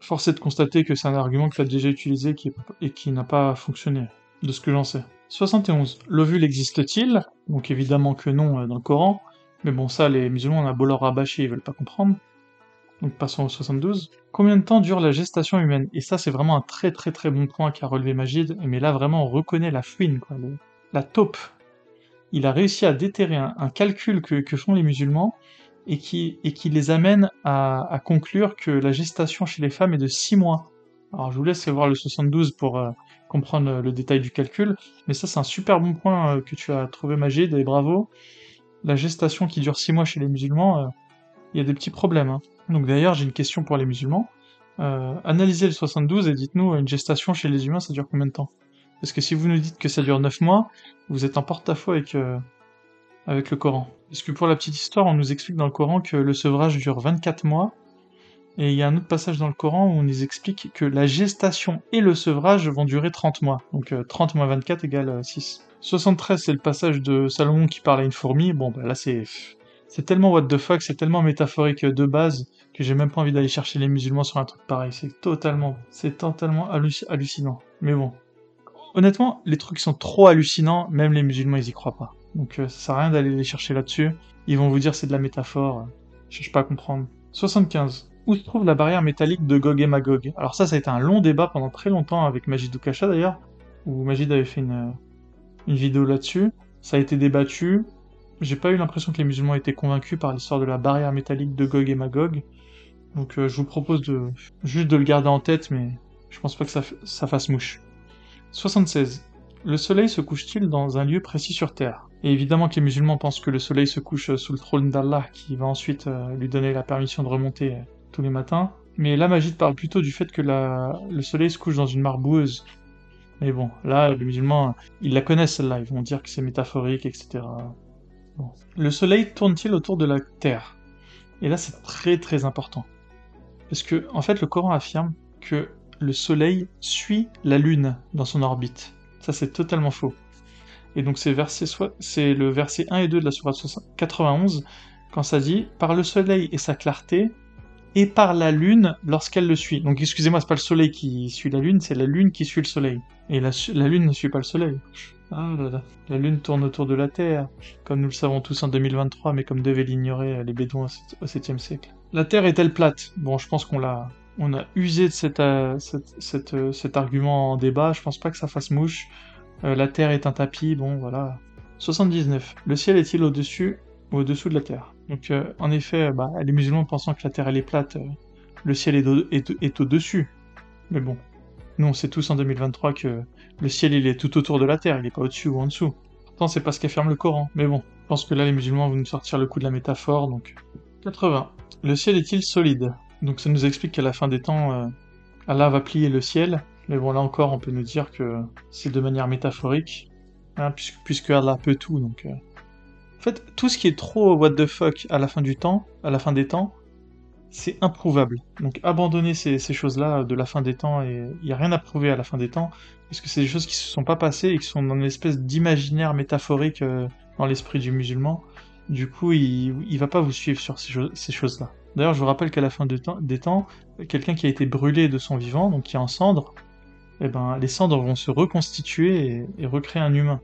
Force est de constater que c'est un argument que tu as déjà utilisé et qui n'a pas fonctionné, de ce que j'en sais. 71. L'ovule existe-t-il? Donc évidemment que non dans le Coran. Mais bon, ça, les musulmans, on a beau leur rabâcher, ils veulent pas comprendre. Donc passons au 72. Combien de temps dure la gestation humaine? Et ça, c'est vraiment un très très très bon point qu'a relevé Magid, mais là, vraiment, on reconnaît la fouine, quoi, la taupe. Il a réussi à déterrer un, calcul que, font les musulmans, et qui, les amène à, conclure que la gestation chez les femmes est de 6 mois. Alors je vous laisse voir le 72 pour euh, comprendre le détail du calcul, mais ça c'est un super bon point euh, que tu as trouvé Magid, et bravo la gestation qui dure 6 mois chez les musulmans, euh, il y a des petits problèmes. Hein. Donc d'ailleurs, j'ai une question pour les musulmans. Euh, analysez le 72 et dites-nous, une gestation chez les humains, ça dure combien de temps? Parce que si vous nous dites que ça dure 9 mois, vous êtes en porte-à-faux avec, euh, avec le Coran. Parce que pour la petite histoire, on nous explique dans le Coran que le sevrage dure 24 mois, et il y a un autre passage dans le Coran où on nous explique que la gestation et le sevrage vont durer 30 mois. Donc 30 moins 24 égale 6. 73, c'est le passage de Salomon qui parle à une fourmi. Bon, bah là, c'est. C'est tellement what the fuck, c'est tellement métaphorique de base que j'ai même pas envie d'aller chercher les musulmans sur un truc pareil. C'est totalement, c'est totalement hallucinant. Mais bon, honnêtement, les trucs sont trop hallucinants, même les musulmans ils y croient pas. Donc euh, ça sert à rien d'aller les chercher là-dessus. Ils vont vous dire c'est de la métaphore. Je cherche pas à comprendre. 75. Où se trouve la barrière métallique de Gog et Magog? Alors ça, ça a été un long débat pendant très longtemps avec Majid Oukasha d'ailleurs, où Majid avait fait une, une vidéo là-dessus. Ça a été débattu. J'ai pas eu l'impression que les musulmans étaient convaincus par l'histoire de la barrière métallique de Gog et Magog. Donc euh, je vous propose de juste de le garder en tête, mais je pense pas que ça, fasse mouche. 76. Le soleil se couche-t-il dans un lieu précis sur Terre? Et évidemment que les musulmans pensent que le soleil se couche sous le trône d'Allah, qui va ensuite euh, lui donner la permission de remonter euh, tous les matins. Mais là, Magid parle plutôt du fait que la... le soleil se couche dans une mare boueuse, mais bon, là, les musulmans, ils la connaissent celle-là, ils vont dire que c'est métaphorique, etc. Le soleil tourne-t-il autour de la Terre? Et là, c'est très très important. Parce que, en fait, le Coran affirme que le Soleil suit la Lune dans son orbite. Ça, c'est totalement faux. Et donc, c'est le verset 1 et 2 de la Sourate 91, quand ça dit Par le Soleil et sa clarté, et par la Lune lorsqu'elle le suit. Donc, excusez-moi, c'est pas le Soleil qui suit la Lune, c'est la Lune qui suit le Soleil. Et la Lune ne suit pas le Soleil. Ah. La Lune tourne autour de la Terre, comme nous le savons tous en 2023, mais comme devaient l'ignorer les Bédouins au 7e siècle. La Terre est-elle plate? Bon, je pense qu'on l'a a usé de cet, euh, euh, cet argument en débat, je pense pas que ça fasse mouche. Euh, la Terre est un tapis, bon voilà. 79. Le ciel est-il au-dessus ou au-dessous de la Terre? Donc en effet, bah, les musulmans pensant que la Terre elle est plate, le ciel est, au-dessus. Mais bon, nous on sait tous en 2023 que le ciel il est tout autour de la Terre, il est pas au-dessus ou en dessous. Pourtant c'est pas ce qu'affirme le Coran, mais bon, je pense que là les musulmans vont nous sortir le coup de la métaphore, donc... 80. Le ciel est-il solide? Donc ça nous explique qu'à la fin des temps, euh, Allah va plier le ciel. Mais bon, là encore, on peut nous dire que c'est de manière métaphorique, hein, puisque, Allah peut tout. Euh. En fait, tout ce qui est trop what the fuck à la fin du temps, à la fin des temps, c'est improuvable. Donc abandonner ces, choses-là de la fin des temps, et il n'y a rien à prouver à la fin des temps, parce que c'est des choses qui se sont pas passées et qui sont dans une espèce d'imaginaire métaphorique euh, dans l'esprit du musulman. Du coup, il, il va pas vous suivre sur ces choses-là. D'ailleurs, je vous rappelle qu'à la fin des temps, quelqu'un qui a été brûlé de son vivant, donc qui est en cendres, eh ben, les cendres vont se reconstituer et, recréer un humain.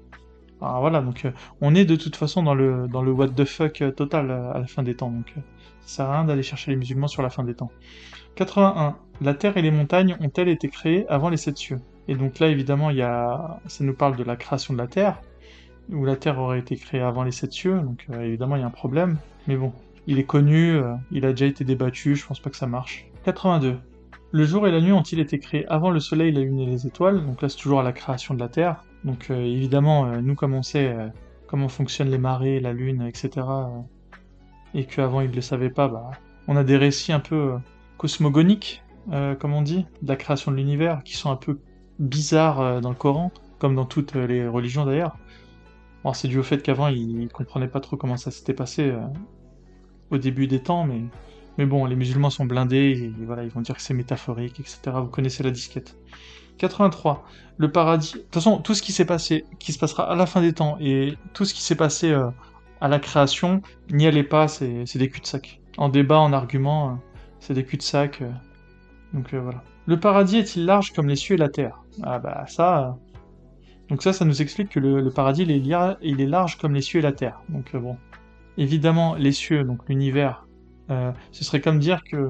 Alors voilà, donc euh, on est de toute façon dans le, dans le what the fuck euh, total à la fin des temps, ça sert à rien d'aller chercher les musulmans sur la fin des temps. 81. La terre et les montagnes ont-elles été créées avant les sept cieux? Et donc là, évidemment, y a... ça nous parle de la création de la terre, où la terre aurait été créée avant les sept cieux, donc évidemment, il y a un problème. Mais bon, il est connu, euh, il a déjà été débattu, je pense pas que ça marche. 82. Le jour et la nuit ont-ils été créés avant le soleil, la lune et les étoiles? Donc là, c'est toujours à la création de la Terre. Donc euh, évidemment, euh, nous, comme on sait comment fonctionnent les marées, la lune, etc., et qu'avant ils ne le savaient pas, bah, on a des récits un peu cosmogoniques, comme on dit, de la création de l'univers, qui sont un peu bizarres dans le Coran, comme dans toutes les religions d'ailleurs. C'est dû au fait qu'avant, ils ne comprenaient pas trop comment ça s'était passé au début des temps, mais, mais bon, les musulmans sont blindés, et voilà, ils vont dire que c'est métaphorique, etc. Vous connaissez la disquette. 83. Le paradis. De toute façon, tout ce qui s'est passé, qui se passera à la fin des temps, et tout ce qui s'est passé euh, à la création, n'y allez pas, c'est des cul-de-sac. En débat, en argument, euh, c'est des cul-de-sac. Euh. donc voilà. Le paradis est-il large comme les cieux et la terre? Ah bah ça. Donc ça, ça nous explique que le, paradis, il est, il est large comme les cieux et la terre. Donc bon, évidemment, les cieux, donc l'univers, euh, ce serait comme dire que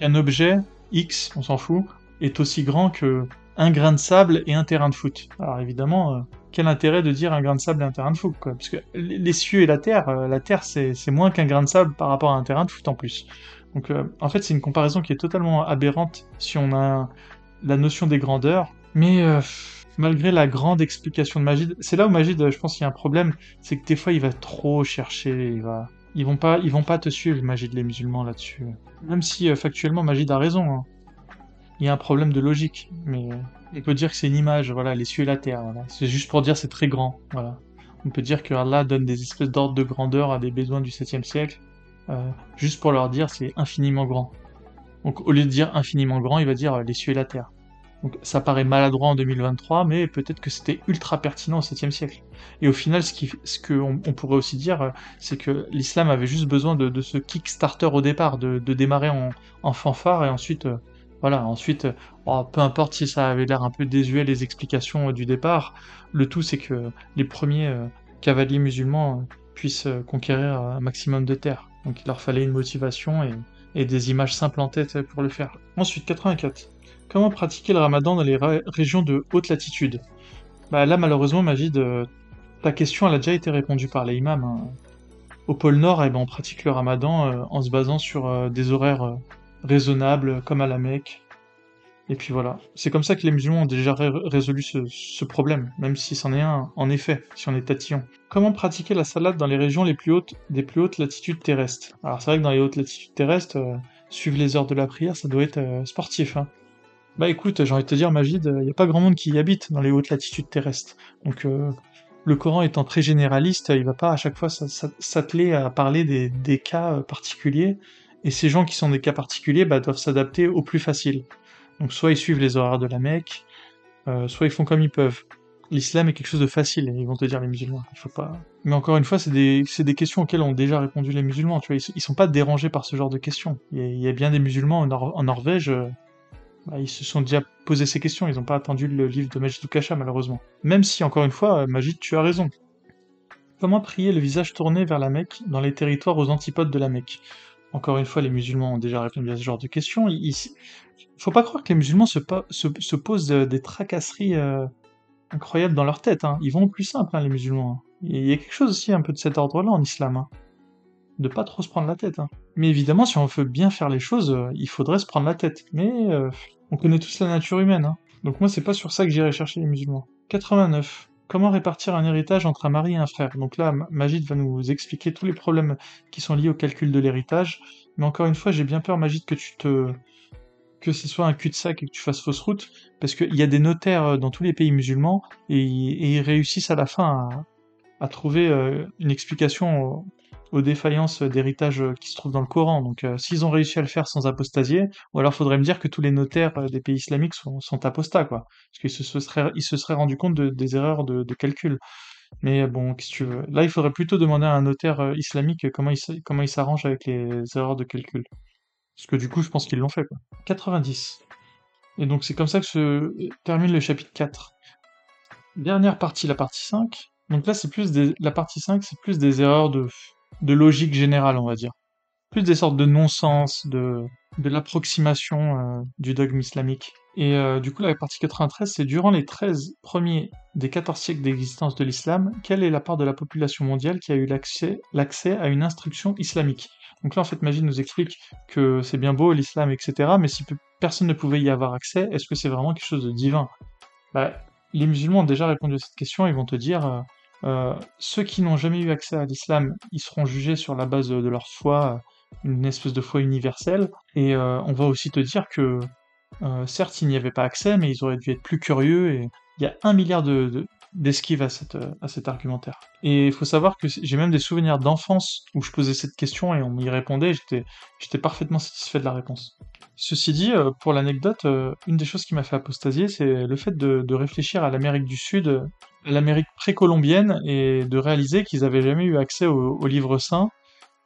un objet, X, on s'en fout, est aussi grand que un grain de sable et un terrain de foot. Alors évidemment, euh, quel intérêt de dire un grain de sable et un terrain de foot, Parce que les cieux et la terre, euh, la terre c'est moins qu'un grain de sable par rapport à un terrain de foot en plus. Donc en fait, c'est une comparaison qui est totalement aberrante si on a la notion des grandeurs. Mais malgré la grande explication de Magid, c'est là où Magid, je pense qu'il y a un problème, c'est que des fois il va trop chercher, va, ils vont pas, ils vont pas te suivre Magid les musulmans là-dessus. Même si euh, factuellement Magid a raison, hein. Il y a un problème de logique, mais on peut dire que c'est une image, voilà, les cieux et la terre. C'est juste pour dire c'est très grand, voilà. On peut dire que Allah donne des espèces d'ordres de grandeur à des bédouins du 7 siècle, euh, juste pour leur dire c'est infiniment grand. Donc au lieu de dire infiniment grand, il va dire euh, les cieux et la terre. Donc ça paraît maladroit en 2023, mais peut-être que c'était ultra pertinent au 7e siècle. Et au final, ce qu'on que pourrait aussi dire, c'est que l'islam avait juste besoin de, ce Kickstarter au départ, de, démarrer en, fanfare, et ensuite, euh, voilà, ensuite, oh, peu importe si ça avait l'air un peu désuet les explications euh, du départ, le tout c'est que les premiers euh, cavaliers musulmans puissent conquérir un maximum de terres. Donc il leur fallait une motivation et, des images simples en tête pour le faire. Ensuite, 84. Comment pratiquer le ramadan dans les régions de haute latitude? Bah là malheureusement Magid, ta question a déjà été répondue par les imams. Hein. Au pôle Nord, eh ben, on pratique le ramadan euh, en se basant sur euh, des horaires euh, raisonnables comme à la Mecque. Et puis voilà, c'est comme ça que les musulmans ont déjà résolu ce, problème, même si c'en est un en effet, si on est tatillon. Comment pratiquer la salade dans les régions les plus hautes des plus hautes latitudes terrestres? Alors c'est vrai que dans les hautes latitudes terrestres, suivre les heures de la prière, ça doit être sportif. Hein. Bah écoute, j'ai envie de te dire, Magid, il n'y a pas grand monde qui y habite dans les hautes latitudes terrestres. Donc euh, le Coran étant très généraliste, il va pas à chaque fois s'atteler à parler des, cas euh, particuliers, et ces gens qui sont des cas particuliers bah, doivent s'adapter au plus facile. Donc soit ils suivent les horaires de la Mecque, euh, soit ils font comme ils peuvent. L'islam est quelque chose de facile, ils vont te dire les musulmans. Il faut pas. Mais encore une fois, c'est des, questions auxquelles ont déjà répondu les musulmans. Tu vois, ils, sont pas dérangés par ce genre de questions. Il y a, bien des musulmans en, Norvège, euh, bah, ils se sont déjà posé ces questions. Ils n'ont pas attendu le livre de Majid Ukasha, malheureusement. Même si, encore une fois, euh, Majid, tu as raison. Comment prier le visage tourné vers la Mecque dans les territoires aux antipodes de la Mecque? Encore une fois, les musulmans ont déjà répondu à ce genre de questions. Il, faut pas croire que les musulmans se, se, posent des tracasseries euh, incroyables dans leur tête. Hein. Ils vont plus simple, hein, les musulmans. Il y a quelque chose aussi un peu de cet ordre-là en islam. Hein. De pas trop se prendre la tête. Hein. Mais évidemment, si on veut bien faire les choses, euh, il faudrait se prendre la tête. Mais euh, on connaît tous la nature humaine. Donc moi, c'est pas sur ça que j'irai chercher les musulmans. 89. Comment répartir un héritage entre un mari et un frère Donc là, Magid va nous expliquer tous les problèmes qui sont liés au calcul de l'héritage. Mais encore une fois, j'ai bien peur, Magid, que tu te que ce soit un cul-de-sac et que tu fasses fausse route, parce qu'il y a des notaires euh, dans tous les pays musulmans et, ils réussissent à la fin à, trouver euh, une explication aux défaillances d'héritage qui se trouvent dans le Coran. Donc euh, s'ils ont réussi à le faire sans apostasier, ou alors faudrait me dire que tous les notaires euh, des pays islamiques sont, apostats, quoi. Parce qu'ils se, seraient, ils se seraient rendus compte de, des erreurs de, calcul. Mais bon, qu'est-ce que tu veux? Là, il faudrait plutôt demander à un notaire euh, islamique comment il, comment il s'arrange avec les erreurs de calcul. Parce que du coup, je pense qu'ils l'ont fait, quoi. 90. Et donc c'est comme ça que se termine le chapitre 4. Dernière partie, la partie 5. Donc là, c'est plus des... la partie 5, c'est plus des erreurs de de logique générale, on va dire. Plus des sortes de non-sens, de, de l'approximation euh, du dogme islamique. Et euh, du coup, la partie 93, c'est durant les 13 premiers des 14 siècles d'existence de l'islam, quelle est la part de la population mondiale qui a eu l'accès, à une instruction islamique? Donc là, en fait, Magie nous explique que c'est bien beau l'islam, etc., mais si personne ne pouvait y avoir accès, est-ce que c'est vraiment quelque chose de divin? Bah, Les musulmans ont déjà répondu à cette question, ils vont te dire, euh, ceux qui n'ont jamais eu accès à l'islam, ils seront jugés sur la base de leur foi, une espèce de foi universelle. Et euh, on va aussi te dire que, euh, certes, il n'y avait pas accès, mais ils auraient dû être plus curieux. Et il y a un milliard de, d'esquive à, cette, à cet argumentaire. Et il faut savoir que j'ai même des souvenirs d'enfance où je posais cette question et on m'y répondait, j'étais, j'étais parfaitement satisfait de la réponse. Ceci dit, pour l'anecdote, une des choses qui m'a fait apostasier, c'est le fait de, de réfléchir à l'Amérique du Sud l'Amérique précolombienne et de réaliser qu'ils avaient jamais eu accès au, livre saint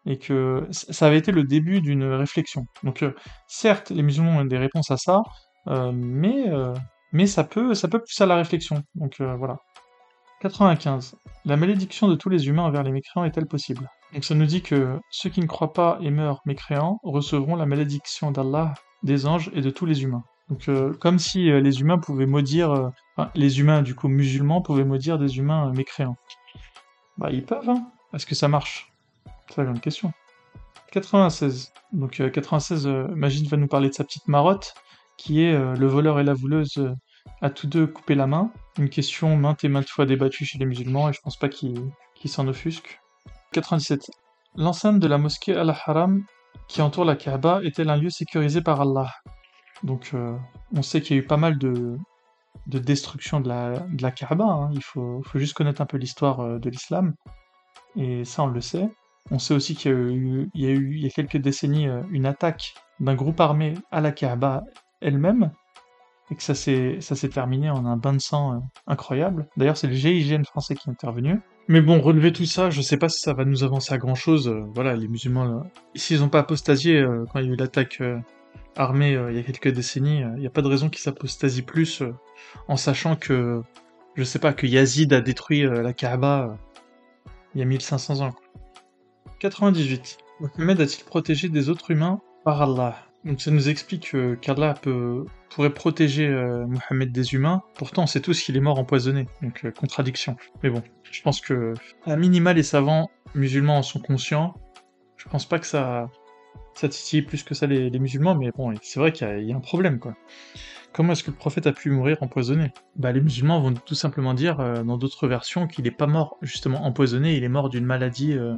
et que ça avait été le début d'une réflexion. Donc euh, certes, les musulmans ont des réponses à ça, euh, mais, euh, mais ça peut, ça peut pousser à la réflexion. Donc voilà. 95. La malédiction de tous les humains envers les mécréants est-elle possible? Donc ça nous dit que ceux qui ne croient pas et meurent mécréants recevront la malédiction d'Allah, des anges et de tous les humains. Donc, euh, comme si euh, les humains pouvaient maudire, euh, les humains du coup musulmans pouvaient maudire des humains mécréants. Bah, ils peuvent, hein. Est-ce que ça marche? C'est la grande question. 96. Donc, 96, Magid va nous parler de sa petite marotte, qui est le voleur et la vouleuse à tous deux couper la main. Une question maintes et maintes fois débattue chez les musulmans, et je pense pas qu'ils s'en offusquent. 97. L'enceinte de la mosquée Al-Haram qui entoure la Kaaba est-elle un lieu sécurisé par Allah? Donc euh, on sait qu'il y a eu pas mal de, de destruction de la, de Kaaba, hein. il faut, juste connaître un peu l'histoire euh, de l'islam, et ça on le sait. On sait aussi qu'il y, a eu, il y a eu il y a quelques décennies euh, une attaque d'un groupe armé à la Kaaba elle-même, et que ça s'est terminé en un bain de sang incroyable. D'ailleurs c'est le GIGN français qui est intervenu. Mais bon, relever tout ça, je sais pas si ça va nous avancer à grand chose. voilà, les musulmans, s'ils n'ont pas apostasié quand il y a eu l'attaque armée euh, il y a quelques décennies, il n'y a pas de raison qu'il s'apostasie plus euh, en sachant que, je sais pas, que Yazid a détruit euh, la Kaaba il y a 1500 ans. 98. Mohamed a-t-il protégé des autres humains par Allah? Donc ça nous explique qu'Allah peut, pourrait protéger Mohamed des humains, pourtant on sait tous qu'il est mort empoisonné, donc contradiction. Mais bon, je pense que à minima les savants musulmans en sont conscients, je pense pas que ça ça titille plus que ça les, musulmans, mais bon, c'est vrai qu'il y, a un problème, quoi. Comment est-ce que le prophète a pu mourir empoisonné? Bah, les musulmans vont tout simplement dire, euh, dans d'autres versions, qu'il n'est pas mort justement empoisonné, il est mort d'une maladie euh,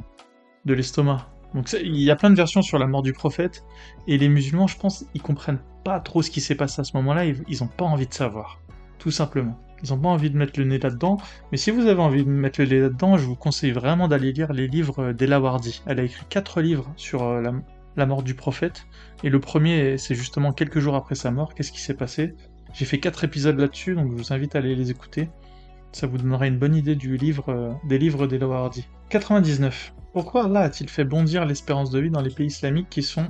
de l'estomac. Donc il y a plein de versions sur la mort du prophète, et les musulmans, je pense, ils comprennent pas trop ce qui s'est passé à ce moment-là, ils, ils ont pas envie de savoir. Tout simplement. Ils ont pas envie de mettre le nez là-dedans, mais si vous avez envie de mettre le nez là-dedans, je vous conseille vraiment d'aller lire les livres d'Ella Wardi. Elle a écrit quatre livres sur euh, la, la mort du prophète. Et le premier, c'est justement quelques jours après sa mort. Qu'est-ce qui s'est passé? J'ai fait quatre épisodes là-dessus, donc je vous invite à aller les écouter. Ça vous donnera une bonne idée du livre, euh, des livres d'Elo Hardy. 99. Pourquoi Allah a-t-il fait bondir l'espérance de vie dans les pays islamiques qui, sont,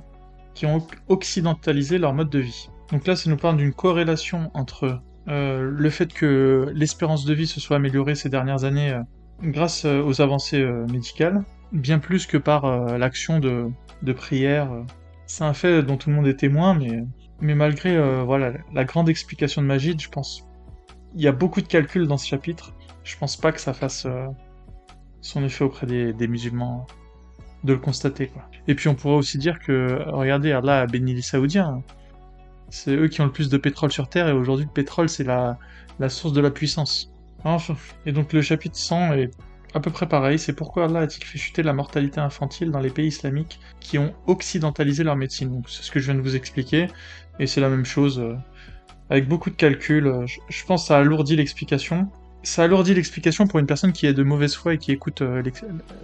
qui ont occidentalisé leur mode de vie? Donc là, ça nous parle d'une corrélation entre euh, le fait que l'espérance de vie se soit améliorée ces dernières années euh, grâce aux avancées médicales, bien plus que par l'action de, prière. C'est un fait dont tout le monde est témoin, mais, malgré voilà, la grande explication de Magid, je pense il y a beaucoup de calculs dans ce chapitre. Je pense pas que ça fasse euh, son effet auprès des, musulmans de le constater. Et puis on pourrait aussi dire que, regardez, Allah a béni les Saoudiens. C'est eux qui ont le plus de pétrole sur Terre, et aujourd'hui le pétrole c'est la, la source de la puissance. Enfin, et donc le chapitre 100 est à peu près pareil, c'est pourquoi Allah a-t-il fait chuter la mortalité infantile dans les pays islamiques qui ont occidentalisé leur médecine. c'est ce que je viens de vous expliquer, et c'est la même chose euh, avec beaucoup de calculs. Euh, je, pense que ça alourdit l'explication. Ça alourdit l'explication pour une personne qui est de mauvaise foi et qui écoute euh,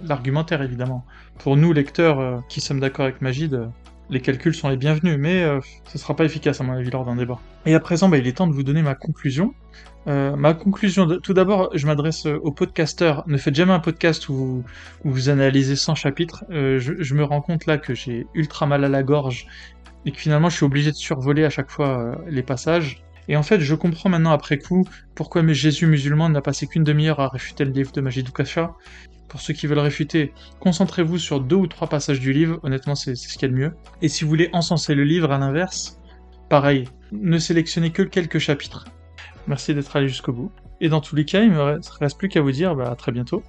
l'argumentaire, évidemment. Pour nous, lecteurs qui sommes d'accord avec Magid, les calculs sont les bienvenus, mais ce sera pas efficace, à mon avis, lors d'un débat. Et à présent, bah, il est temps de vous donner ma conclusion. ma conclusion, tout d'abord, je m'adresse aux podcasteurs. Ne faites jamais un podcast où, vous analysez 100 chapitres. Je, me rends compte là que j'ai ultra mal à la gorge et que finalement je suis obligé de survoler à chaque fois euh, les passages. Et en fait, je comprends maintenant après coup pourquoi Jésus musulman n'a passé qu'une demi-heure à réfuter le livre de Majid Kasha. Pour ceux qui veulent réfuter, concentrez-vous sur deux ou trois passages du livre, honnêtement c'est ce qu'il y a de mieux. Et si vous voulez encenser le livre à l'inverse, pareil, ne sélectionnez que quelques chapitres. Merci d'être allé jusqu'au bout. Et dans tous les cas, il me reste plus qu'à vous dire bah, à très bientôt.